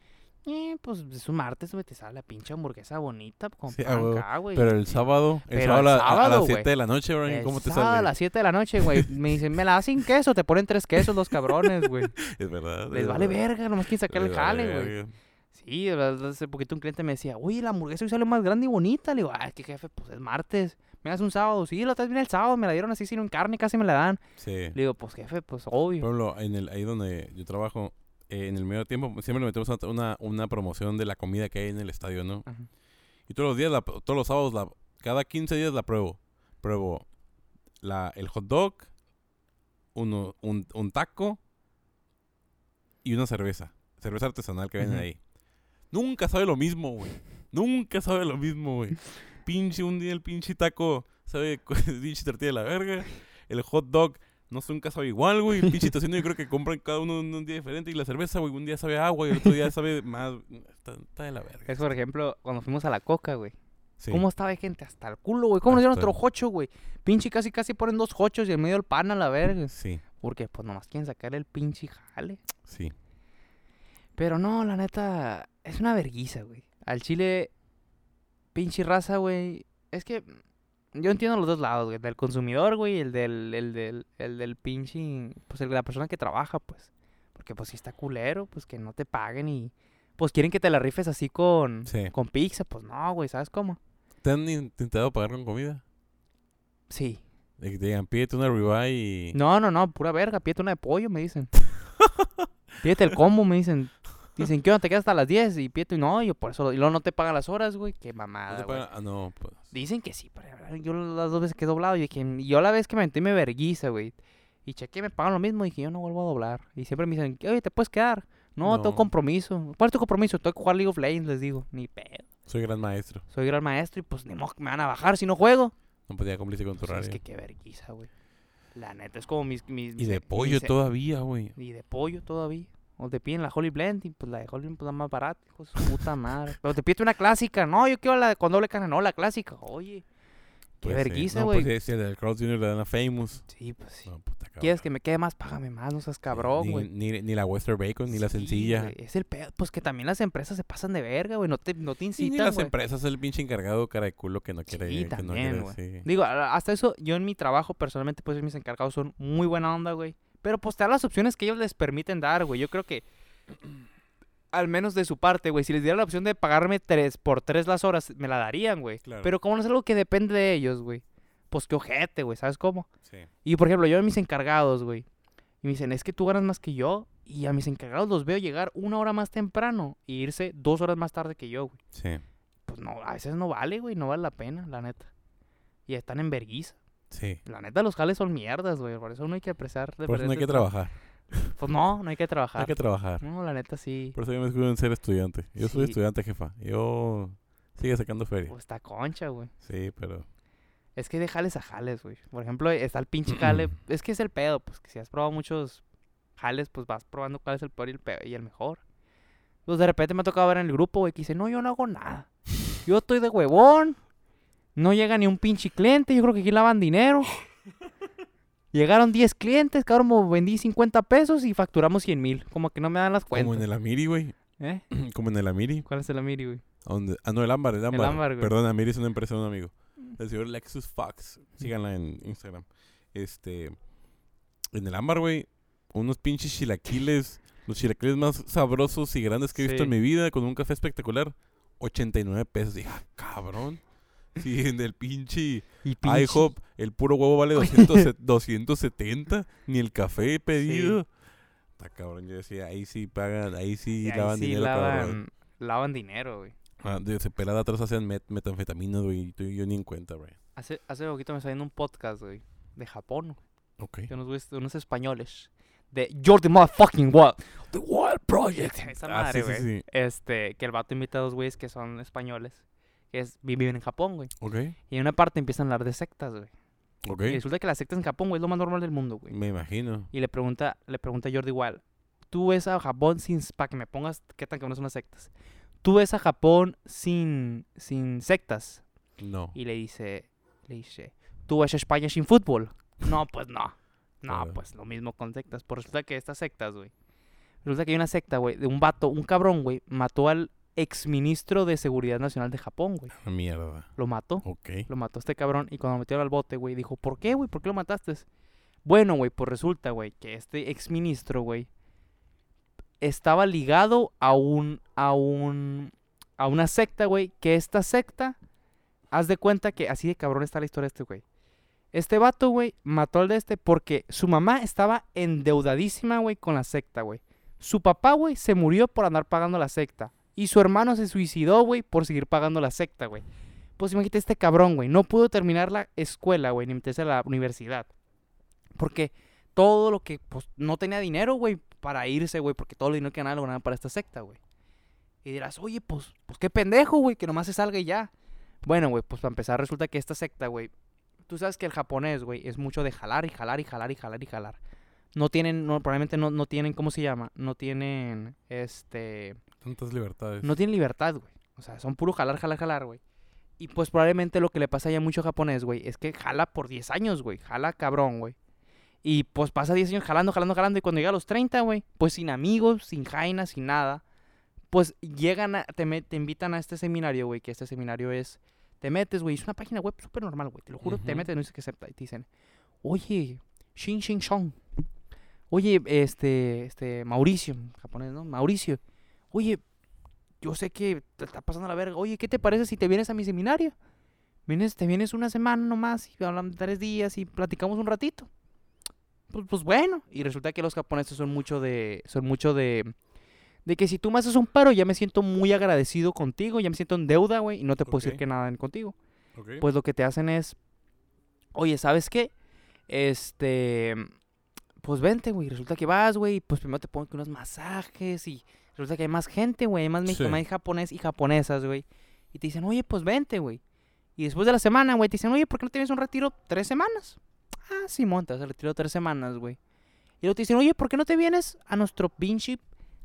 Eh, pues es un martes, güey, te sale la pinche hamburguesa bonita con Sí, a pan huevo. acá, güey. Pero el sábado, el Pero sábado, el a- a, sábado, las güey. 7 de la noche, Brian, ¿cómo te sábado sale? a las 7 de la noche, güey. Me dicen, me la sin queso. Te ponen tres quesos los cabrones, güey. Es verdad. Les es vale verdad. verga, nomás quieren sacar el jale, güey. Sí, hace poquito un cliente me decía, oye, la hamburguesa hoy sale más grande y bonita. Le digo, ay, que jefe, pues es martes. Me das un sábado. Sí, otra vez viene el sábado, me la dieron así sin carne, casi me la dan. Sí. Le digo, pues jefe, pues Por obvio. ejemplo, en el, ahí donde yo trabajo, eh, en el medio tiempo, siempre le metemos una, una, promoción de la comida que hay en el estadio, ¿no? Ajá. Y todos los días, la- todos los sábados, la, cada 15 días la pruebo. Pruebo la, el hot dog, uno, un, un taco y una cerveza. Cerveza artesanal que venden ahí. Nunca sabe lo mismo, güey. Nunca sabe lo mismo, güey. Pinche, un día el pinche taco sabe pinche tortilla de la verga. El hot dog no sé, nunca sabe igual, güey. Pinche tocino yo creo que compran cada uno un, un día diferente. Y la cerveza, güey, un día sabe agua y el otro día sabe más. Está, está de la verga. Es por ejemplo, cuando fuimos a la coca, güey. Sí. ¿Cómo estaba gente? Hasta el culo, güey. ¿Cómo nos dieron otro jocho, güey? Pinche casi casi ponen dos jochos y en medio el pan a la verga. Sí, Porque pues nomás quieren sacar el pinche jale. sí. Pero no, la neta, es una verguiza, güey. Al chile, pinche raza, güey. Es que yo entiendo los dos lados, güey. Del consumidor, güey, el del, el del, el del pinche, pues el de la persona que trabaja, pues. Porque pues si está culero, pues que no te paguen y... Pues quieren que te la rifes así con, Sí. con pizza. Pues no, güey, ¿sabes cómo? ¿Te han intentado pagar con comida? Sí. De que te digan, pídete una ribeye y... No, no, no, pura verga. Pídete una de pollo, me dicen. pídete el combo, me dicen. Dicen, ¿qué onda? Te quedas hasta las 10 y pídete. No, yo por eso. Y luego no te pagan las horas, güey. Qué ¿No mamada, te güey. pagan? Ah, no, pues... Dicen que sí, pero yo las dos veces que he doblado, yo dije, y yo la vez que me metí me verguiza, güey. Y chequé, me pagan lo mismo, dije, yo no vuelvo a doblar. Y siempre me dicen, oye, ¿te puedes quedar? No, tengo No. compromiso. ¿Cuál es tu compromiso? Tengo que jugar League of Legends, les digo. Ni pedo. Soy gran maestro. Soy gran maestro y pues ni modo que me van a bajar si no juego. No podía cumplirse con tu Pues, es horario. que qué verguiza, güey. La neta, es como mis... mis Y de mis- pollo mis- todavía, güey. Y de pollo todavía. O te piden la Holy Blend y pues la de Holy Blend pues la más barata, hijo de su puta madre. Pero te pide una clásica. No, yo quiero la de- con doble carne. No, la clásica. Oye, qué Pues sí. verguiza, No, güey. pues si, si el del Crowd Junior le dan a Famous. Sí, pues sí. No, puta cabrón. ¿Quieres que me quede más? Págame más, no seas cabrón, Ni- güey. Ni, ni la Western Bacon, ni la Sí, sencilla. Es el pedo. Pues que también las empresas se pasan de verga, güey. No te, no te Y ni incitan, las güey. empresas, el pinche encargado cara de culo que no quiere Sí, no también, güey. sí. Digo, hasta eso, yo en mi trabajo, personalmente, pues mis encargados son muy buena onda, güey. Pero pues te dan las opciones que ellos les permiten dar, güey. Yo creo que, al menos de su parte, güey, si les diera la opción de pagarme tres por tres las horas, me la darían, güey. Claro. Pero como no es algo que depende de ellos, güey. Pues qué ojete, güey, ¿sabes cómo? Sí. Y por ejemplo, yo a mis encargados, güey. Y me dicen, es que tú ganas más que yo. Y a mis encargados los veo llegar una hora más temprano y irse dos horas más tarde que yo, güey. Sí. Pues no, a veces no vale, güey, no vale la pena, la neta. Y están en verguiza. Sí. La neta, los jales son mierdas, güey. Por eso no hay que apreciar. de Por eso no hay que trabajar. Pues no, no hay que trabajar. Hay que trabajar. No, la neta sí. Por eso yo me escudo en ser estudiante. Yo soy estudiante, jefa. Yo sigue sacando feria. Pues está concha, güey. Sí, pero... Es que de jales a jales, güey. Por ejemplo, está el pinche jale. es que es el pedo, pues que si has probado muchos jales, pues vas probando cuál es el peor y el, peor y el mejor. Pues de repente me ha tocado ver en el grupo, güey, que dice, no, yo no hago nada. Yo estoy de huevón. No llega ni un pinche cliente. Yo creo que aquí lavan dinero. Llegaron 10 clientes, cabrón, vendí 50 pesos y facturamos 100 mil. Como que no me dan las Como en cuentas. el Amiri, güey. ¿Eh? Como en el Amiri. ¿Cuál es el Amiri, güey? Ah, no, el Ámbar, el Ámbar. Ámbar, güey. Perdón, Amiri es una empresa de un amigo. El señor Lexus Fox. Síganla en Instagram. Este. En el Ámbar, güey. Unos pinches chilaquiles. Los chilaquiles más sabrosos y grandes que he visto Sí. en mi vida. Con un café espectacular. 89 pesos. Dije, ah, cabrón. Sí, en el pinche Y IHOP, el puro huevo vale 200, 270. Ni el café pedido. Está cabrón. Yo decía, ahí sí pagan, ahí sí Y ahí lavan sí dinero, cabrón. lavan, dinero, güey. Ah, de ese pelada atrás hacían met- metanfetaminas, güey. Yo ni en cuenta, güey. Hace, hace poquito me está viendo un podcast, güey. De Japón, güey. Ok. De unos, güeyes- de unos españoles. De the motherfucking Wild. The Wild Project. Esa Ah, madre, sí, sí, sí. Este, que el vato invita a dos güeyes que son españoles. Que es, vi- viven en Japón, güey. Ok. Y en una parte empiezan a hablar de sectas, güey. Ok. Y resulta que las sectas en Japón, güey, es lo más normal del mundo, güey. Me imagino. Y le pregunta, le pregunta a Jordi Wild, ¿tú ves a Japón sin, para que me pongas qué tan cabrones son las sectas? ¿Tú ves a Japón sin, sin sectas? No. Y le dice, le dice, ¿tú ves a España sin fútbol? No, pues no. No, pues lo mismo con sectas. Pues resulta que estas sectas, güey. Resulta que hay una secta, güey, de un vato, un cabrón, güey, mató al exministro de Seguridad Nacional de Japón, güey. Ah, Mierda. Lo mató. Ok. Lo mató este cabrón y cuando lo metieron al bote, güey, dijo, ¿por qué, güey? ¿Por qué lo mataste? Bueno, güey, pues resulta, güey, que este exministro, güey, estaba ligado a un, a un, a una secta, güey, que esta secta, haz de cuenta que así de cabrón está la historia de este, güey. Este vato, güey, mató al de este porque su mamá estaba endeudadísima, güey, con la secta, güey. Su papá, güey, se murió por andar pagando la secta. Y su hermano se suicidó, güey, por seguir pagando la secta, güey. Pues imagínate este cabrón, güey. No pudo terminar la escuela, güey, ni meterse a la universidad. Porque todo lo que, pues, no tenía dinero, güey, para irse, güey. Porque todo el dinero que ganaba lo ganaba para esta secta, güey. Y dirás, oye, pues, pues qué pendejo, güey, que nomás se salga y ya. Bueno, güey, pues para empezar resulta que esta secta, güey. Tú sabes que el japonés, güey, es mucho de jalar y jalar y jalar y jalar y jalar. No tienen, probablemente no, no tienen, ¿cómo se llama? No tienen, este... Tantas libertades. No tienen libertad, güey. O sea, son puro jalar, jalar, jalar, güey. Y pues probablemente lo que le pasa ya a mucho japonés, güey, es que jala por 10 años, güey. Jala cabrón, güey. Y pues pasa 10 años jalando, jalando, jalando. Y cuando llega a los 30, güey, pues sin amigos, sin jaina, sin nada. Pues llegan a, te, me- te invitan a este seminario, güey, que este seminario es, te metes, güey, es una página web súper normal, güey, te lo juro, te metes, no dice que acepta, y te dicen, oye, Shin Shin Shong, oye, este, este, Mauricio, japonés, ¿no? Mauricio, oye, yo sé que te está pasando la verga, oye, ¿qué te parece si te vienes a mi seminario? Vienes, te vienes una semana nomás y hablamos tres días y platicamos un ratito. Pues, pues bueno, y resulta que los japoneses son mucho de, son mucho de, de que si tú me haces un paro ya me siento muy agradecido contigo, ya me siento en deuda, güey, y no te puedo decir que nada contigo. Ok. Pues lo que te hacen es, oye, ¿sabes qué? Este, pues vente, güey. Resulta que vas, güey. Pues primero te ponen unos masajes y resulta que hay más gente, güey. Hay más Sí. mexicanos, hay japonés y japonesas, güey. Y te dicen, oye, pues vente, güey. Y después de la semana, güey, te dicen, oye, ¿por qué no tienes un retiro tres semanas? Ah, Simón, te vas al retiro tres semanas, güey. Y luego te dicen, oye, ¿por qué no te vienes a nuestro pinche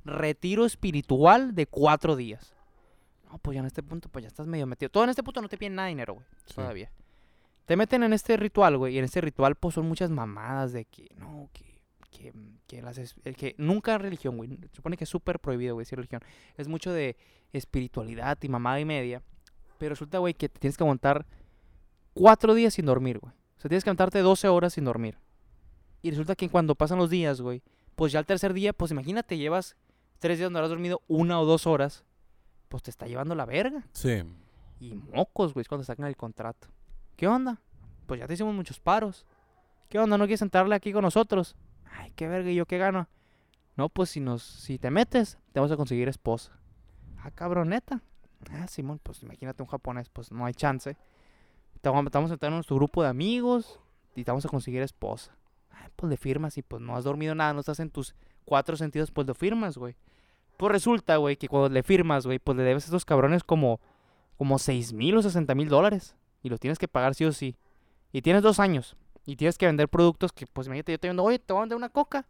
retiro espiritual de cuatro días? No, pues ya en este punto, pues ya estás medio metido. Todo en este punto no te piden nada de dinero, güey. Sí. Todavía. Te meten en este ritual, güey. Y en este ritual, pues son muchas mamadas de que, no, que, que, que las es- el que nunca religión, güey. Se supone que es súper prohibido, güey, decir religión. Es mucho de espiritualidad y mamada y media. Pero resulta, güey, que te tienes que aguantar cuatro días sin dormir, güey. O sea, tienes que aguantarte 12 horas sin dormir. Y resulta que cuando pasan los días, güey, pues ya el tercer día, pues imagínate, llevas tres días donde has dormido una o dos horas, pues te está llevando la verga. Sí. Y mocos, güey, es cuando sacan el contrato. ¿Qué onda? Pues ya te hicimos muchos paros. ¿Qué onda? ¿No quieres sentarle aquí con nosotros? Ay, qué verga, ¿y yo qué gano? No, pues si nos, si te metes, te vamos a conseguir esposa. Ah, cabroneta. Ah, Simón, pues imagínate un japonés, pues no hay chance. Te vamos, te a sentar en nuestro grupo de amigos y te vamos a conseguir esposa. Ay, pues le firmas y pues no has dormido nada, no estás en tus cuatro sentidos, pues lo firmas, güey. Pues resulta, güey, que cuando le firmas, güey, pues le debes a estos cabrones como, como 6 mil o 60 mil dólares. Y los tienes que pagar sí o sí. Y tienes dos años. Y tienes que vender productos que, pues imagínate, yo te vendo, oye, te voy a vender una coca.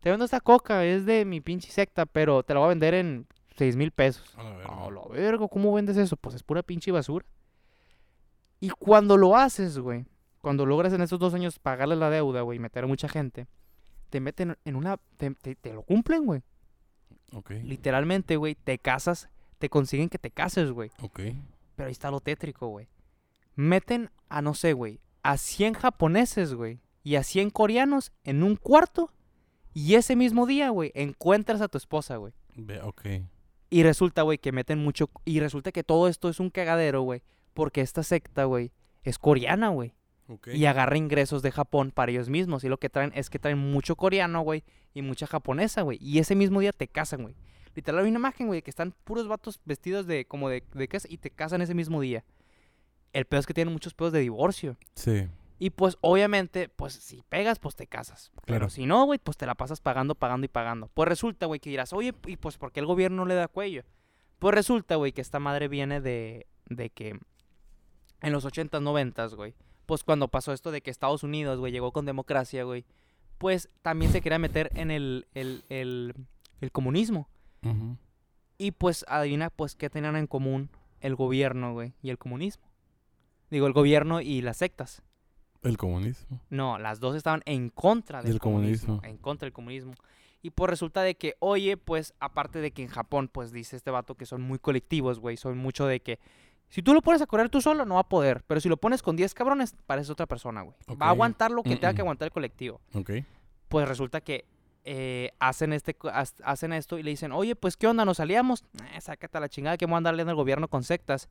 Te vendo esta coca, es de mi pinche secta, pero te la voy a vender en 6 mil pesos. A la verga. A la verga, ¿cómo vendes eso? Pues es pura pinche basura. Y cuando lo haces, güey, cuando logras en estos dos años pagarle la deuda, güey, y meter a mucha gente, te meten en una. Te, te- te lo cumplen, güey. Ok. Literalmente, güey, te casas, te consiguen que te cases, güey. Ok. Pero ahí está lo tétrico, güey. Meten a, no sé, güey, a 100 japoneses, güey, y a 100 coreanos en un cuarto. Y ese mismo día, güey, encuentras a tu esposa, güey. Ve, ok. Y resulta, güey, que meten mucho. Y resulta que todo esto es un cagadero, güey. Porque esta secta, güey, es coreana, güey. Ok. Y agarra ingresos de Japón para ellos mismos. Y lo que traen es que traen mucho coreano, güey. Y mucha japonesa, güey. Y ese mismo día te casan, güey. Literal, hay una imagen, güey, que están puros vatos vestidos de como de, de es, y te casan ese mismo día. El peor es que tienen muchos pedos de divorcio. Sí. Y pues, obviamente, pues si pegas, pues te casas. Pero Claro. si no, güey, pues te la pasas pagando, pagando y pagando. Pues resulta, güey, que dirás, oye, ¿y pues por qué el gobierno no le da cuello? Pues resulta, güey, que esta madre viene de, de que en los 80s, 90s, güey, pues cuando pasó esto de que Estados Unidos, güey, llegó con democracia, güey, pues también se quería meter en el, el, el, el comunismo. Ujú. Y pues, adivina, pues, ¿qué tenían en común el gobierno, güey, y el comunismo? Digo, el gobierno y las sectas. El comunismo. No, las dos estaban en contra del, Del comunismo, comunismo. En contra del comunismo. Y pues resulta de que, oye, pues aparte de que en Japón, pues dice este vato que son muy colectivos, güey. Son mucho de que si tú lo pones a correr tú solo, no va a poder. Pero si lo pones con 10 cabrones, parece otra persona, güey. Va a aguantar lo que tenga Mm-mm. que aguantar el colectivo. Ok. Pues resulta que eh, hacen, este, hacen esto y le dicen, oye, pues ¿qué onda? ¿Nos salíamos? Eh, sácate a la chingada que vamos a andarle al gobierno con sectas.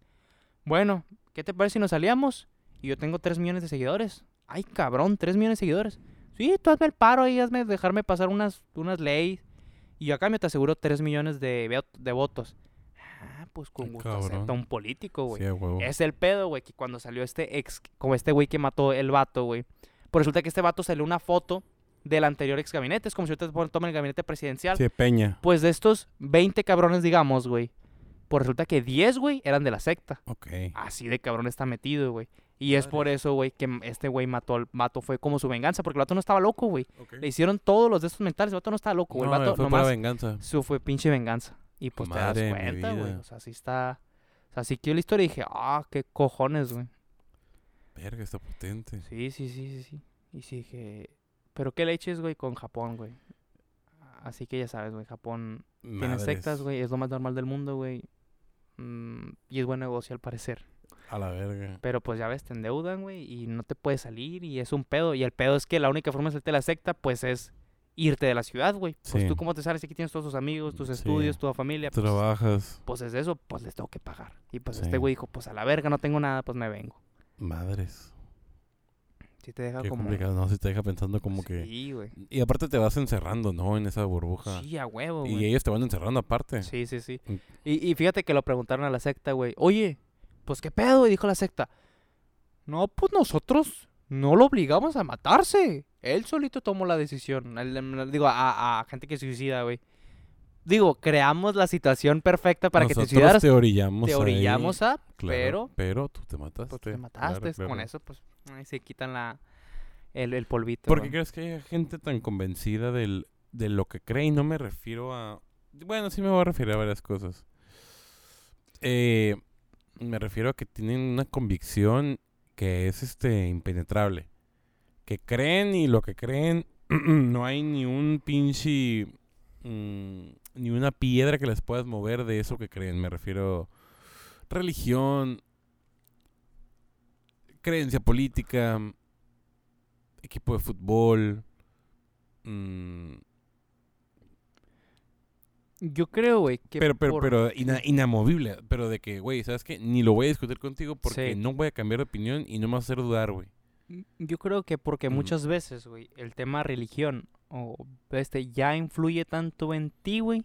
Bueno, ¿qué te parece si nos salíamos? Y yo tengo 3 millones de seguidores. Ay, cabrón, 3 millones de seguidores. Sí, tú hazme el paro ahí, hazme dejarme pasar unas, unas leyes. Y yo acá me te aseguro 3 millones de, de votos. Ah, pues con gusto cabrón. acepta un político, güey. Sí. Es el pedo, güey, que cuando salió este ex, como este güey que mató el vato, güey. Pues resulta que este vato salió una foto del anterior ex gabinete. Es como si ahorita te toman el gabinete presidencial. Sí, Peña. Pues de estos 20 cabrones, digamos, güey. Pues resulta que 10, güey, eran de la secta. Ok. Así de cabrón está metido, güey. Y es por eso, güey, que este güey mató al vato. Fue como su venganza, porque el vato no estaba loco, güey. Le hicieron todos los de estos mentales. El vato no estaba loco, güey. No, el vato fue nomás para venganza. su fue pinche venganza. Y pues Madre te das cuenta, güey. O sea, así está. O sea, así que yo la historia y dije, ah, qué cojones, güey. Verga, está potente. Sí, sí, sí, sí, sí. Y sí dije, pero qué leches, güey, con Japón, güey. Así que ya sabes, güey, Japón tiene sectas, güey, es lo más normal del mundo, güey. Mm, y es buen negocio al parecer. A la verga. Pero pues ya ves, te endeudan, güey, y no te puedes salir y es un pedo. Y el pedo es que la única forma de salirte de la secta, pues es irte de la ciudad, güey. Pues Sí. tú cómo te sales, aquí tienes todos tus amigos, tus Sí. estudios, tu familia. Pues, Trabajas. pues es eso, pues les tengo que pagar. Y pues Sí. este güey dijo, pues a la verga, no tengo nada, pues me vengo. Madres. Si te deja Qué como... complicado, ¿no? Si te deja pensando como que... Sí, güey. Y aparte te vas encerrando, ¿no? En esa burbuja. Sí, a huevo, y güey. ellos te van encerrando aparte. Sí, sí, sí. Mm. Y, y fíjate que lo preguntaron a la secta, güey. Oye, pues qué pedo, y dijo la secta. No, pues nosotros no lo obligamos a matarse. Él solito tomó la decisión. Em, digo, a, a gente que suicida, güey. Digo, creamos la situación perfecta para que te suicidaras. te orillamos Te ahí, orillamos a, claro, pero Pero tú te mataste. pues, te claro, mataste. Con eso, pues, ahí se quitan la, el, el polvito. ¿Por qué crees que hay gente tan convencida del, de lo que cree? Y no me refiero a... Bueno, sí me voy a referir a varias cosas. Eh, me refiero a que tienen una convicción que es este impenetrable. Que creen y lo que creen no hay ni un pinche... mm, ni una piedra que les puedas mover de eso que creen. Me refiero religión, creencia política, equipo de fútbol. mm, Yo creo, güey, que pero, pero, por- pero ina- inamovible. Pero de que, güey, ¿sabes qué? Ni lo voy a discutir contigo porque Sí. no voy a cambiar de opinión y no me vas a hacer dudar, güey. Yo creo que porque muchas veces, güey, el tema religión o este ya influye tanto en ti, güey,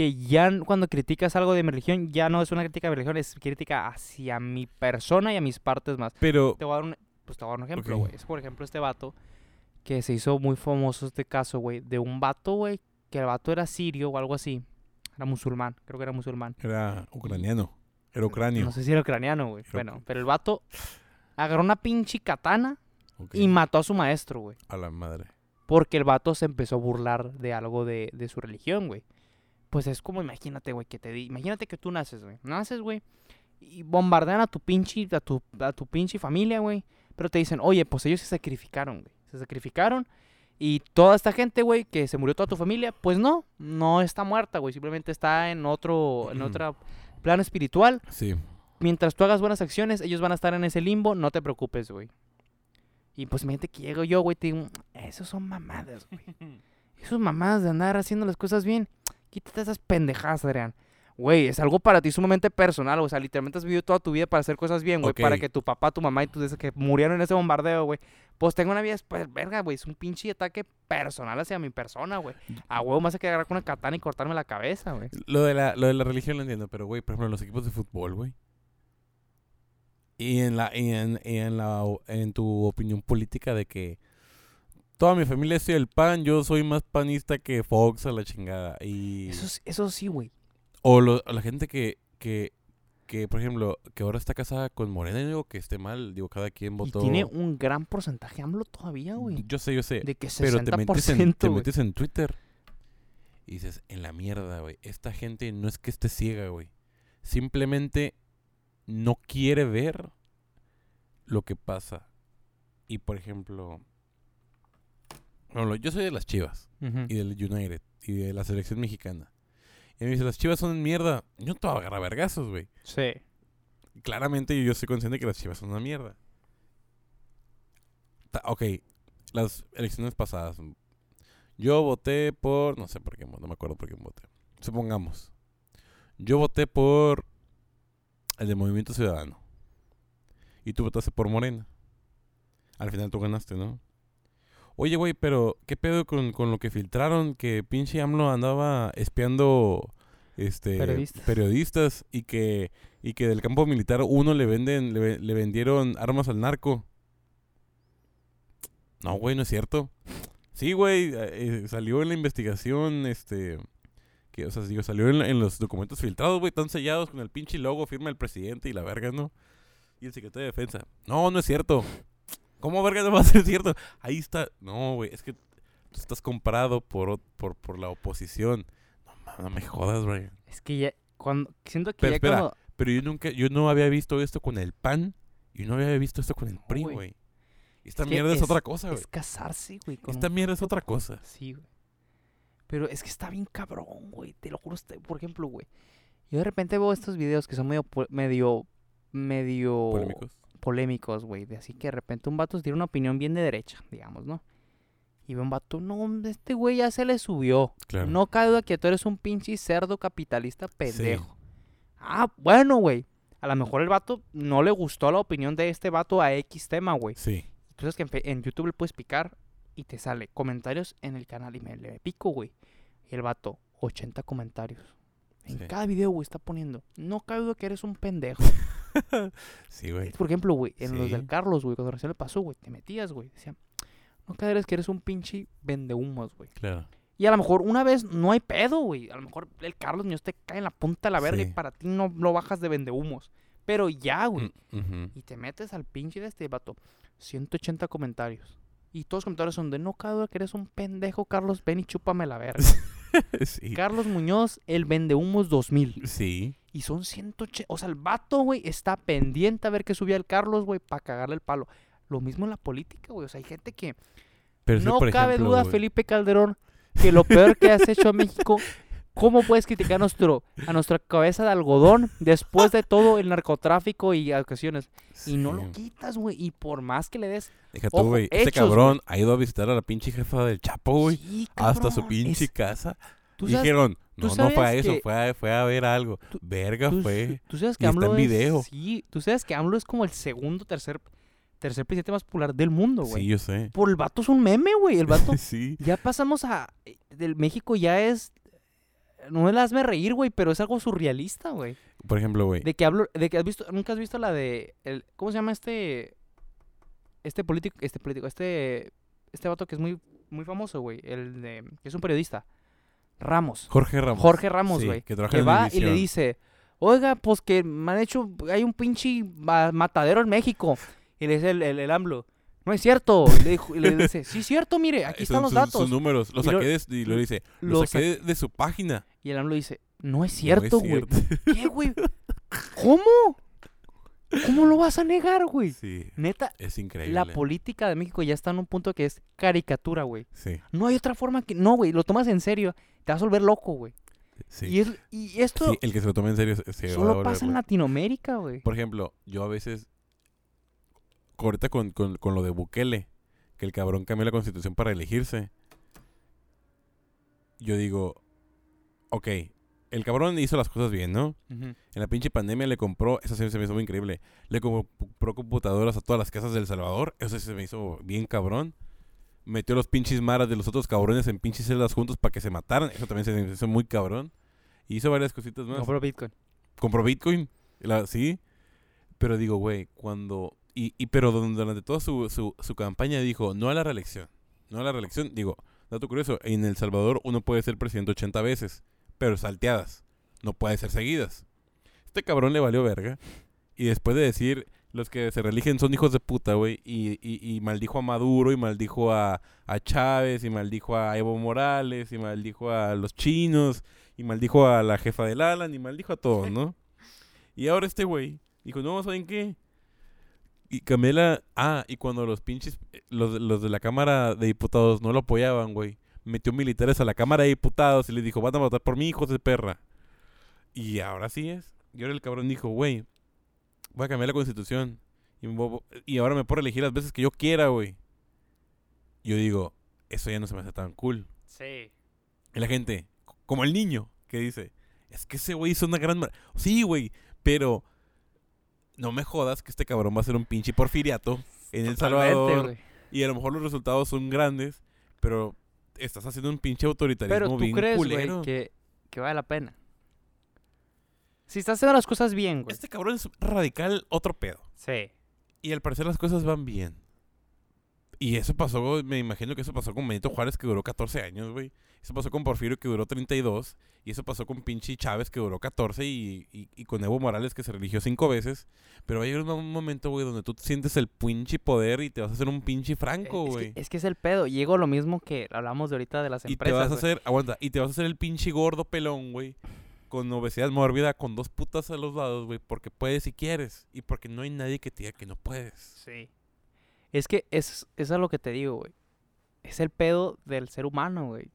que ya cuando criticas algo de mi religión ya no es una crítica de mi religión, es crítica hacia mi persona y a mis partes más. Pero, Te voy a dar un, pues te voy a dar un ejemplo, güey. Es por ejemplo este vato que se hizo muy famoso este caso, güey, de un vato, güey, que el vato era sirio o algo así. Era musulmán, creo que era musulmán. era ucraniano. Era ucranio. No sé si era ucraniano, güey. Era Bueno, pero el vato agarró una pinche katana y mató a su maestro, güey. A la madre. Porque el vato se empezó a burlar de algo de, de su religión, güey. Pues es como, imagínate, güey, que te di. Imagínate que tú naces, güey. Naces, güey. Y bombardean a tu pinche, a tu, a tu pinche familia, güey. Pero te dicen, oye, pues ellos se sacrificaron, güey. Se sacrificaron. Y toda esta gente, güey, que se murió toda tu familia, pues no, no está muerta, güey. Simplemente está en otro, en otro plano espiritual. Sí. Mientras tú hagas buenas acciones, ellos van a estar en ese limbo, no te preocupes, güey. Y pues imagínate que llego yo, güey, te digo, esos son mamadas, güey. Esos mamadas de andar haciendo las cosas bien. Quítate esas pendejadas, Adrián. Güey, es algo para ti sumamente personal, o sea, literalmente has vivido toda tu vida para hacer cosas bien, güey, para que tu papá, tu mamá y tus que murieron en ese bombardeo, güey, pues tengan una vida, pues, verga, güey, es un pinche ataque personal hacia mi persona, güey. A huevo más hay que agarrar con una katana y cortarme la cabeza, güey. Lo de la, lo de la religión lo entiendo, pero güey, por ejemplo, los equipos de fútbol, güey. Y en la, y en, y en la en tu opinión política de que toda mi familia es el pan, yo soy más panista que Fox a la chingada. Y Eso, es- eso sí, güey. o lo- la gente que, que, que, por ejemplo, que ahora está casada con Morena, y digo que esté mal, digo, cada quien Y votó. tiene un gran porcentaje AMLO todavía, güey. Yo sé, yo sé. De que 60%, Pero te metes, en, te metes en Twitter y dices, en la mierda, güey. Esta gente no es que esté ciega, güey. Simplemente no quiere ver lo que pasa. Y por ejemplo, bueno, yo soy de las Chivas y del United y de la selección mexicana. Y me dice, las Chivas son mierda. Yo no te voy a agarrar vergazos, güey. Sí. Claramente yo soy consciente que las Chivas son una mierda. Ta- ok, las elecciones pasadas. Yo voté por... No sé por qué, no me acuerdo por qué voté. Supongamos. Yo voté por el de Movimiento Ciudadano. Y tú votaste por Morena. Al final tú ganaste, ¿no? Oye, güey, pero ¿qué pedo con, con lo que filtraron? Que pinche AMLO andaba espiando este, Periodistas. periodistas y que y que del campo militar uno le venden le, ve- le vendieron armas al narco. No, güey, no es cierto. Sí, güey, eh, salió en la investigación, este, que, o sea, digo, salió en, en los documentos filtrados, güey, están sellados con el pinche logo, firma el presidente y la verga, ¿no? Y el secretario de defensa. No, no es cierto. ¿Cómo verga no va a ser cierto? Ahí está. No, güey, es que tú estás comprado por, por, por la oposición. No, ma- no me jodas, güey. Es que ya, cuando, siento que Pero ya espera, cuando... Pero yo nunca, yo no había visto esto con el PAN y no había visto esto con el PRI, güey. Esta Es mierda es, es- otra cosa, güey. Es casarse, güey. Esta un- mierda es otra cosa. Sí, güey. Pero es que está bien cabrón, güey. Te lo juro. está- Por ejemplo, güey. Yo de repente veo estos videos que son medio... Medio... Medio... Polémicos. Polémicos, güey. De así que de repente un vato tiene una opinión bien de derecha, digamos, ¿no? Y ve un vato, no, este güey ya se le subió. Claro. No cabe duda que tú eres un pinche cerdo capitalista pendejo. Ah, bueno, güey. A lo mejor el vato no le gustó la opinión de este vato a X tema, güey. Sí. Sabes que en, YouTube le puedes picar y te sale comentarios en el canal y me le pico, güey. Y el vato, 80 comentarios. En Sí. cada video, güey, está poniendo. No cabe duda que eres un pendejo. Sí, güey. Por ejemplo, güey, en los del Carlos, güey, cuando recién le pasó, güey, te metías, güey. Decían, no caeres que eres un pinche vendehumos, güey. Claro. Y a lo mejor una vez no hay pedo, güey. A lo mejor el Carlos Muñoz te cae en la punta de la verga y para ti no lo bajas de vendehumos. Pero ya, güey. Mm. Y te metes al pinche de este vato. 180 comentarios. Y todos los comentarios son de no cabe que eres un pendejo, Carlos. Ven y chúpame la verga. sí. Carlos Muñoz, el vendehumos 2000. Sí. Y son 180. O sea, el vato, güey, está pendiente a ver que subía el Carlos, güey, para cagarle el palo. Lo mismo en la política, güey. O sea, hay gente que. Pero no por cabe ejemplo, duda, Felipe Calderón, que lo peor que has hecho a México. ¿Cómo puedes criticar a, nuestro, a nuestra cabeza de algodón después de todo el narcotráfico y ocasiones? Y no lo quitas, güey. Y por más que le des. Deja tú, güey. Este cabrón ha ido a visitar a la pinche jefa del Chapo, güey. Sí, hasta su pinche es- casa. ¿Tú Y sabes- dijeron, tú no, no fue a eso, que- fue, a, fue a ver algo. Tú- Verga tú, fue. tú sabes que y está AMLO en es- video. Sí, tú sabes que AMLO es como el segundo, tercer, tercer presidente más popular del mundo, güey. Sí, yo sé. Por el vato es un meme, güey. El vato sí. Ya pasamos a. eh, Del México ya es. No me la hazme reír, güey, pero es algo surrealista, güey. Por ejemplo, güey. De que hablo. De que has visto. Nunca has visto la de. El, ¿Cómo se llama este. Este político. Este político. Este. Este vato que es muy. Muy famoso, güey. El de. Que es un periodista. Ramos. Jorge Ramos. Jorge Ramos, Sí, güey. que va y le dice. Oiga, pues que me han hecho. Hay un pinche ma- matadero en México. Y le dice el, el, el AMLO. No es cierto. Y le, dijo- y le dice. Sí, es cierto, mire. Aquí están los datos. Sus números. Los Y lo- saqué de, y lo dice. Los lo saqué de, de su página. Y el AMLO dice, no es No cierto, güey. cierto. ¿Qué, güey? ¿Cómo? ¿Cómo lo vas a negar, güey? Sí, Neta, es increíble. la política de México ya está en un punto que es caricatura, güey. Sí, No hay otra forma que... No, güey, lo tomas en serio, te vas a volver loco, güey. sí. Y, es- y esto Sí, el que se lo tome en serio se- se va a solo volver pasa en. Latinoamérica, güey. Por ejemplo, yo a veces, ahorita con, con, con lo de Bukele, que el cabrón cambió la constitución para elegirse, yo digo, ok, el cabrón hizo las cosas bien, ¿no? En la pinche pandemia le compró, eso se, se me hizo muy increíble, le compró computadoras a todas las casas del Salvador, eso se me hizo bien cabrón. Metió los pinches maras de los otros cabrones en pinches celdas juntos para que se mataran, eso también se hizo muy cabrón. Y hizo varias cositas más Compró Bitcoin. compró Bitcoin, la, sí. Pero digo, güey, cuando... Y, y pero durante toda su, su, su campaña dijo, no a la reelección. No a la reelección. Digo, dato curioso, en El Salvador uno puede ser presidente 80 veces, pero salteadas. No puede ser seguidas. Este cabrón le valió verga. Y después de decir, los que se reeligen son hijos de puta, güey, y, y, y maldijo a Maduro, y maldijo a, a Chávez, y maldijo a Evo Morales, y maldijo a los chinos, y maldijo a la jefa del Alan, y maldijo a todos, ¿no? Y ahora este güey dijo, no, ¿saben qué? Y Camela, ah, y cuando los pinches, los, los de la Cámara de Diputados no lo apoyaban, güey, metió militares a la Cámara de Diputados y le dijo, van a votar por mí, hijos de perra. Y ahora sí es. Y ahora el cabrón dijo, güey, voy a cambiar la constitución. Y, me voy- y ahora me puedo elegir las veces que yo quiera, güey. Yo digo, eso ya no se me hace tan cool. Sí. Y la gente, como el niño, que dice, es que ese güey hizo una gran... mar-". Sí, güey, pero no me jodas que este cabrón va a ser un pinche porfiriato en El Salvador. Y a lo mejor los resultados son grandes, pero estás haciendo un pinche autoritarismo Pero tú bien crees, que, que vale la pena. Si estás haciendo las cosas bien, güey. Este cabrón es radical otro pedo. Sí. Y al parecer las cosas van bien. Y eso pasó, me imagino que eso pasó con Benito Juárez que duró 14 años, güey. Eso pasó con Porfirio que duró 32. Y eso pasó con pinche Chávez que duró 14. Y, y- y con Evo Morales que se religió cinco veces. Pero va a llegar un, momento, güey, donde tú sientes el pinche poder y te vas a hacer un pinche franco, es, güey. que, es que es el pedo. Llego lo mismo que hablamos de ahorita de las Y te empresas. vas a hacer, aguanta, y te vas a hacer el pinche gordo pelón, güey. Con obesidad mórbida, con dos putas a los lados, güey. Porque puedes si quieres. Y porque no hay nadie que te diga que no puedes. Sí. Es que es, eso es lo que te digo, güey. Es el pedo del ser humano, güey.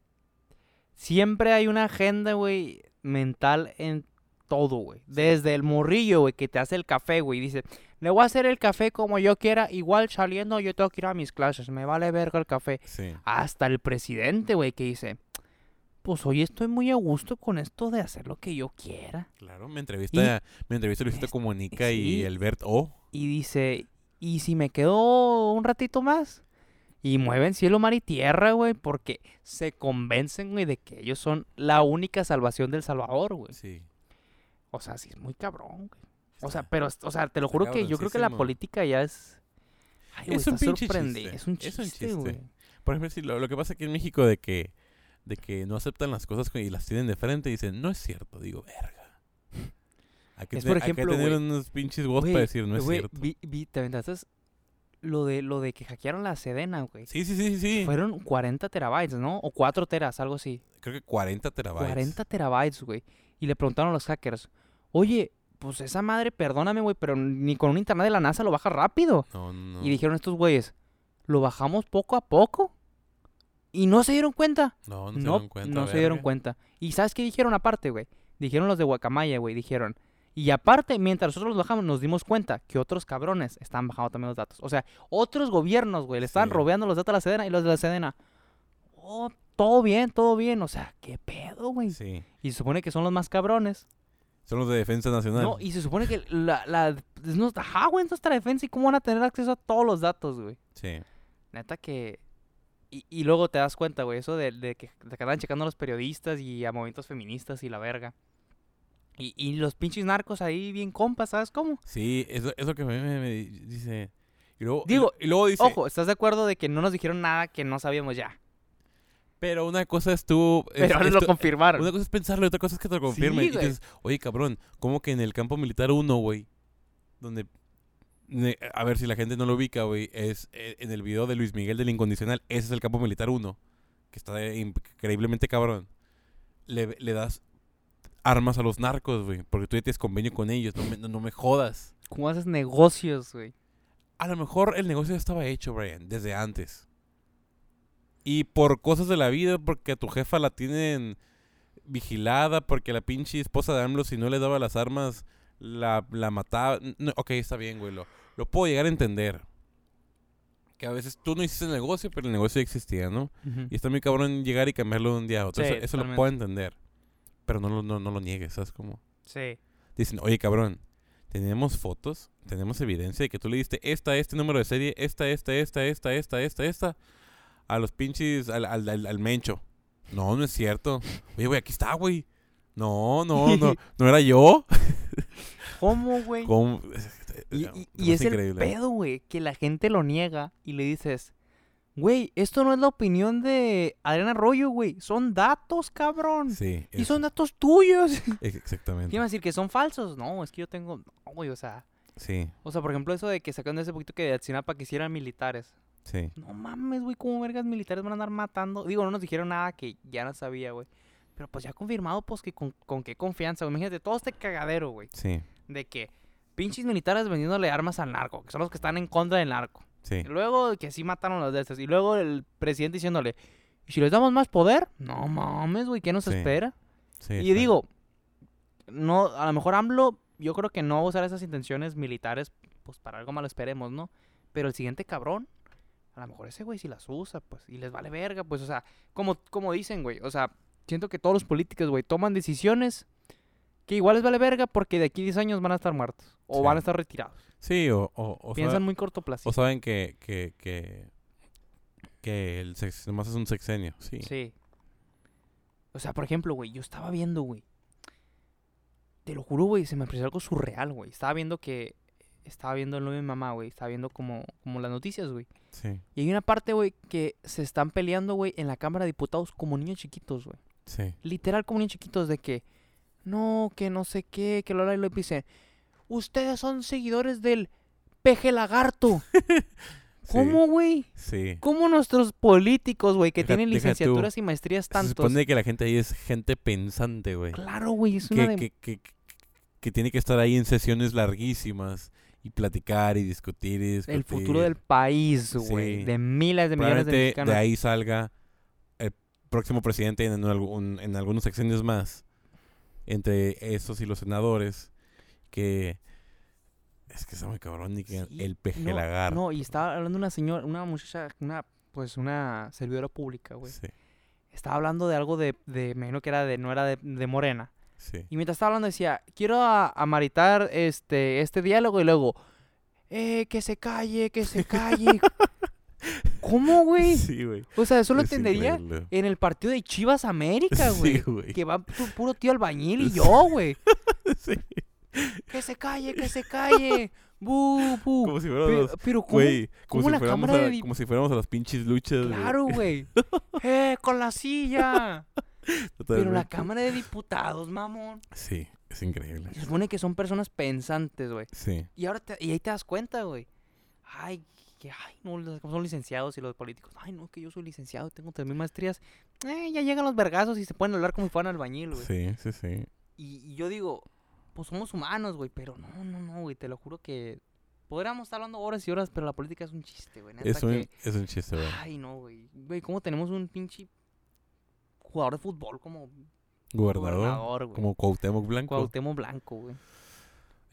Siempre hay una agenda, güey, mental en todo, güey. Desde el morrillo, güey, que te hace el café, güey. Dice, le voy a hacer el café como yo quiera. Igual saliendo yo tengo que ir a mis clases. Me vale verga el café. Sí. Hasta el presidente, güey, que dice, pues hoy estoy muy a gusto con esto de hacer lo que yo quiera. Claro, me entrevista, me entrevista Luisito Es- Comunica sí. y Albert O. y dice, ¿y si me quedo un ratito más? Y mueven cielo, mar y tierra, güey, porque se convencen, güey, de que ellos son la única salvación del Salvador, güey. Sí. O sea, sí es muy cabrón, güey. O sea, pero, o sea, te lo juro que yo creo que la política ya es... Ay, güey, Es un está pinche sorprende- chiste, Es un es un chiste, güey. Por ejemplo, sí, lo, lo que pasa aquí en México de que, de que no aceptan las cosas y las tienen de frente y dicen, no es cierto. Digo, verga. Hay que, Es, tener- por hay que ejemplo, tener güey, unos pinches voz para decir, no es cierto. Vi, vi- te aventaste lo de, lo de que hackearon la Sedena, güey. Sí, sí, sí, sí, sí. Fueron 40 terabytes, ¿no? O 4 teras, algo así. Creo que 40 terabytes. 40 terabytes, güey. Y le preguntaron a los hackers, oye, pues esa madre, perdóname, güey, pero ni con un internet de la NASA lo baja rápido. No, no. Y dijeron estos güeyes, lo bajamos poco a poco. Y no se dieron cuenta. No, no se dieron cuenta. no se dieron cuenta. ¿Y sabes qué dijeron aparte, güey? Dijeron los de Guacamaya, güey, dijeron. Y aparte, mientras nosotros los bajamos, nos dimos cuenta que otros cabrones estaban bajando también los datos. O sea, otros gobiernos, güey, le estaban Sí. robeando los datos a la Sedena y los de la Sedena. Oh, todo bien, todo bien. O sea, ¿qué pedo, güey? Sí. Y se supone que son los más cabrones. Son los de Defensa Nacional. No, y se supone que la... la no, ajá, güey, nuestra defensa. ¿Y cómo van a tener acceso a todos los datos, güey? Sí. Neta que... Y, y luego te das cuenta, güey, eso de, de que, de que andan checando a los periodistas y a movimientos feministas y la verga. Y, y los pinches narcos ahí bien compas, ¿sabes cómo? Sí, eso, eso que me, me- me dice. Y luego, Digo, y luego dice. Ojo, ¿estás de acuerdo de que no nos dijeron nada que no sabíamos ya? Pero una cosa es tú. es- Pero ahora lo confirmaron. Una cosa es pensarlo y otra cosa es que te lo confirmen. Sí, y dices, oye, cabrón, ¿cómo que en el campo militar 1, güey? Donde. A ver si la gente no lo ubica, güey. Es eh, en el video de Luis Miguel del Incondicional. Ese es el campo militar 1. Que está increíblemente cabrón. Le, le das armas a los narcos, güey. Porque tú ya tienes convenio con ellos. No me, no, no me jodas. ¿Cómo haces negocios, güey? A lo mejor el negocio ya estaba hecho, Brian, desde antes. Y por cosas de la vida, porque a tu jefa la tienen vigilada, porque la pinche esposa de AMLO, si no le daba las armas, la, la mataba. No, ok, está bien, güey. Lo, lo puedo llegar a entender. Que a veces tú no hiciste el negocio, pero el negocio ya existía, ¿no? Ujú. Y está muy cabrón llegar y cambiarlo de un día a otro. Sí, eso eso lo puedo entender. Pero no, no, no lo niegues, ¿sabes cómo? Sí. Dicen, oye, cabrón, tenemos fotos, tenemos evidencia de que tú le diste esta, este número de serie, esta, esta, esta, esta, esta, esta, esta, a los pinches, al, al, al, al mencho. No, no es cierto. Oye, güey, aquí está, güey. No, no, no, no era yo. ¿Cómo, güey? ¿Cómo? Y, y- me y es el pedo, güey, que la gente lo niega y le dices, güey, esto no es la opinión de Adriana Arroyo, güey, son datos, cabrón. Sí, Y son datos tuyos. ex- exactamente. ¿Quién va a decir que son falsos? No, es que yo tengo, no, güey, o sea, Sí, o sea, por ejemplo, eso de que sacan de ese poquito que de Atsinapa quisieran militares. sí, No mames, güey, ¿cómo vergas militares van a andar matando? Digo, no nos dijeron nada que ya no sabía, güey. Pero pues ya confirmado, pues que con, con qué confianza, güey. Imagínate todo este cagadero, güey. sí, De que pinches militares vendiéndole armas al narco, que son los que están en contra del narco. sí. Y luego que sí mataron a los de estos. Y luego el presidente diciéndole, ¿y si les damos más poder? No mames, güey, ¿qué nos Sí, espera? sí, y digo, no, a lo mejor AMLO, yo creo que no va a usar esas intenciones militares, pues para algo malo esperemos, ¿no? Pero el siguiente cabrón, a lo mejor ese güey sí las usa, pues, y les vale verga, pues, o sea, como, como dicen, güey, o sea, siento que todos los políticos, güey, toman decisiones que igual les vale verga porque de aquí a 10 años van a estar muertos, o Sí. van a estar retirados. Sí, o, o, o Piensan sabe- muy cortoplacistas. o saben que, que, que, que el sex, nomás es un sexenio, sí. Sí. O sea, por ejemplo, güey, yo estaba viendo, güey. Te lo juro, güey, se me pareció algo surreal, güey. Estaba viendo que. Estaba viendo el novio de mi mamá, güey. Estaba viendo como, como las noticias, güey. Sí, Y hay una parte, güey, que se están peleando, güey, en la Cámara de Diputados como niños chiquitos, güey. Sí. Literal como niños chiquitos de que. No, que no sé qué, que lo y lo dicen. Ustedes son seguidores del peje lagarto. ¿Cómo, güey? Sí. ¿Cómo nuestros políticos, güey, que Deja- tienen tú. licenciaturas y maestrías Se tantos? supone que la gente ahí es gente pensante, güey. Claro, güey, es una Que, de... que, que, que tiene que estar ahí en sesiones larguísimas y platicar y discutir y discutir. el futuro del país, güey. Sí. De miles de millones de mexicanos. de ahí salga próximo presidente en, algún- en algunos sexenios más. Entre esos y los senadores. Que. Es que está muy cabrón. Y que Sí, el peje no, lagar. No, y estaba hablando una señora, una muchacha, una, pues una servidora pública, güey. Sí, Estaba hablando de algo de, de, me imagino que era de, no era de, de Morena. sí. Y mientras estaba hablando decía, quiero amaritar este, este diálogo y luego, eh, que se calle, que se calle. ¿Cómo, güey? Sí, güey. O sea, eso lo Es entendería increíble. en el partido de Chivas América, güey. Sí, güey. que va tu puro tío albañil y yo, güey. Sí. Que se calle, que se calle. Bu, bu. Como si Pero, fuéramos. pero ¿cómo? Güey, como, cómo si la fuéramos Cámara a, de como si fuéramos a las pinches luchas. Claro, güey. ¡Eh, con la silla! Pero la. Cámara de Diputados, mamón. Sí, es increíble. Se supone que son personas pensantes, güey. Sí, Y ahora te- y ahí te das cuenta, güey. Ay, que ay, no, son licenciados y los políticos. Ay, no, que yo soy licenciado, tengo tres mil maestrías. Eh, ya llegan los vergazos y se pueden hablar como si fueran albañil, güey. sí, sí, sí. Y, y yo digo, pues somos humanos, güey, pero no, no, no, güey, te lo juro que podríamos estar hablando horas y horas, pero la política es un chiste, güey. Es que- es un chiste, güey. Ay, no, güey. Güey, ¿cómo tenemos un pinche jugador de fútbol como Gobernador. gobernador, güey? Como Cuauhtémoc Blanco. Cuauhtémoc Blanco, güey.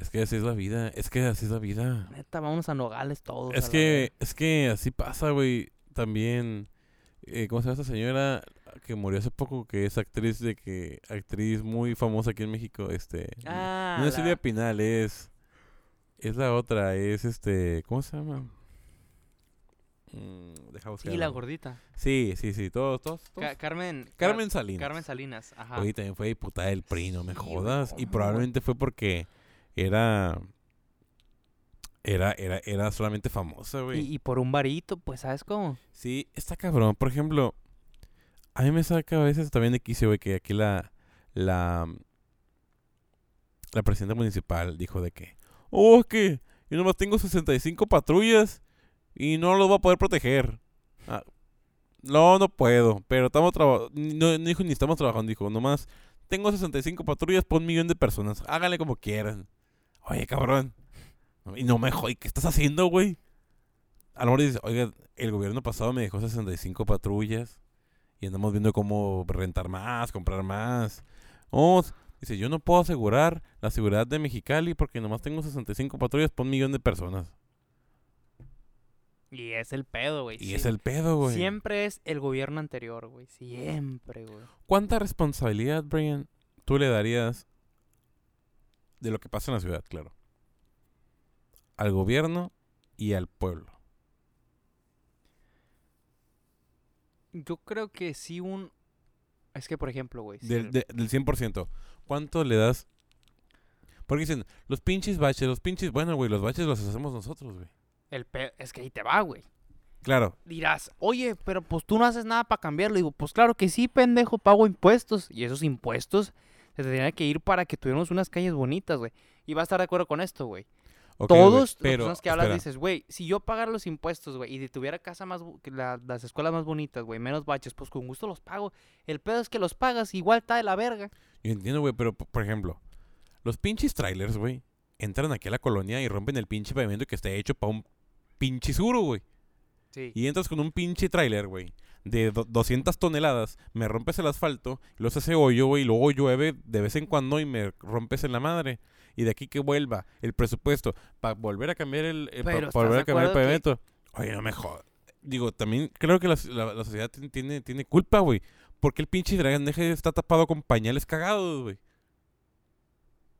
Es que así es la vida. Es que así es la vida. Neta, vámonos a Nogales todos. Es que, es que así pasa, güey. También, eh, ¿cómo se llama esta señora que murió hace poco? Que es actriz de que, actriz muy famosa aquí en México, este. Ah, no es la- Silvia Pinal, es, es la otra, es este, ¿cómo se llama? Mm, deja buscar. Sí, la gordita. Sí, sí, sí, todos, todos. todos. Ca- Carmen. Car- Carmen Salinas. Carmen Salinas, ajá. Oye, también fue diputada del PRI, no me Sí, jodas. y probablemente fue porque era. Era, era, era solamente famosa, güey. y, y por un varito, pues, ¿sabes cómo? Sí, está cabrón. Por ejemplo, a mí me saca a veces también de quicio, güey, que aquí la. La. La presidenta municipal dijo de que. Oh, es que yo nomás tengo 65 patrullas y no los voy a poder proteger. Ah, no, no puedo. Pero estamos trabajando. No, no dijo ni estamos trabajando, dijo. Nomás tengo 65 patrullas por un millón de personas. Háganle como quieran. Oye, cabrón. Y no me jodas, ¿qué estás haciendo, güey? A lo mejor dices, oiga, el gobierno pasado me dejó 65 patrullas y andamos viendo cómo rentar más, comprar más. Oh, dice, yo no puedo asegurar la seguridad de Mexicali porque nomás tengo 65 patrullas por un millón de personas. Y es el pedo, güey. Y sí. es el pedo, güey. Siempre es el gobierno anterior, güey. Siempre, güey. ¿Cuánta responsabilidad, Brian, tú le darías de lo que pasa en la ciudad, claro? Al gobierno y al pueblo. Yo creo que sí un... Es que, por ejemplo, güey. Del, el- de- del 100%. ¿Cuánto le das? Porque dicen, los pinches baches, los pinches... Bueno, güey, los baches los hacemos nosotros, güey. el pe- Es que ahí te va, güey. Claro. Dirás, oye, pero pues tú no haces nada para cambiarlo. Digo, pues claro que sí, pendejo, pago impuestos. Y esos impuestos se tendrían que ir para que tuviéramos unas calles bonitas, güey. Y va a estar de acuerdo con esto, güey. ok, güey, Todos los pero, personas que hablas espera, dices, güey, si yo pagara los impuestos, güey, y tuviera casa más, la- las escuelas más bonitas, güey, menos baches, pues con gusto los pago. El pedo es que los pagas, igual está de la verga. Yo entiendo, güey, pero por ejemplo, los pinches trailers, güey, entran aquí a la colonia y rompen el pinche pavimento que está hecho para un pinche suro, güey. Sí. Y entras con un pinche trailer, güey, de do- 200 toneladas, me rompes el asfalto, y luego se hace hoyo, güey, y luego llueve de vez en cuando y me rompes en la madre. Y de aquí que vuelva el presupuesto para volver a cambiar el, eh, pa- Pero, pa volver a ¿estás de cambiar el que- pavimento. Oye, no me jodas. Digo, también creo que la, la- la sociedad tien- tiene, tiene culpa, güey. Porque el pinche drenaje está tapado con pañales cagados, güey.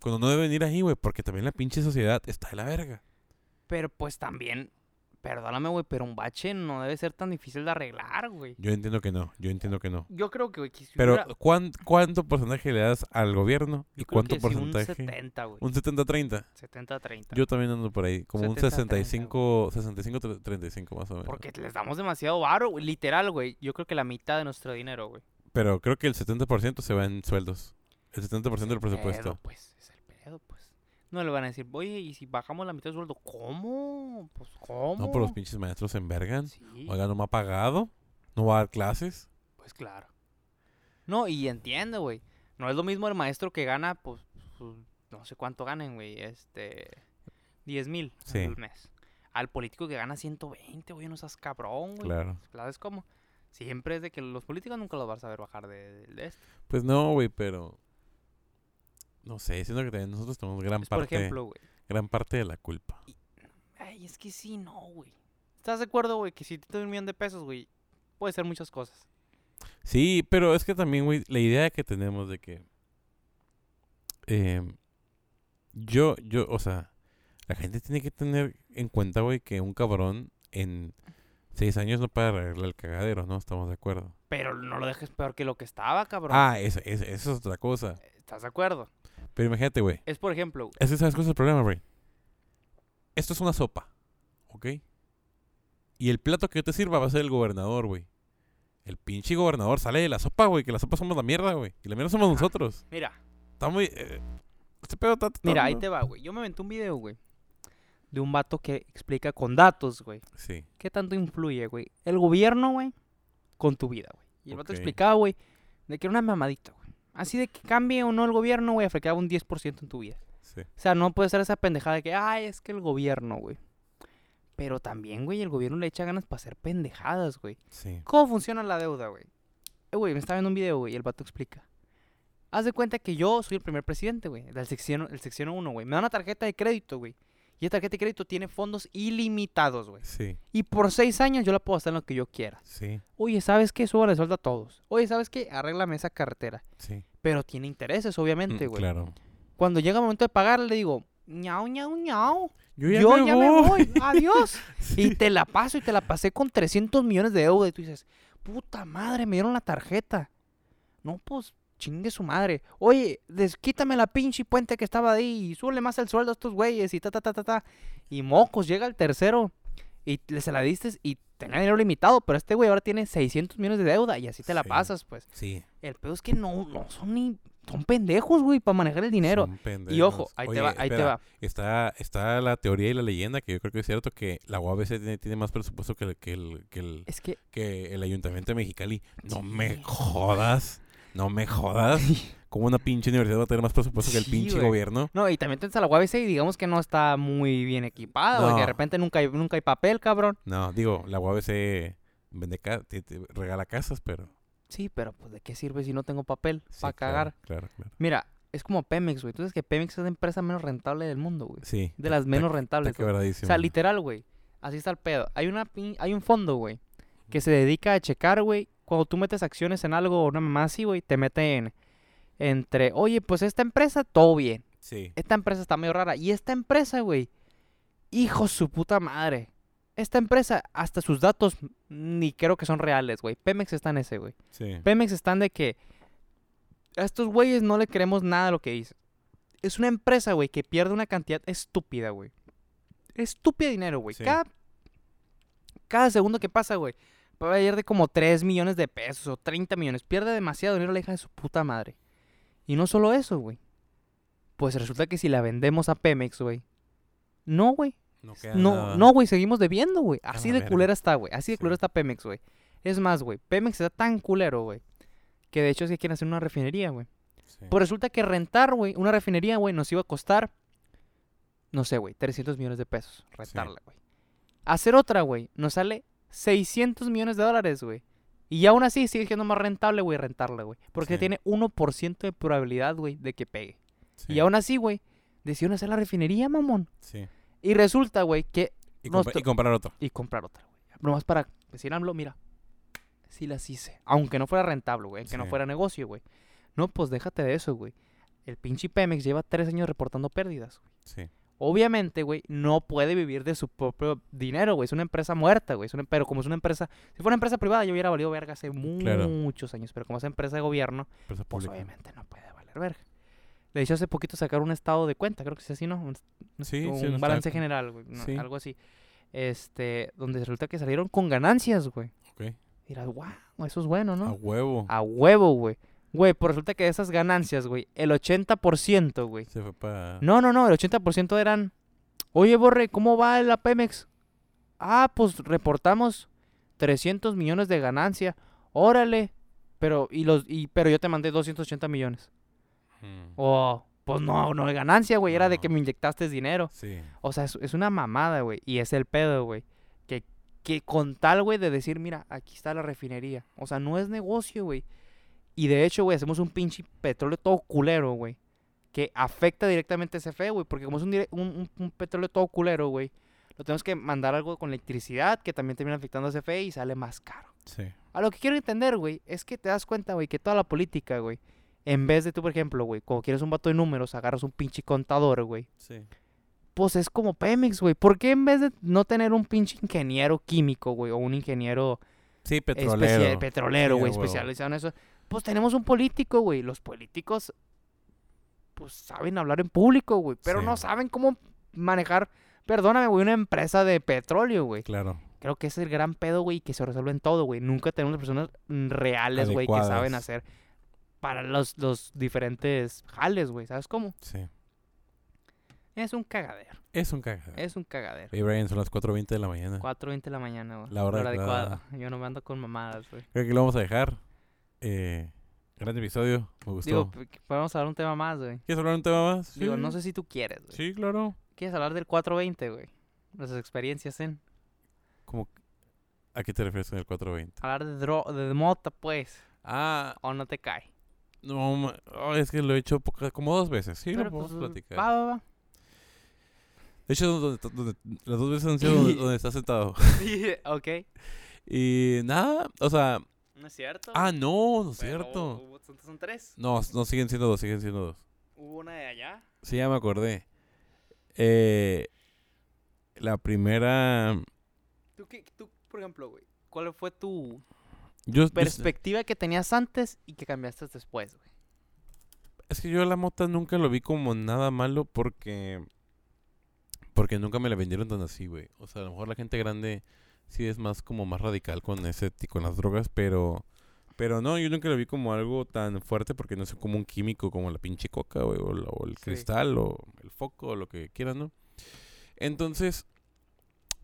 Cuando no debe venir ahí, güey, porque también la pinche sociedad está de la verga. Pero pues también, perdóname, güey, pero un bache no debe ser tan difícil de arreglar, güey. Yo entiendo que no, yo entiendo que no. Yo creo que, güey, que si Pero, hubiera- ¿cuán- ¿cuánto porcentaje le das al gobierno? ¿Y yo creo cuánto que sí, un porcentaje? 70, güey. Un 70-30. 70-30. Yo también ando por ahí. Como un 70-30, 65, 65-35 más o menos. Porque les damos demasiado varo, güey. Literal, güey. Yo creo que la mitad de nuestro dinero, güey. Pero creo que el 70% se va en sueldos. El 70% del Es el presupuesto. pedo, pues, es el pedo, pues. No le van a decir, oye, ¿y si bajamos la mitad del sueldo? ¿Cómo? Pues, ¿cómo? No, pero los pinches maestros se envergan. Sí, Oiga, no me ha pagado. No va a dar clases. pues claro. No, y entiende, güey. No es lo mismo el maestro que gana, pues, pues, no sé cuánto ganen, güey. Este, 10 mil Sí. al mes. Al político que gana 120, güey, no seas cabrón, güey. Claro. ¿Sabes cómo? Siempre es de que los políticos nunca los vas a ver bajar de, de esto. Pues no, güey, pero... No sé, siento que también nosotros tenemos gran Es, por parte, ejemplo, güey. gran parte de la culpa. Ay, es que sí, no, güey. ¿Estás de acuerdo, güey? Que si te doy un millón de pesos, güey, puede ser muchas cosas. Sí, pero es que también, güey, la idea que tenemos de que... em, yo, yo, o sea, la gente tiene que tener en cuenta, güey, que un cabrón en seis años no puede arreglar el cagadero, ¿no? Estamos de acuerdo. Pero no lo dejes peor que lo que estaba, cabrón. Ah, esa- esa es otra cosa. ¿Estás de acuerdo? Pero imagínate, güey. Es, por ejemplo, Es que sabes cuál es el problema, güey. Esto es una sopa, ¿ok? Y el plato que yo te sirva va a ser el gobernador, güey. El pinche gobernador sale de la sopa, güey. Que la sopa somos la mierda, güey. Y la mierda somos nosotros. mira, Está muy... eh, este pedo está... mira, ahí te va, güey. Yo me aventé un video, güey, de un vato que explica con datos, güey, Sí. qué tanto influye, güey, el gobierno, güey, con tu vida, güey. Y el vato Ok. explicaba, güey, de que era una mamadita, güey. Así de que cambie o no el gobierno, güey, afectaba un 10% en tu vida. Sí. O sea, no puede ser esa pendejada de que, ay, es que el gobierno, güey. Pero también, güey, el gobierno le echa ganas para hacer pendejadas, güey. Sí. ¿Cómo funciona la deuda, güey? Eh, güey, me estaba viendo un video, güey, y el vato explica. Haz de cuenta que yo soy el primer presidente, güey, del sección, el sección 1, güey. Me da una tarjeta de crédito, güey. Y esa tarjeta de crédito tiene fondos ilimitados, güey. Sí. Y por seis años yo la puedo hacer en lo que yo quiera. Sí. Oye, ¿sabes qué? Súbale sueldo a todos. Oye, ¿sabes qué? Arréglame esa carretera. Sí. Pero tiene intereses, obviamente, Mm, güey. claro. Cuando llega el momento de pagar, le digo, ñau, ñau, ñau. Yo Yo ya me voy. Adiós. Y te la paso y te la pasé con 300 millones de deuda. Y tú dices, puta madre, me dieron la tarjeta. No, pues, chingue su madre. Oye, desquítame la pinche puente que estaba ahí y súbele más el sueldo a estos güeyes y ta, ta, ta, ta, ta. Y mocos, llega el tercero y le se la diste y tenía dinero limitado, pero este güey ahora tiene 600 millones de deuda y así te la Sí. pasas, pues. Sí. El pedo es que no, no son ni, son pendejos, güey, para manejar el dinero. Son Y pendejos. ojo, ahí te va, ahí te va. Está, está la teoría y la leyenda, que yo creo que es cierto, que la UABC tiene, tiene más presupuesto que el, que el, que el, Es que que el Ayuntamiento de Mexicali. No me jodas. No me jodas. ¿Cómo una pinche universidad va a tener más presupuesto que el pinche gobierno? No, y también tienes a la UABC y digamos que no está muy bien equipada, güey. Que de No. repente nunca hay, nunca hay papel, cabrón. No, digo, la UABC vende ca- te- te regala casas, pero... Sí, pero pues ¿de qué sirve si no tengo papel sí, para claro, cagar? Claro, claro. Mira, es como Pemex, güey. Tú sabes que Pemex es la empresa menos rentable del mundo, güey. Sí. De las menos rentables. O sea, literal, güey. Así está el pedo. Hay, una, hay un fondo, güey, que se dedica a checar, güey. Cuando tú metes acciones en algo una mamá así, güey, te meten entre, oye, pues esta empresa, todo bien. Sí. Esta empresa está medio rara. Y esta empresa, güey, hijo su puta madre. Esta empresa, hasta sus datos, ni creo que son reales, güey. Pemex está en ese, güey. Sí. Pemex están de que a estos güeyes no le queremos nada de lo que dicen. Es una empresa, güey, que pierde una cantidad estúpida, güey. Estúpida dinero, güey. Sí. Cada, cada segundo que pasa, güey, va a ir de como 3 millones de pesos o 30 millones. Pierde demasiado dinero la hija de su puta madre. Y no solo eso, güey. Pues resulta que si la vendemos a Pemex, güey. No, güey. No queda No, nada. no, güey, seguimos debiendo, güey. Así de culera está, güey. Así de Sí. culera está Pemex, güey. Es más, güey, Pemex está tan culero, güey, que de hecho es que quieren hacer una refinería, güey. Sí. Pues resulta que rentar, güey, una refinería, güey, nos iba a costar, no sé, güey, 300 millones de pesos rentarla, güey. Hacer otra, güey, nos sale 600 millones de dólares, güey. Y aún así sigue siendo más rentable, güey, rentarla, güey. Porque Sí. tiene 1% de probabilidad, güey, de que pegue. Sí. Y aún así, güey, decidieron hacer la refinería, mamón. Sí. Y resulta, güey, que Y, comprar otro. y comprar otra, güey. Nomás para decir AMLO, mira, sí las hice. Aunque no fuera rentable, güey. Que no fuera negocio, güey. No, pues déjate de eso, güey. El pinche Pemex lleva tres años reportando pérdidas, güey. Sí. Obviamente, güey, no puede vivir de su propio dinero, güey. Es una empresa muerta, güey. Una- Pero como es una empresa... Si fuera una empresa privada, yo hubiera valido verga hace Claro. muchos años. Pero como es empresa de gobierno, Empresa pues pública. obviamente no puede valer verga. De hecho, hace poquito sacaron un estado de cuenta, creo que es así, ¿no? Un, Sí, un sí, un balance general, güey. no, sí. Algo así. Este, donde resulta que salieron con ganancias, güey. Ok. Dirás, wow, eso es bueno, A ¿no? huevo. A huevo, güey. Güey, pues resulta que de esas ganancias, güey, el 80%, güey. Se fue para... No, no, no, el 80% eran, oye, Borre, ¿cómo va la Pemex? Ah, pues reportamos 300 millones de ganancia. Órale. Pero, y los, y, pero yo te mandé 280 millones. Mm. Oh, pues no, no hay ganancia, güey. Era de que me inyectaste dinero. Sí. O sea, es, es una mamada, güey. Y es el pedo, güey. Que, que con tal, güey, de decir, mira, aquí está la refinería. O sea, no es negocio, güey. Y de hecho, güey, hacemos un pinche petróleo todo culero, güey. Que afecta directamente a CFE, güey. Porque como es un, un, petróleo todo culero, güey. Lo tenemos que mandar algo con electricidad que también termina afectando a CFE y sale más caro. Sí. A lo que quiero entender, güey, es que te das cuenta, güey, que toda la política, güey, en vez de tú, por ejemplo, güey, cuando quieres un vato de números, agarras un pinche contador, güey. Sí. Pues es como Pemex, güey. ¿Por qué en vez de no tener un pinche ingeniero químico, güey, o un ingeniero Sí, especial- petrolero. petrolero, güey, especializado en eso? Pues tenemos un político, güey. Los políticos, pues saben hablar en público, güey, pero Sí. no saben cómo manejar, perdóname, güey, una empresa de petróleo, güey. Claro. Creo que es el gran pedo, güey, que se resuelve en todo, güey. Nunca tenemos personas reales, güey, que saben hacer para los, los diferentes jales, güey. ¿Sabes cómo? Sí. Es un cagadero. Es un cagado. Es un cagadero. Hey, Brian, son las 4.20 de la mañana. 4.20 de la mañana, güey. La hora adecuada. adecuada. Yo no me ando con mamadas, güey. Creo que lo vamos a dejar. Eh, gran episodio. Me gustó. Digo, podemos hablar un tema más, güey. ¿Quieres hablar un tema más? Digo, Sí. no sé si tú quieres, güey. Sí, claro. ¿Quieres hablar del 420, güey? Nuestras experiencias en... Como... ¿A qué te refieres con el 420? Hablar de, dro de mota, pues. Ah, O no te cae. no, oh, es que lo he hecho poca- como dos veces. Sí, Pero, lo podemos pues, platicar. Va, va, va. De hecho, donde, donde- las dos veces han sido donde, donde estás sentado. Ok. Y nada, o sea... ¿No es cierto? Ah, no, no es cierto. hubo- son, son tres. No, no, siguen siendo dos, siguen siendo dos. Hubo una de allá. Sí, ya me acordé. Eh, la primera... ¿Tú, qué, tú, por ejemplo, güey, ¿cuál fue tu Yo, yo- perspectiva que tenías antes y que cambiaste después, güey? es que yo la mota nunca lo vi como nada malo porque... Porque nunca me la vendieron tan así, güey. O sea, a lo mejor la gente grande sí es más como más radical con ese con las drogas, pero... Pero no, yo nunca lo vi como algo tan fuerte porque no es como un químico como la pinche coca, güey, o, o el Sí. cristal, o el foco, o lo que quieran, ¿no? Entonces,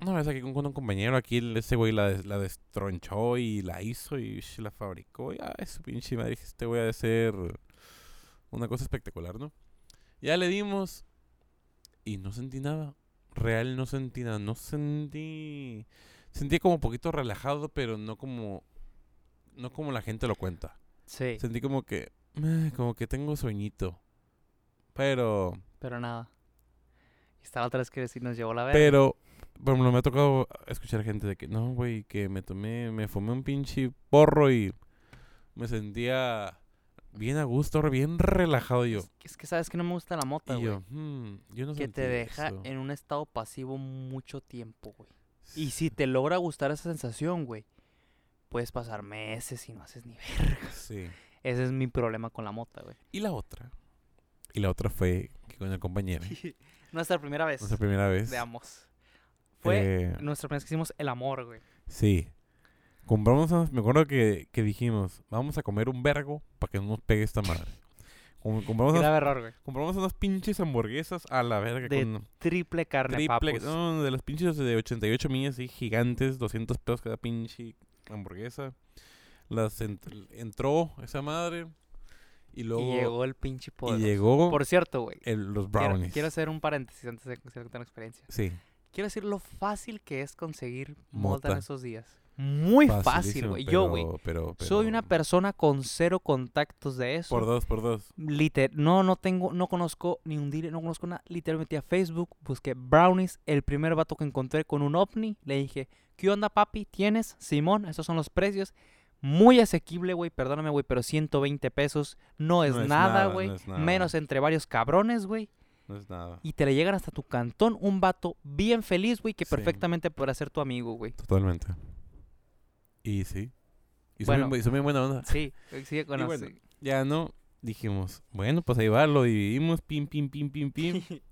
una vez aquí con, un compañero, aquí este güey la, des- la destronchó y la hizo y la fabricó. Y, ay, su pinche madre, dije, este güey ha de ser Una cosa espectacular, ¿no? Ya le dimos y no sentí nada. Real no sentí nada. No sentí... Sentí como un poquito relajado, pero no como... No como la gente lo cuenta. Sí, Sentí como que... Como que tengo sueñito. Pero... pero nada. Estaba otra vez que sí nos llevó la verga. Pero... Por ejemplo, me ha tocado escuchar gente de que... No, güey, que me tomé... Me fumé un pinche porro y... Me sentía... Bien a gusto, bien relajado yo. Es que- Es que sabes que no me gusta la mota, güey. yo, "Hmm, yo no Que te deja eso". en un estado pasivo mucho tiempo, güey. Y si te logra gustar esa sensación, güey, puedes pasar meses y no haces ni verga. Sí. Ese es mi problema con la mota, güey. Y la otra. Y la otra fue que con el compañero. Nuestra primera vez Nuestra primera vez. de ambos. Fue eh, nuestra primera vez que hicimos el amor, güey. sí. Compramos me acuerdo que, que dijimos, vamos a comer un vergo para que no nos pegue esta madre. Com- compramos, unas, error, güey. compramos unas pinches hamburguesas a la verga De con Triple carne, triple, papus. no, de las pinches de 88 millas, sí, gigantes, 200 pesos cada pinche hamburguesa. Las ent- entró esa madre y luego y llegó el pinche y poder. llegó Por cierto, güey. los Quiero, brownies. quiero hacer un paréntesis antes de contar la experiencia. Sí. Quiero decir lo fácil que es conseguir mota, Mota. en esos días. Muy fácil, güey. Yo, güey, pero- pero- soy una persona con cero contactos de eso. Por dos, por dos. Liter no, no tengo, no conozco ni un dealer, no conozco nada. Literalmente a Facebook, busqué brownies, el primer vato que encontré con un ovni, le dije, ¿qué onda papi? ¿Tienes? Simón, esos son los precios. Muy asequible, güey, perdóname, güey, pero 120 pesos no es No nada, güey. no. Menos entre varios cabrones, güey. No es nada. Y te le llegan hasta tu cantón un vato bien feliz, güey, que Sí. perfectamente podrá ser tu amigo, güey. Totalmente. Y sí. Y son, Bueno. bien, bu- y son bien buena onda. Sí, sí, bueno. Ya no. Dijimos, bueno, pues ahí va, lo dividimos, pim, pim, pim, pim, pim.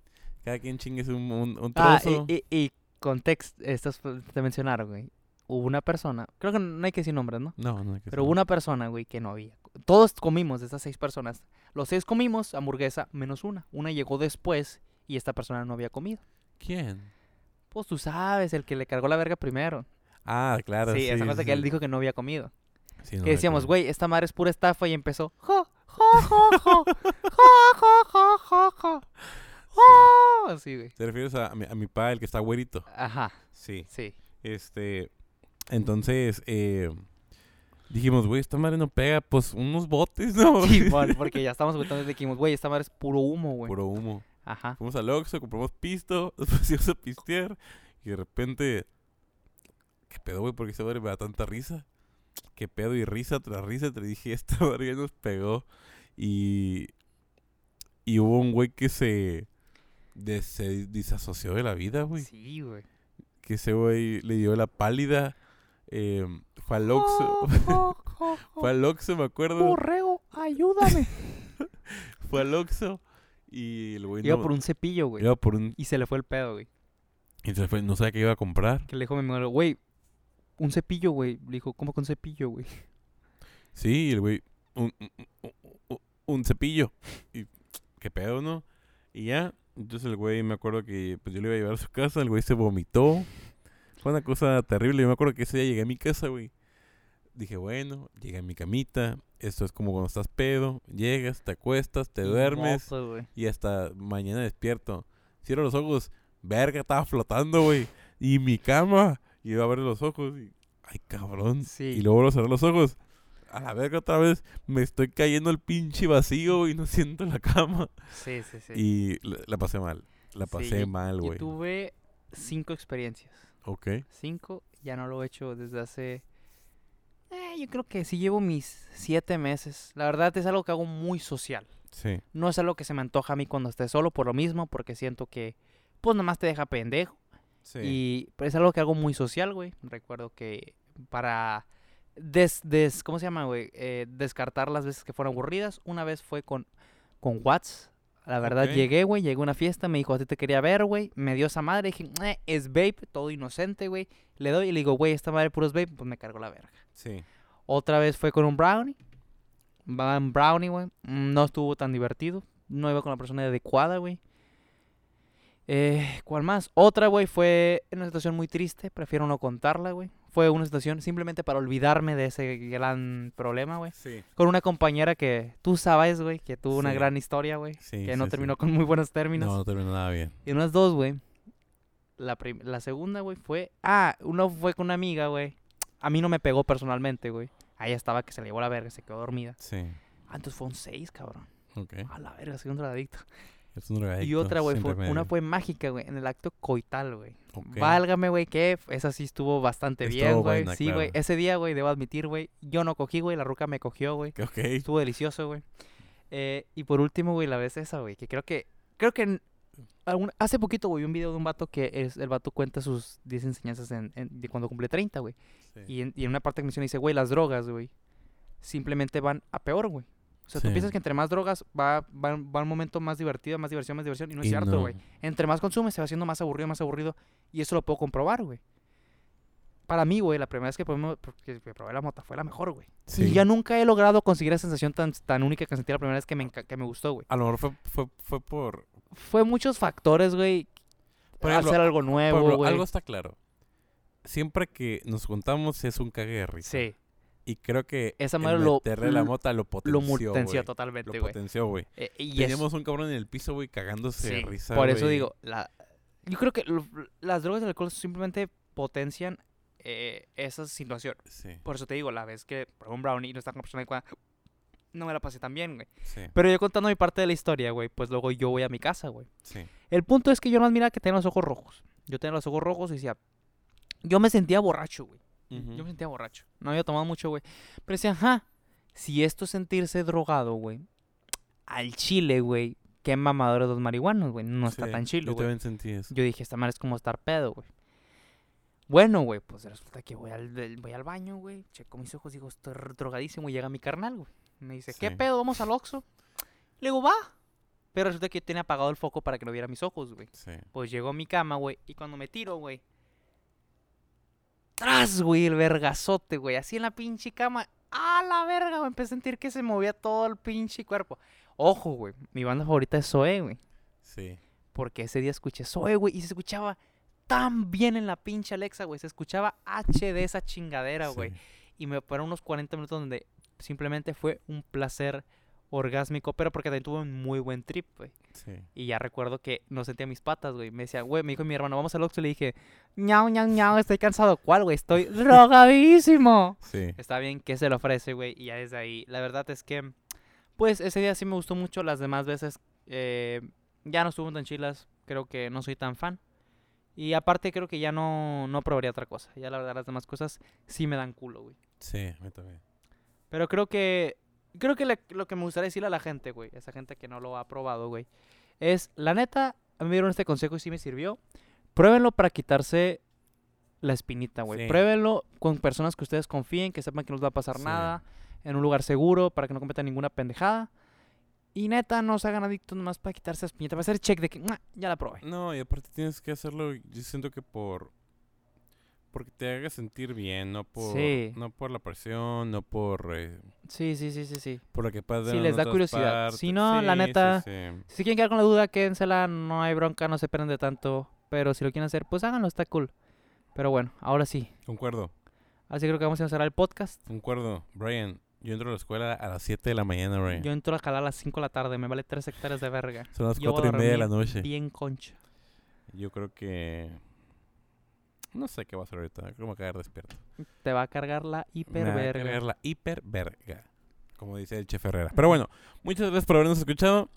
Cada quien chingue un, un, un Ah, trozo. y, y, y contexto, estas fue- te mencionaron, güey. Hubo una persona, creo que no hay que decir nombres, ¿no? No, no hay que Pero ser. hubo una persona, güey, que no había. Todos comimos de estas seis personas. Los seis comimos hamburguesa menos una. Una llegó después y esta persona no había comido. ¿Quién? Pues tú sabes, el que le cargó la verga primero. Ah, claro. Sí, sí esa cosa que él dijo que no había comido. Sí, que decíamos, güey, esta madre es pura estafa y empezó. Jo, jo, jo, jo, jo, jo, jo, jo, Así, güey. ¿Te refieres a, a, mi, a mi pa, el que está güerito? Ajá. Sí. Sí. Este, entonces, eh, dijimos, güey, esta madre no pega, pues unos botes, ¿no? Sí, bueno, porque ya estamos botando y dijimos, güey, esta madre es puro humo, güey. Puro humo. Ajá. Fuimos al Oxxo, compramos pisto, después íbamos a pistear y de repente ¿Qué pedo, güey? ¿Por qué esta madre me da tanta risa? ¿Qué pedo? Y risa tras risa te dije, esta madre ya nos pegó. Y... Y hubo un güey que se... de- se desasoció de la vida, güey. Sí, güey. Que ese güey le dio la pálida. eh, fue al Oxxo. Jo, jo, jo. fue al Oxxo, me acuerdo. Borrego, ayúdame. Fue al Oxxo. Y el güey Iba no- por un cepillo, güey. iba por un... Y se le fue el pedo, güey. Y se fue, no sabía qué iba a comprar. Que le dijo mi amigo, güey, un cepillo, güey. Le dijo, ¿cómo con cepillo, güey? Sí, el güey, un, un- un- cepillo. Y qué pedo, ¿no? Y ya, entonces el güey, me acuerdo que pues yo le iba a llevar a su casa, el güey se vomitó. Fue una cosa terrible. Yo me acuerdo que ese día llegué a mi casa, güey. Dije, bueno, llegué a mi camita. Esto es como cuando estás pedo. Llegas, te acuestas, te duermes. Y hasta mañana despierto. Cierro los ojos. Verga, estaba flotando, güey. Y mi cama. Y iba a ver los ojos. Y, ay, cabrón. Sí. Y luego vuelvo a cerrar los ojos. A la verga otra vez. Me estoy cayendo al pinche vacío y no siento la cama. Sí, sí, sí. Y la, la pasé mal. La pasé yo- mal, Yo güey. tuve cinco experiencias. Ok. Cinco, ya no lo he hecho desde hace... Eh, yo creo que sí llevo mis siete meses. La verdad es algo que hago muy social. Sí. No es algo que se me antoja a mí cuando esté solo por lo mismo, porque siento que, pues nomás te deja pendejo. Sí. Y pues, es algo que hago muy social, güey. Recuerdo que para des, des- ¿cómo se llama, güey? Eh, descartar las veces que fueron aburridas. Una vez fue con, con Watts. La verdad, llegué, güey, llegué a una fiesta, me dijo, a ti te quería ver, güey. Me dio esa madre, dije, "Eh, es vape, todo inocente, güey. Le doy y le digo, güey, esta madre puros vape, pues me cargó la verga. Sí. Otra vez fue con un brownie. Va en brownie, güey. Mm, No estuvo tan divertido. No iba con la persona adecuada, güey. Eh, ¿Cuál más? Otra, güey, fue en una situación muy triste. Prefiero no contarla, güey. fue una situación simplemente para olvidarme de ese gran problema, güey. Sí. Con una compañera que tú sabes, güey, que tuvo una gran historia, güey. Sí, que no terminó con muy buenos términos. No, no terminó nada bien. Y unas dos, güey. La, la segunda, güey, fue... Ah, uno fue con una amiga, güey. A mí no me pegó personalmente, güey. Ahí estaba que se le llevó la verga, se quedó dormida. Sí. Ah, entonces fue un seis, cabrón. Ok. A la verga, soy un drogadicto. Es un drogadicto. Y otra, güey, fue, una fue mágica, güey, en el acto coital, güey. Ok. Válgame, güey, que esa sí estuvo bastante Estuvo bien, güey. Sí, güey. claro. Ese día, güey, debo admitir, güey, yo no cogí, güey, la ruca me cogió, güey. Estuvo delicioso, güey. Eh, y por último, güey, la vez esa, güey, que creo que... Creo que algún- hace poquito, güey, un video de un vato que es, el vato cuenta sus 10 enseñanzas en, en- de cuando cumple 30, güey. Sí. Y en, y en una parte que menciona dice, güey, las drogas, güey, simplemente van a peor, güey. O sea, tú piensas que entre más drogas va, va, va un momento más divertido, más diversión, más diversión. Y no es Y cierto, no. güey. Entre más consumes, se va haciendo más aburrido, más aburrido. Y eso lo puedo comprobar, güey. Para mí, güey, la primera vez que probé, que que probé la mota fue la mejor, güey. Sí. Y ya nunca he logrado conseguir esa sensación tan, tan única que sentí la primera vez que me, que me gustó, güey. A lo mejor fue, fue, fue por... Fue muchos factores, güey. Hacer algo nuevo, güey. algo está claro. Siempre que nos juntamos es un cague de risa. Sí. Y creo que Esa el madre lo- meterle la mota lo Lo potenció, potenció güey. totalmente, Lo potenció, güey. Eh, es- Teníamos un cabrón en el piso, güey, cagándose de risa, Por eso digo, la, yo creo que lo- las drogas y el alcohol simplemente potencian eh, esa situación. Sí, Por eso te digo, la vez que un brownie y no estaba con una persona adecuada, no me la pasé tan bien, güey. sí, Pero yo contando mi parte de la historia, güey, pues luego yo voy a mi casa, güey. sí. El punto es que yo no admiraba que tenía los ojos rojos. Yo tenía los ojos rojos y decía, yo me sentía borracho, güey. Yo me sentía borracho. No había tomado mucho, güey. Pero decía, ajá, si esto es sentirse drogado, güey, al chile, güey, qué mamadores los marihuanos, güey. No está tan chilo, Yo güey. también sentí eso. Yo dije, esta madre es como estar pedo, güey. Bueno, güey, pues resulta que voy al, del- voy al baño, güey. Checo mis ojos, digo, estoy drogadísimo. Y llega mi carnal, güey. Me dice, ¿qué pedo? ¿Vamos al Oxxo? Le digo, va. Pero resulta que yo tenía apagado el foco para que no viera mis ojos, güey. Sí. Pues llegó a mi cama, güey. Y cuando me tiro, güey. ¡Tras, güey! El vergazote, güey. Así en la pinche cama. ¡A la verga, güey! Empecé a sentir que se movía todo el pinche cuerpo. Ojo, güey. Mi banda favorita es Zoe, güey. Sí. Porque ese día escuché Zoe, güey. Y se escuchaba tan bien en la pinche Alexa, güey. Se escuchaba HD esa chingadera, güey. Y me fueron unos 40 minutos donde simplemente fue un placer orgásmico. Pero porque también tuve un muy buen trip, güey. Sí. Y ya recuerdo que no sentía mis patas, güey. Me decía, güey, me dijo mi hermano, vamos al Oxxo. Y le dije, ñau, ñau, ñau, estoy cansado. ¿Cuál, güey? Estoy drogadísimo. Sí. Está bien, ¿qué se le ofrece, güey? Y ya desde ahí, la verdad es que, pues, ese día sí me gustó mucho. Las demás veces eh, ya no estuvo tan chilas. Creo que no soy tan fan. Y aparte creo que ya no, no probaría otra cosa. Ya la verdad las demás cosas sí me dan culo, güey. Sí, a mí también. Pero creo que. Creo que le- lo que me gustaría decirle a la gente, güey, a esa gente que no lo ha probado, güey, es la neta, a mí me dieron este consejo y sí me sirvió. Pruébenlo para quitarse la espinita, güey. Sí. Pruébenlo con personas que ustedes confíen, que sepan que no les va a pasar Sí. nada, en un lugar seguro, para que no cometan ninguna pendejada. Y neta, no se hagan adictos nomás para quitarse la espinita. Va a ser check de que "Mua, ya la probé. No, y aparte tienes que hacerlo, yo siento que por... Porque te haga sentir bien, no por, Sí. no por la presión, no por, eh, Sí, sí, sí, sí, sí. por lo que pasa Sí, les da curiosidad. Si partes. no, la Sí, neta, sí. Si quieren quedar con la duda, quédensela, no hay bronca, no se esperen de tanto. Pero si lo quieren hacer, pues háganlo, está cool. Pero bueno, ahora sí. Concuerdo, Así creo que vamos a cerrar el podcast. concuerdo. Brian, yo entro a la escuela a las 7 de la mañana, Brian. Yo entro a jalar a las 5 de la tarde, me vale 3 hectáreas de verga. Son las yo voy a 4 y media de la noche. Bien concha. Yo creo que... No sé qué va a hacer ahorita, creo que me voy a caer despierto. Te va a cargar la Me hiper va a cargar la hiper verga, como dice el Chef Herrera. Pero bueno, muchas gracias por habernos escuchado.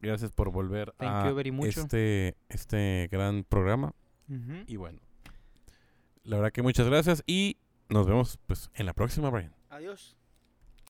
Gracias por volver Thank a you very much. este, este gran programa. Y bueno, la verdad que muchas gracias y nos vemos pues en la próxima, Brian. Adiós.